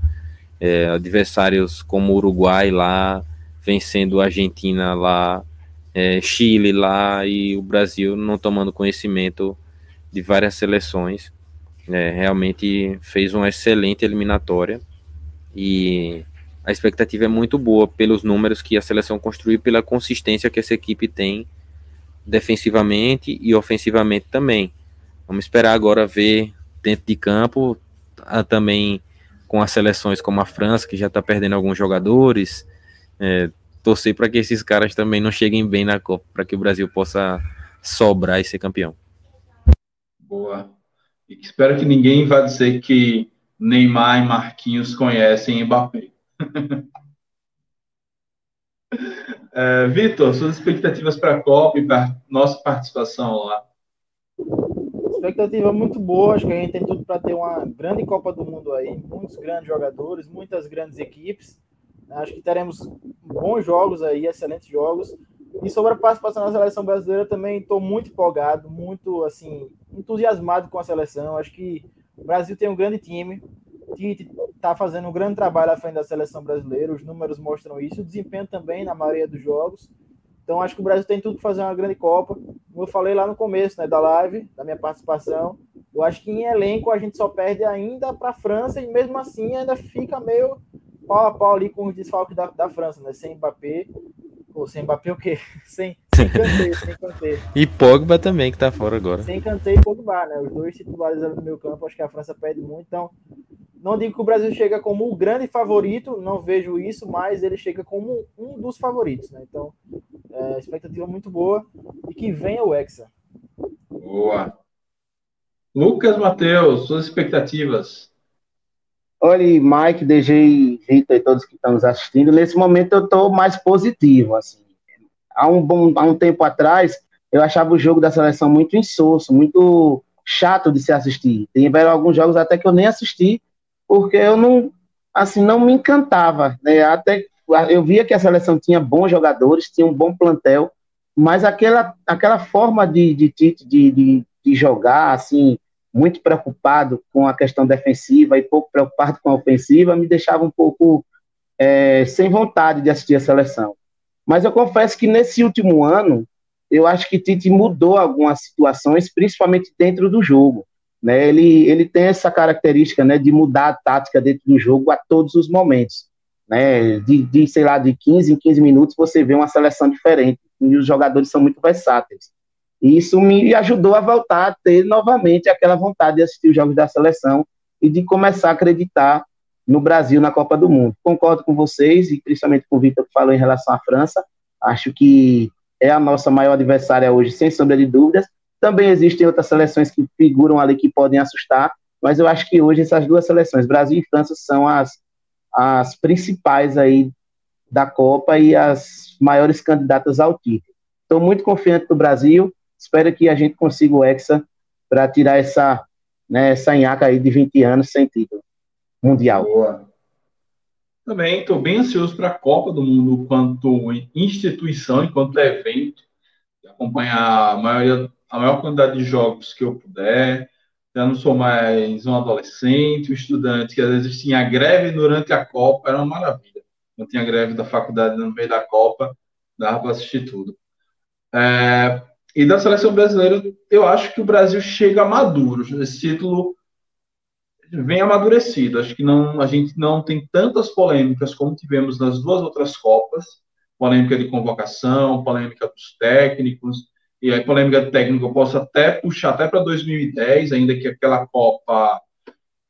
é, adversários como o Uruguai lá, vencendo a Argentina lá, é, Chile lá e o Brasil não tomando conhecimento de várias seleções. É, realmente fez uma excelente eliminatória e a expectativa é muito boa pelos números que a seleção construiu, pela consistência que essa equipe tem defensivamente e ofensivamente também. Vamos esperar agora ver dentro de campo também com as seleções como a França, que já está perdendo alguns jogadores. É, torcer para que esses caras também não cheguem bem na Copa, para que o Brasil possa sobrar e ser campeão. Boa. E espero que ninguém vá dizer que Neymar e Marquinhos conhecem Mbappé. é, Vitor, suas expectativas para a Copa e para nossa participação lá? Expectativa muito boa, acho que a gente tem tudo para ter uma grande Copa do Mundo aí, muitos grandes jogadores, muitas grandes equipes. Acho que teremos bons jogos aí, excelentes jogos. E sobre a participação na seleção brasileira também estou muito empolgado, muito assim entusiasmado com a seleção. Acho que o Brasil tem um grande time. Tite está fazendo um grande trabalho à frente da seleção brasileira. Os números mostram isso. O desempenho também na maioria dos jogos. Então acho que o Brasil tem tudo para fazer uma grande Copa. Como eu falei lá no começo, né, da live, da minha participação, eu acho que em elenco a gente só perde ainda para a França e mesmo assim ainda fica meio pau a pau ali com os desfalques da, da França, né? Sem Mbappé. Ou sem Mbappé o quê? Sem, sem Kanté, sem Kanté. E Pogba também, que tá fora agora. Sem Kanté e Pogba, né? Os dois titulares ali no meu campo, acho que a França perde muito. Então, não digo que o Brasil chega como o grande favorito, não vejo isso, mas ele chega como um dos favoritos, né? Então, é, expectativa muito boa. E que venha o Hexa. Boa. Lucas Matheus, suas expectativas? Olha, Mike, DG, Vitor e todos que estão nos assistindo, nesse momento eu estou mais positivo. Assim. Há, um bom, há um tempo atrás, eu achava o jogo da seleção muito insosso, muito chato de se assistir. Tem alguns jogos até que eu nem assisti, porque eu não, assim, não me encantava. Né? Até eu via que a seleção tinha bons jogadores, tinha um bom plantel, mas aquela, aquela forma de, de, de, de, de jogar, assim, muito preocupado com a questão defensiva e pouco preocupado com a ofensiva, me deixava um pouco é, sem vontade de assistir a seleção. Mas eu confesso que nesse último ano, eu acho que Tite mudou algumas situações, principalmente dentro do jogo. Né? Ele, ele tem essa característica né, de mudar a tática dentro do jogo a todos os momentos. Né? De, de, sei lá, de 15 em 15 minutos você vê uma seleção diferente. E os jogadores são muito versáteis. E isso me ajudou a voltar a ter novamente aquela vontade de assistir os jogos da seleção e de começar a acreditar no Brasil na Copa do Mundo. Concordo com vocês e principalmente com o Vitor que falou em relação à França. Acho que é a nossa maior adversária hoje, sem sombra de dúvidas. Também existem outras seleções que figuram ali que podem assustar, mas eu acho que hoje essas duas seleções, Brasil e França, são as, as principais aí da Copa e as maiores candidatas ao título. Estou muito confiante do Brasil, Espero que a gente consiga o Hexa para tirar essa, né, essa nhaca aí de 20 anos sem título mundial. Boa. Também estou bem ansioso para a Copa do Mundo quanto instituição, enquanto evento, acompanhar a, maioria, a maior quantidade de jogos que eu puder. Já não sou mais um adolescente, um estudante que às vezes tinha greve durante a Copa, era uma maravilha. Não tinha greve da faculdade no meio da Copa, dava para assistir tudo. É, e da seleção brasileira, eu acho que o Brasil chega maduro. Esse título vem amadurecido. Acho que não, a gente não tem tantas polêmicas como tivemos nas duas outras Copas polêmica de convocação, polêmica dos técnicos. E aí, polêmica de técnico, eu posso até puxar até para 2010, ainda que aquela Copa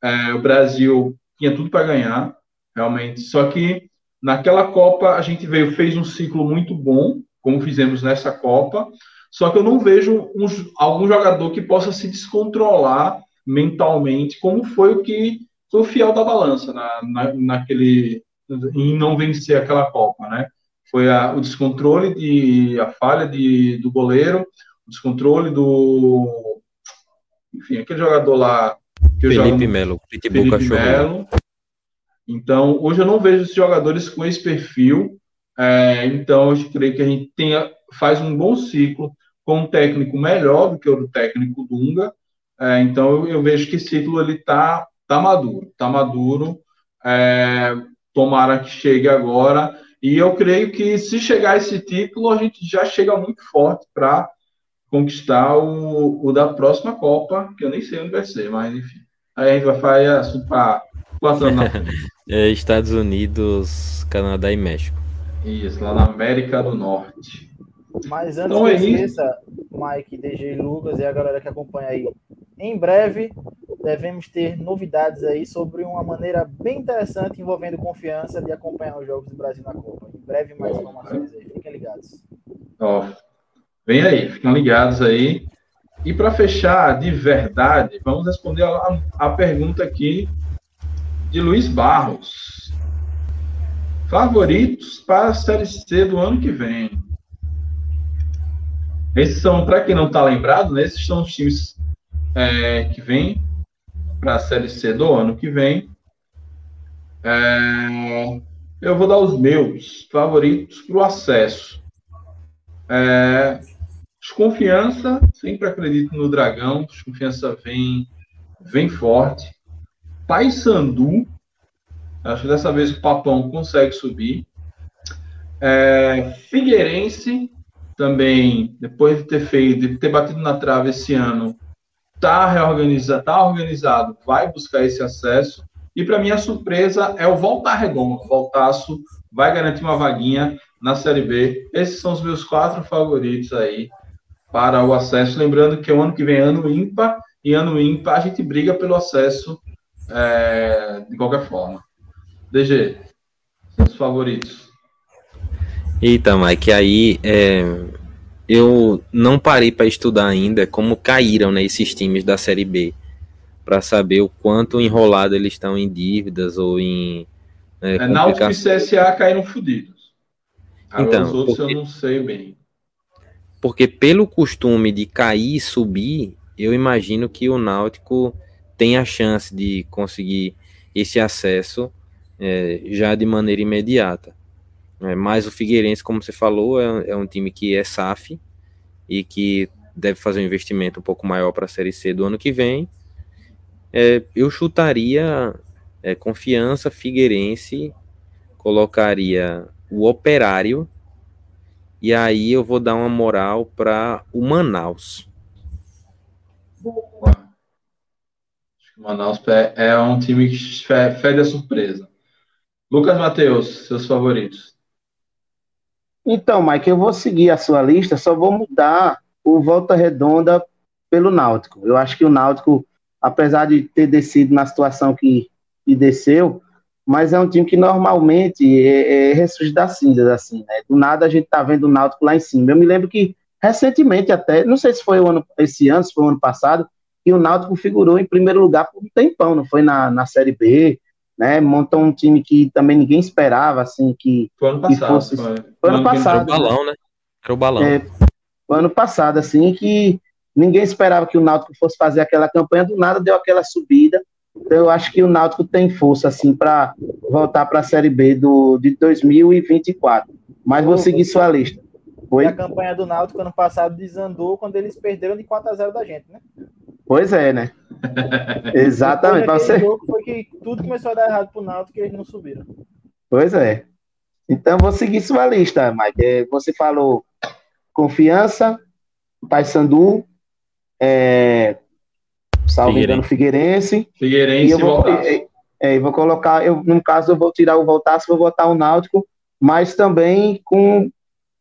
é, o Brasil tinha tudo para ganhar, realmente. Só que naquela Copa a gente veio, fez um ciclo muito bom, como fizemos nessa Copa, só que eu não vejo um, algum jogador que possa se descontrolar mentalmente, como foi o que foi o fiel da balança na, na, naquele em não vencer aquela Copa, né? Foi a, o descontrole de a falha de, do goleiro, o descontrole do enfim, aquele jogador lá. Que Felipe Melo, Felipe Melo. Então, hoje eu não vejo esses jogadores com esse perfil. É, então, eu creio que a gente tenha, faz um bom ciclo com um técnico melhor do que o do técnico Dunga. É, então, eu, eu, vejo que esse ciclo ele tá, tá maduro, tá maduro. É, tomara que chegue agora. E eu creio que se chegar esse título, a gente já chega muito forte para conquistar o, o, da próxima Copa, que eu nem sei onde vai ser, mas enfim. Aí a gente vai fazer assunto para quatro anos na frente. é, Estados Unidos, Canadá e México. Isso, lá na América do Norte. Mas antes então, é que esqueça, Mike, DG Lucas e a galera que acompanha aí, em breve devemos ter novidades aí sobre uma maneira bem interessante envolvendo confiança de acompanhar os jogos do Brasil na Copa. Em breve mais informações aí, fiquem ligados. Ó, vem aí, fiquem ligados aí. E para fechar de verdade, vamos responder a, a pergunta aqui de Luiz Barros. Favoritos para a Série C do ano que vem? Esses são, para quem não está lembrado, né, esses são os times é, que vêm para a Série C do ano que vem. É, eu vou dar os meus favoritos para o acesso. É, desconfiança, sempre acredito no Dragão. Desconfiança vem, vem forte. Paysandu, acho que dessa vez o Papão consegue subir. É, Figueirense, também, depois de ter feito, de ter batido na trave esse ano, está reorganizado, tá organizado, vai buscar esse acesso. E para minha surpresa é o Voltar Redondo. O Voltaço vai garantir uma vaguinha na Série B. Esses são os meus quatro favoritos aí para o acesso. Lembrando que o ano que vem é ano ímpar, e ano ímpar a gente briga pelo acesso é, de qualquer forma. DG, seus favoritos. Eita, Mike, aí é, eu não parei para estudar ainda como caíram né, esses times da Série B, para saber o quanto enrolado eles estão em dívidas ou em. É, é Náutico e CSA caíram fodidos. então, os outros porque, eu não sei bem. Porque pelo costume de cair e subir, eu imagino que o Náutico tem a chance de conseguir esse acesso é, já de maneira imediata. É, mas o Figueirense, como você falou, é, é, um time que é SAF e que deve fazer um investimento um pouco maior para a Série C do ano que vem. É, eu chutaria é, Confiança, Figueirense, colocaria o Operário e aí eu vou dar uma moral para o Manaus. Boa. O Manaus é, é um time que fede a surpresa. Lucas Matheus, seus favoritos. Então, Mike, eu vou seguir a sua lista, só vou mudar o Volta Redonda pelo Náutico. Eu acho que o Náutico, apesar de ter descido na situação que, que desceu, mas é um time que normalmente é, é das cinzas, assim, né? Do nada a gente tá vendo o Náutico lá em cima. Eu me lembro que recentemente até, não sei se foi o ano, esse ano, se foi o ano passado, que o Náutico figurou em primeiro lugar por um tempão, não foi na, na Série B, né? Montou um time que também ninguém esperava, assim, que, foi ano passado, fosse. Foi, foi ano passado. Era o balão, né? Era o balão. É, foi ano passado, assim, que ninguém esperava que o Náutico fosse fazer aquela campanha, do nada deu aquela subida. Então, eu acho que o Náutico tem força, assim, para voltar para a Série B do, de 2024. Mas vou seguir sua lista. Foi? a campanha do Náutico ano passado desandou quando eles perderam de 4 a 0 da gente, né? Pois é, né? Exatamente. Você... Foi que tudo começou a dar errado pro Náutico e eles não subiram. Pois é. Então vou seguir sua lista, Mike. É, você falou confiança, Paysandu, é, salvo engano, Figueirense. Figueirense e eu vou, é, é, vou colocar, eu, no caso, eu vou tirar o Voltaço, vou botar o Náutico, mas também com,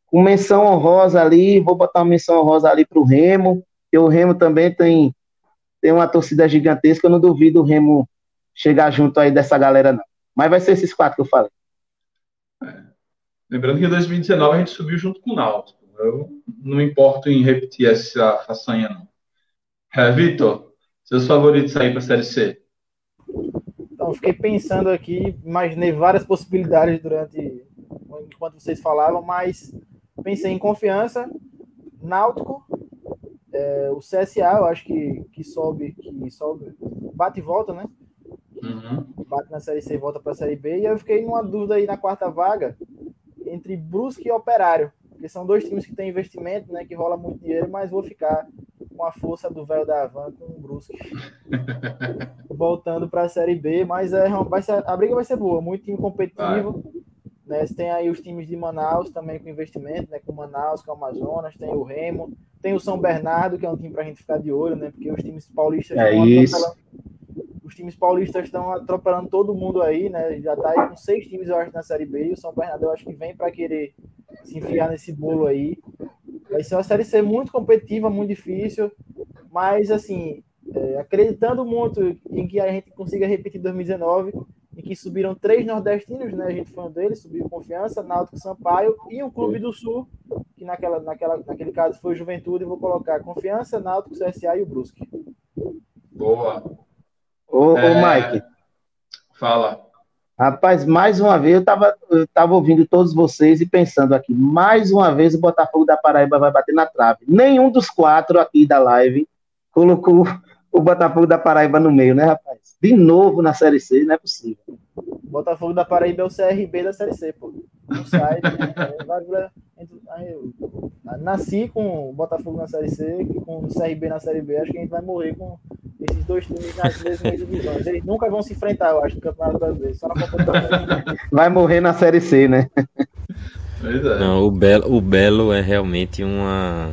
com menção honrosa ali, vou botar uma menção honrosa ali para o Remo, que o Remo também tem tem uma torcida gigantesca, eu não duvido o Remo chegar junto aí dessa galera, não. Mas vai ser esses quatro que eu falei. É. Lembrando que em 2019 a gente subiu junto com o Náutico. Eu não me importo em repetir essa façanha, não. É, Vitor, seus favoritos aí para a Série C? Então, fiquei pensando aqui, imaginei várias possibilidades durante enquanto vocês falavam, mas pensei em confiança, Náutico, É, o CSA, eu acho que, que sobe, que sobe, bate e volta, né? Uhum. Bate na Série C e volta para a Série B. E eu fiquei numa dúvida aí na quarta vaga entre Brusque e Operário, porque são dois times que têm investimento, né? Que rola muito dinheiro, mas vou ficar com a força do velho da Havan com o Brusque voltando para a Série B. Mas é, vai ser, a briga vai ser boa, muito competitivo. Né? Você tem aí os times de Manaus também com investimento, né? Com Manaus, com Amazonas, tem o Remo, tem o São Bernardo, que é um time para a gente ficar de olho, né? Porque os times paulistas é isso. Os times paulistas estão atropelando todo mundo aí, né? Já tá aí com seis times, eu acho, na Série B. E o São Bernardo, eu acho que vem para querer se enfiar nesse bolo aí. Vai ser uma Série C muito competitiva, muito difícil. Mas, assim, é, acreditando muito em que a gente consiga repetir 2019, em que subiram três nordestinos, né? A gente foi um deles, subiu Confiança, Náutico Sampaio e um Clube do Sul, que naquela, naquela, naquele caso foi Juventude, vou colocar Confiança, Náutico, CSA e o Brusque. Boa. Ô, é... ô Mike. Fala. Rapaz, mais uma vez eu estava eu tava ouvindo todos vocês e pensando aqui, mais uma vez o Botafogo da Paraíba vai bater na trave. Nenhum dos quatro aqui da live colocou o Botafogo da Paraíba no meio, né, rapaz? De novo na Série C, não é possível. Botafogo da Paraíba é o CRB da Série C, pô. Não sai. nasci com o Botafogo na Série C, com o CRB na Série B. Acho que a gente vai morrer com esses dois times nas mesmas divisões. Eles nunca vão se enfrentar, eu acho, no Campeonato Brasileiro. Só na Copa do Vai morrer na Série C, né? Pois é. Não, o Belo, o Belo é realmente uma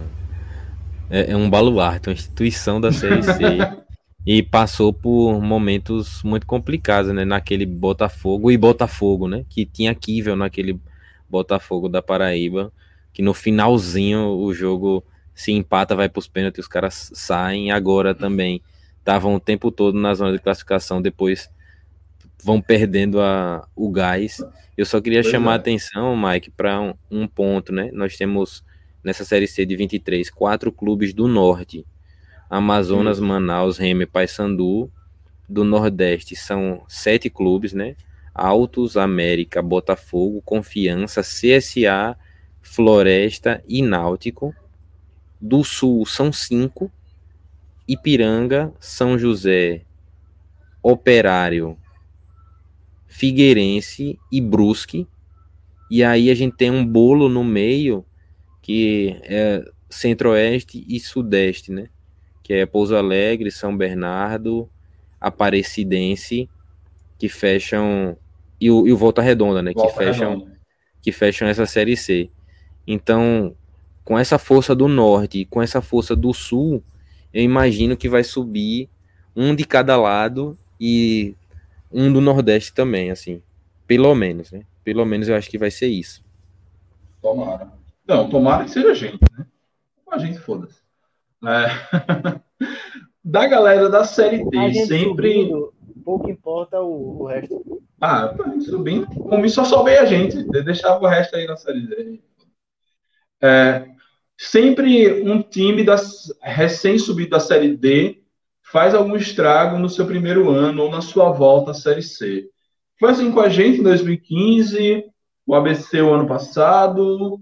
é, é um baluarte, uma instituição da Série C. e passou por momentos muito complicados, né? Naquele Botafogo e Botafogo, né? Que tinha Kível naquele Botafogo da Paraíba, que no finalzinho o jogo se empata, vai para os pênaltis, os caras saem. Agora também estavam o tempo todo na zona de classificação, depois vão perdendo a, o gás. Eu só queria pois chamar é. a atenção, Mike, para um, um ponto, né? Nós temos nessa série C de 23, quatro clubes do norte. Amazonas, Manaus, Remy, Paysandu. Do Nordeste são sete clubes, né? Altos, América, Botafogo, Confiança, CSA, Floresta e Náutico. Do Sul são cinco. Ipiranga, São José, Operário, Figueirense e Brusque. E aí a gente tem um bolo no meio que é centro-oeste e sudeste, né? Que é Pouso Alegre, São Bernardo, Aparecidense, que fecham e o, e o Volta Redonda, né? Volta que fecham Redonda. que fecham essa série C. Então, com essa força do norte e com essa força do sul, eu imagino que vai subir um de cada lado e um do nordeste também, assim. Pelo menos, né? Pelo menos eu acho que vai ser isso. Tomara. Não, tomara que seja a gente, né? A gente, foda-se. É. da galera da Série D, sempre. Subindo, pouco importa o, o resto. Ah, gente subindo. Como só soube a gente, deixava o resto aí na Série D. É, sempre um time recém-subido da Série D faz algum estrago no seu primeiro ano ou na sua volta à Série C. Foi assim com a gente em 2015, o ABC o ano passado,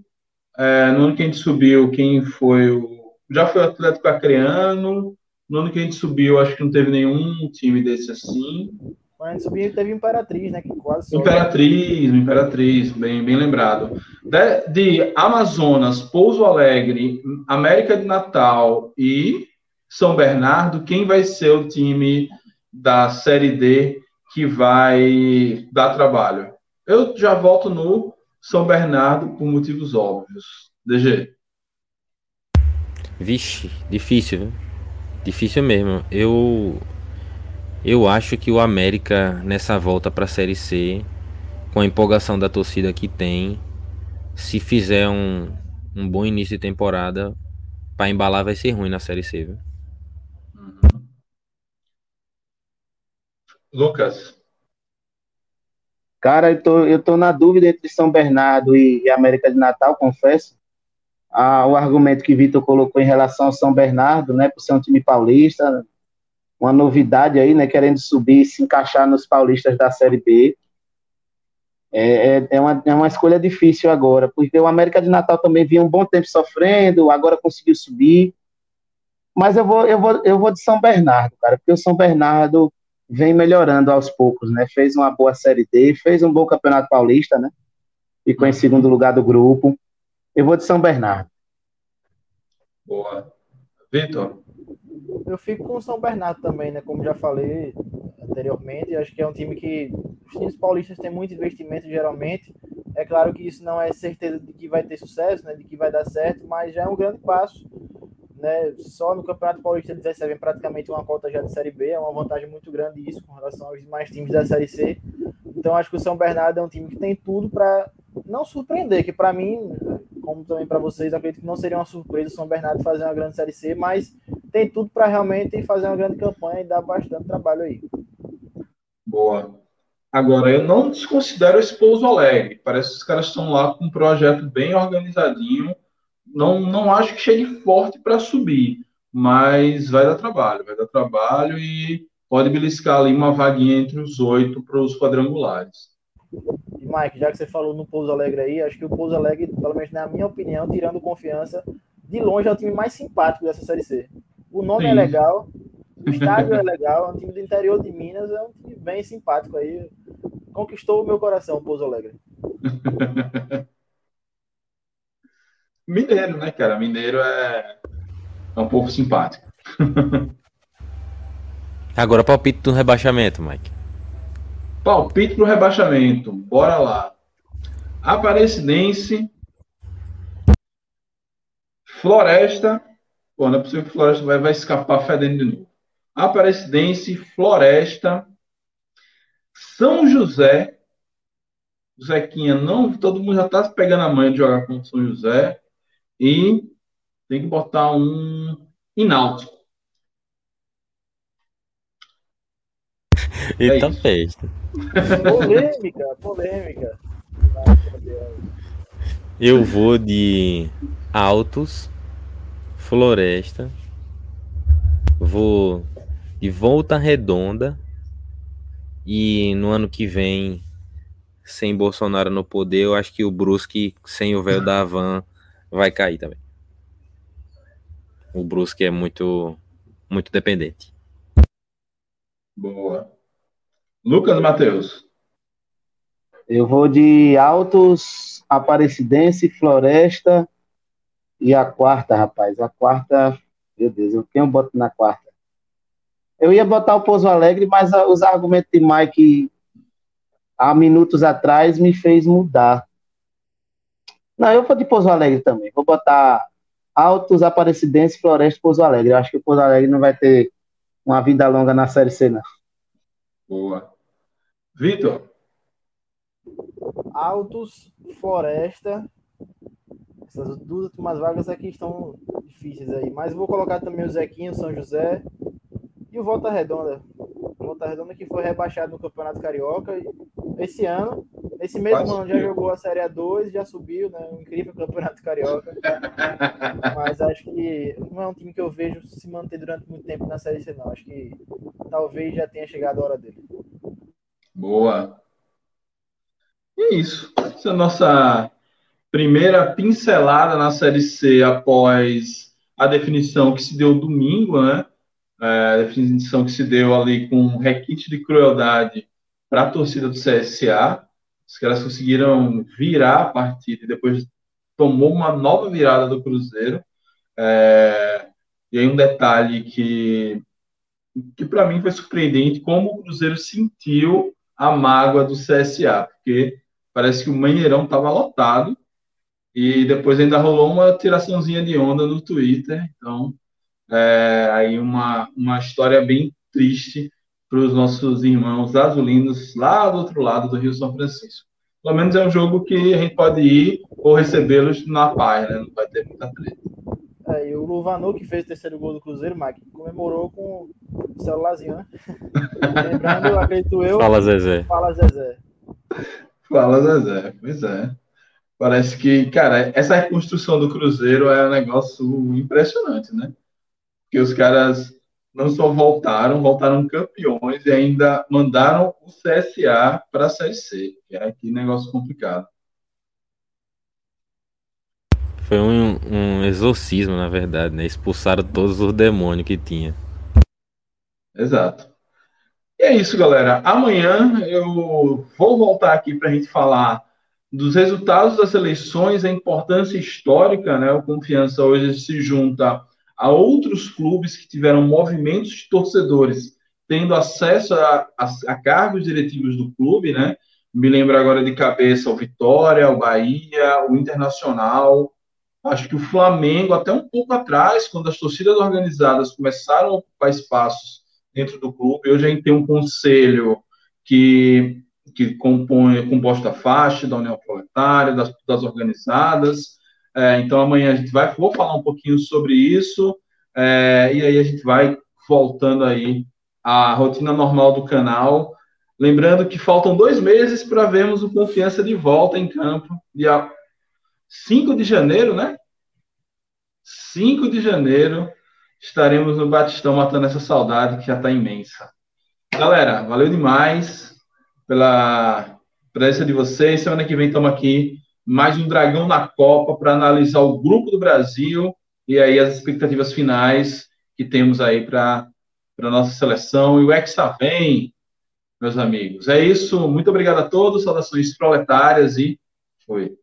é, no ano que a gente subiu, quem foi o. Já foi o Atlético Acreano. No ano que a gente subiu, acho que não teve nenhum time desse assim. Quando a gente subiu, teve Imperatriz, né? Que quase Imperatriz, Imperatriz, bem, bem lembrado. De, de Amazonas, Pouso Alegre, América de Natal e São Bernardo, quem vai ser o time da Série D que vai dar trabalho? Eu já volto no são Bernardo por motivos óbvios. DG. Vixe, difícil, viu? Difícil mesmo. Eu eu acho que o América nessa volta para a Série C, com a empolgação da torcida que tem, se fizer um, um bom início de temporada, para embalar vai ser ruim na Série C, viu? Uhum. Lucas. Cara, eu tô, eu tô na dúvida entre São Bernardo e, e América de Natal, confesso. Ah, o argumento que Vitor colocou em relação ao São Bernardo, né, por ser um time paulista, uma novidade aí, né, querendo subir e se encaixar nos paulistas da Série B. É, é, é, uma, é uma escolha difícil agora, porque o América de Natal também vinha um bom tempo sofrendo, agora conseguiu subir. Mas eu vou, eu vou, eu vou de São Bernardo, cara, porque o São Bernardo vem melhorando aos poucos, né? Fez uma boa Série D, fez um bom Campeonato Paulista, né? Ficou em segundo lugar do grupo. Eu vou de São Bernardo. Boa. Vitor? Eu fico com o São Bernardo também, né? Como já falei anteriormente, acho que é um time que os times paulistas têm muito investimento geralmente. É claro que isso não é certeza de que vai ter sucesso, né? De que vai dar certo, mas já é um grande passo né? Só no Campeonato Paulista eles recebem praticamente uma cota já de Série B, é uma vantagem muito grande isso com relação aos demais times da Série C. Então acho que o São Bernardo é um time que tem tudo para não surpreender, que para mim, como também para vocês, acredito que não seria uma surpresa o São Bernardo fazer uma grande Série C, mas tem tudo para realmente fazer uma grande campanha e dar bastante trabalho aí. Boa. Agora, eu não desconsidero esse Pouso Alegre. Parece que os caras estão lá com um projeto bem organizadinho não, não acho que chegue forte para subir, mas vai dar trabalho, vai dar trabalho e pode beliscar ali uma vaguinha entre os oito para os quadrangulares. E Mike, já que você falou no Pouso Alegre aí, acho que o Pouso Alegre, pelo menos na minha opinião, tirando confiança, de longe é o time mais simpático dessa Série C. O nome é Sim. é legal, o estádio é legal, é um time do interior de Minas, é um time bem simpático aí. Conquistou o meu coração, o Pouso Alegre. Mineiro, né, cara? Mineiro é, é um pouco simpático. Agora, palpite do rebaixamento, Mike. Palpite pro rebaixamento. Bora lá. Aparecidense. Floresta. Pô, não é possível que Floresta vai, vai escapar fedendo de novo. Aparecidense, Floresta. São José. Zequinha, não, todo mundo já tá pegando a manha de jogar com São José. E tem que botar um ináutico. Eita é fez. polêmica, polêmica. Eu vou de Altos, Floresta. Vou de Volta Redonda. E no ano que vem, sem Bolsonaro no poder, eu acho que o Brusque, sem o véu da Havan, vai cair também. O Brusque é muito, muito dependente. Boa. Lucas Matheus. Eu vou de Altos, Aparecidense, Floresta e a quarta, rapaz. A quarta, meu Deus, quem eu boto na quarta? Eu ia botar o Pouso Alegre, mas os argumentos de Mike há minutos atrás me fez mudar. Não, eu vou de Pouso Alegre também. Vou botar Altos, Aparecidense, Floresta Pouso Alegre. Eu acho que o Pouso Alegre não vai ter uma vida longa na Série C, não. Boa. Vitor? Altos, Floresta. Essas duas últimas vagas aqui estão difíceis aí. Mas vou colocar também o Zequinho, São José e o Volta Redonda. Volta Redonda que foi rebaixado no Campeonato Carioca esse ano. Esse mesmo ano já jogou a Série A2, já subiu, né? Um incrível Campeonato Carioca. Mas acho que não é um time que eu vejo se manter durante muito tempo na Série C, não. Acho que talvez já tenha chegado a hora dele. Boa. E é isso. Essa é a nossa primeira pincelada na Série C após a definição que se deu domingo, né? É, a definição que se deu ali com um requinte de crueldade para a torcida do CSA. Os caras conseguiram virar a partida e depois tomou uma nova virada do Cruzeiro. É, e aí um detalhe que, que para mim foi surpreendente, como o Cruzeiro sentiu a mágoa do CSA, porque parece que o Manheirão estava lotado e depois ainda rolou uma tiraçãozinha de onda no Twitter. Então, é, aí uma, uma história bem triste para os nossos irmãos azulinos lá do outro lado do Rio São Francisco. Pelo menos é um jogo que a gente pode ir ou recebê-los na paz, né? Não vai ter muita treta. É, e o Luvanu, que fez o terceiro gol do Cruzeiro, Mike, comemorou com o celularzinho, né? Lembrando, acredito eu. Fala, Zezé. Fala, Zezé. Fala, Zezé. Pois é. Parece que, cara, essa reconstrução do Cruzeiro é um negócio impressionante, né? Porque os caras não só voltaram, voltaram campeões e ainda mandaram o CSA para a Série C, que é aqui negócio complicado. Foi um, um exorcismo, na verdade, né? Expulsaram todos os demônios que tinha. Exato. E é isso, galera. Amanhã eu vou voltar aqui para a gente falar dos resultados das eleições, a importância histórica, né? O Confiança hoje se junta a outros clubes que tiveram movimentos de torcedores tendo acesso a, a, a cargos diretivos do clube, né? Me lembro agora de cabeça o Vitória, o Bahia, o Internacional. Acho que o Flamengo, até um pouco atrás, quando as torcidas organizadas começaram a ocupar espaços dentro do clube, hoje a gente tem um conselho que, que compõe, composto da faixa, da União Proletária, das, das organizadas. É, então amanhã a gente vai, vou falar um pouquinho sobre isso, é, e aí a gente vai voltando aí à rotina normal do canal. Lembrando que faltam dois meses para vermos o Confiança de volta em campo, dia 5 de janeiro, né? 5 de janeiro estaremos no Batistão matando essa saudade que já está imensa. Galera, valeu demais pela presença de vocês. Semana que vem estamos aqui, mais um Dragão na Copa para analisar o grupo do Brasil e aí as expectativas finais que temos aí para a nossa seleção. E o Hexa vem, meus amigos. É isso. Muito obrigado a todos. Saudações proletárias e foi.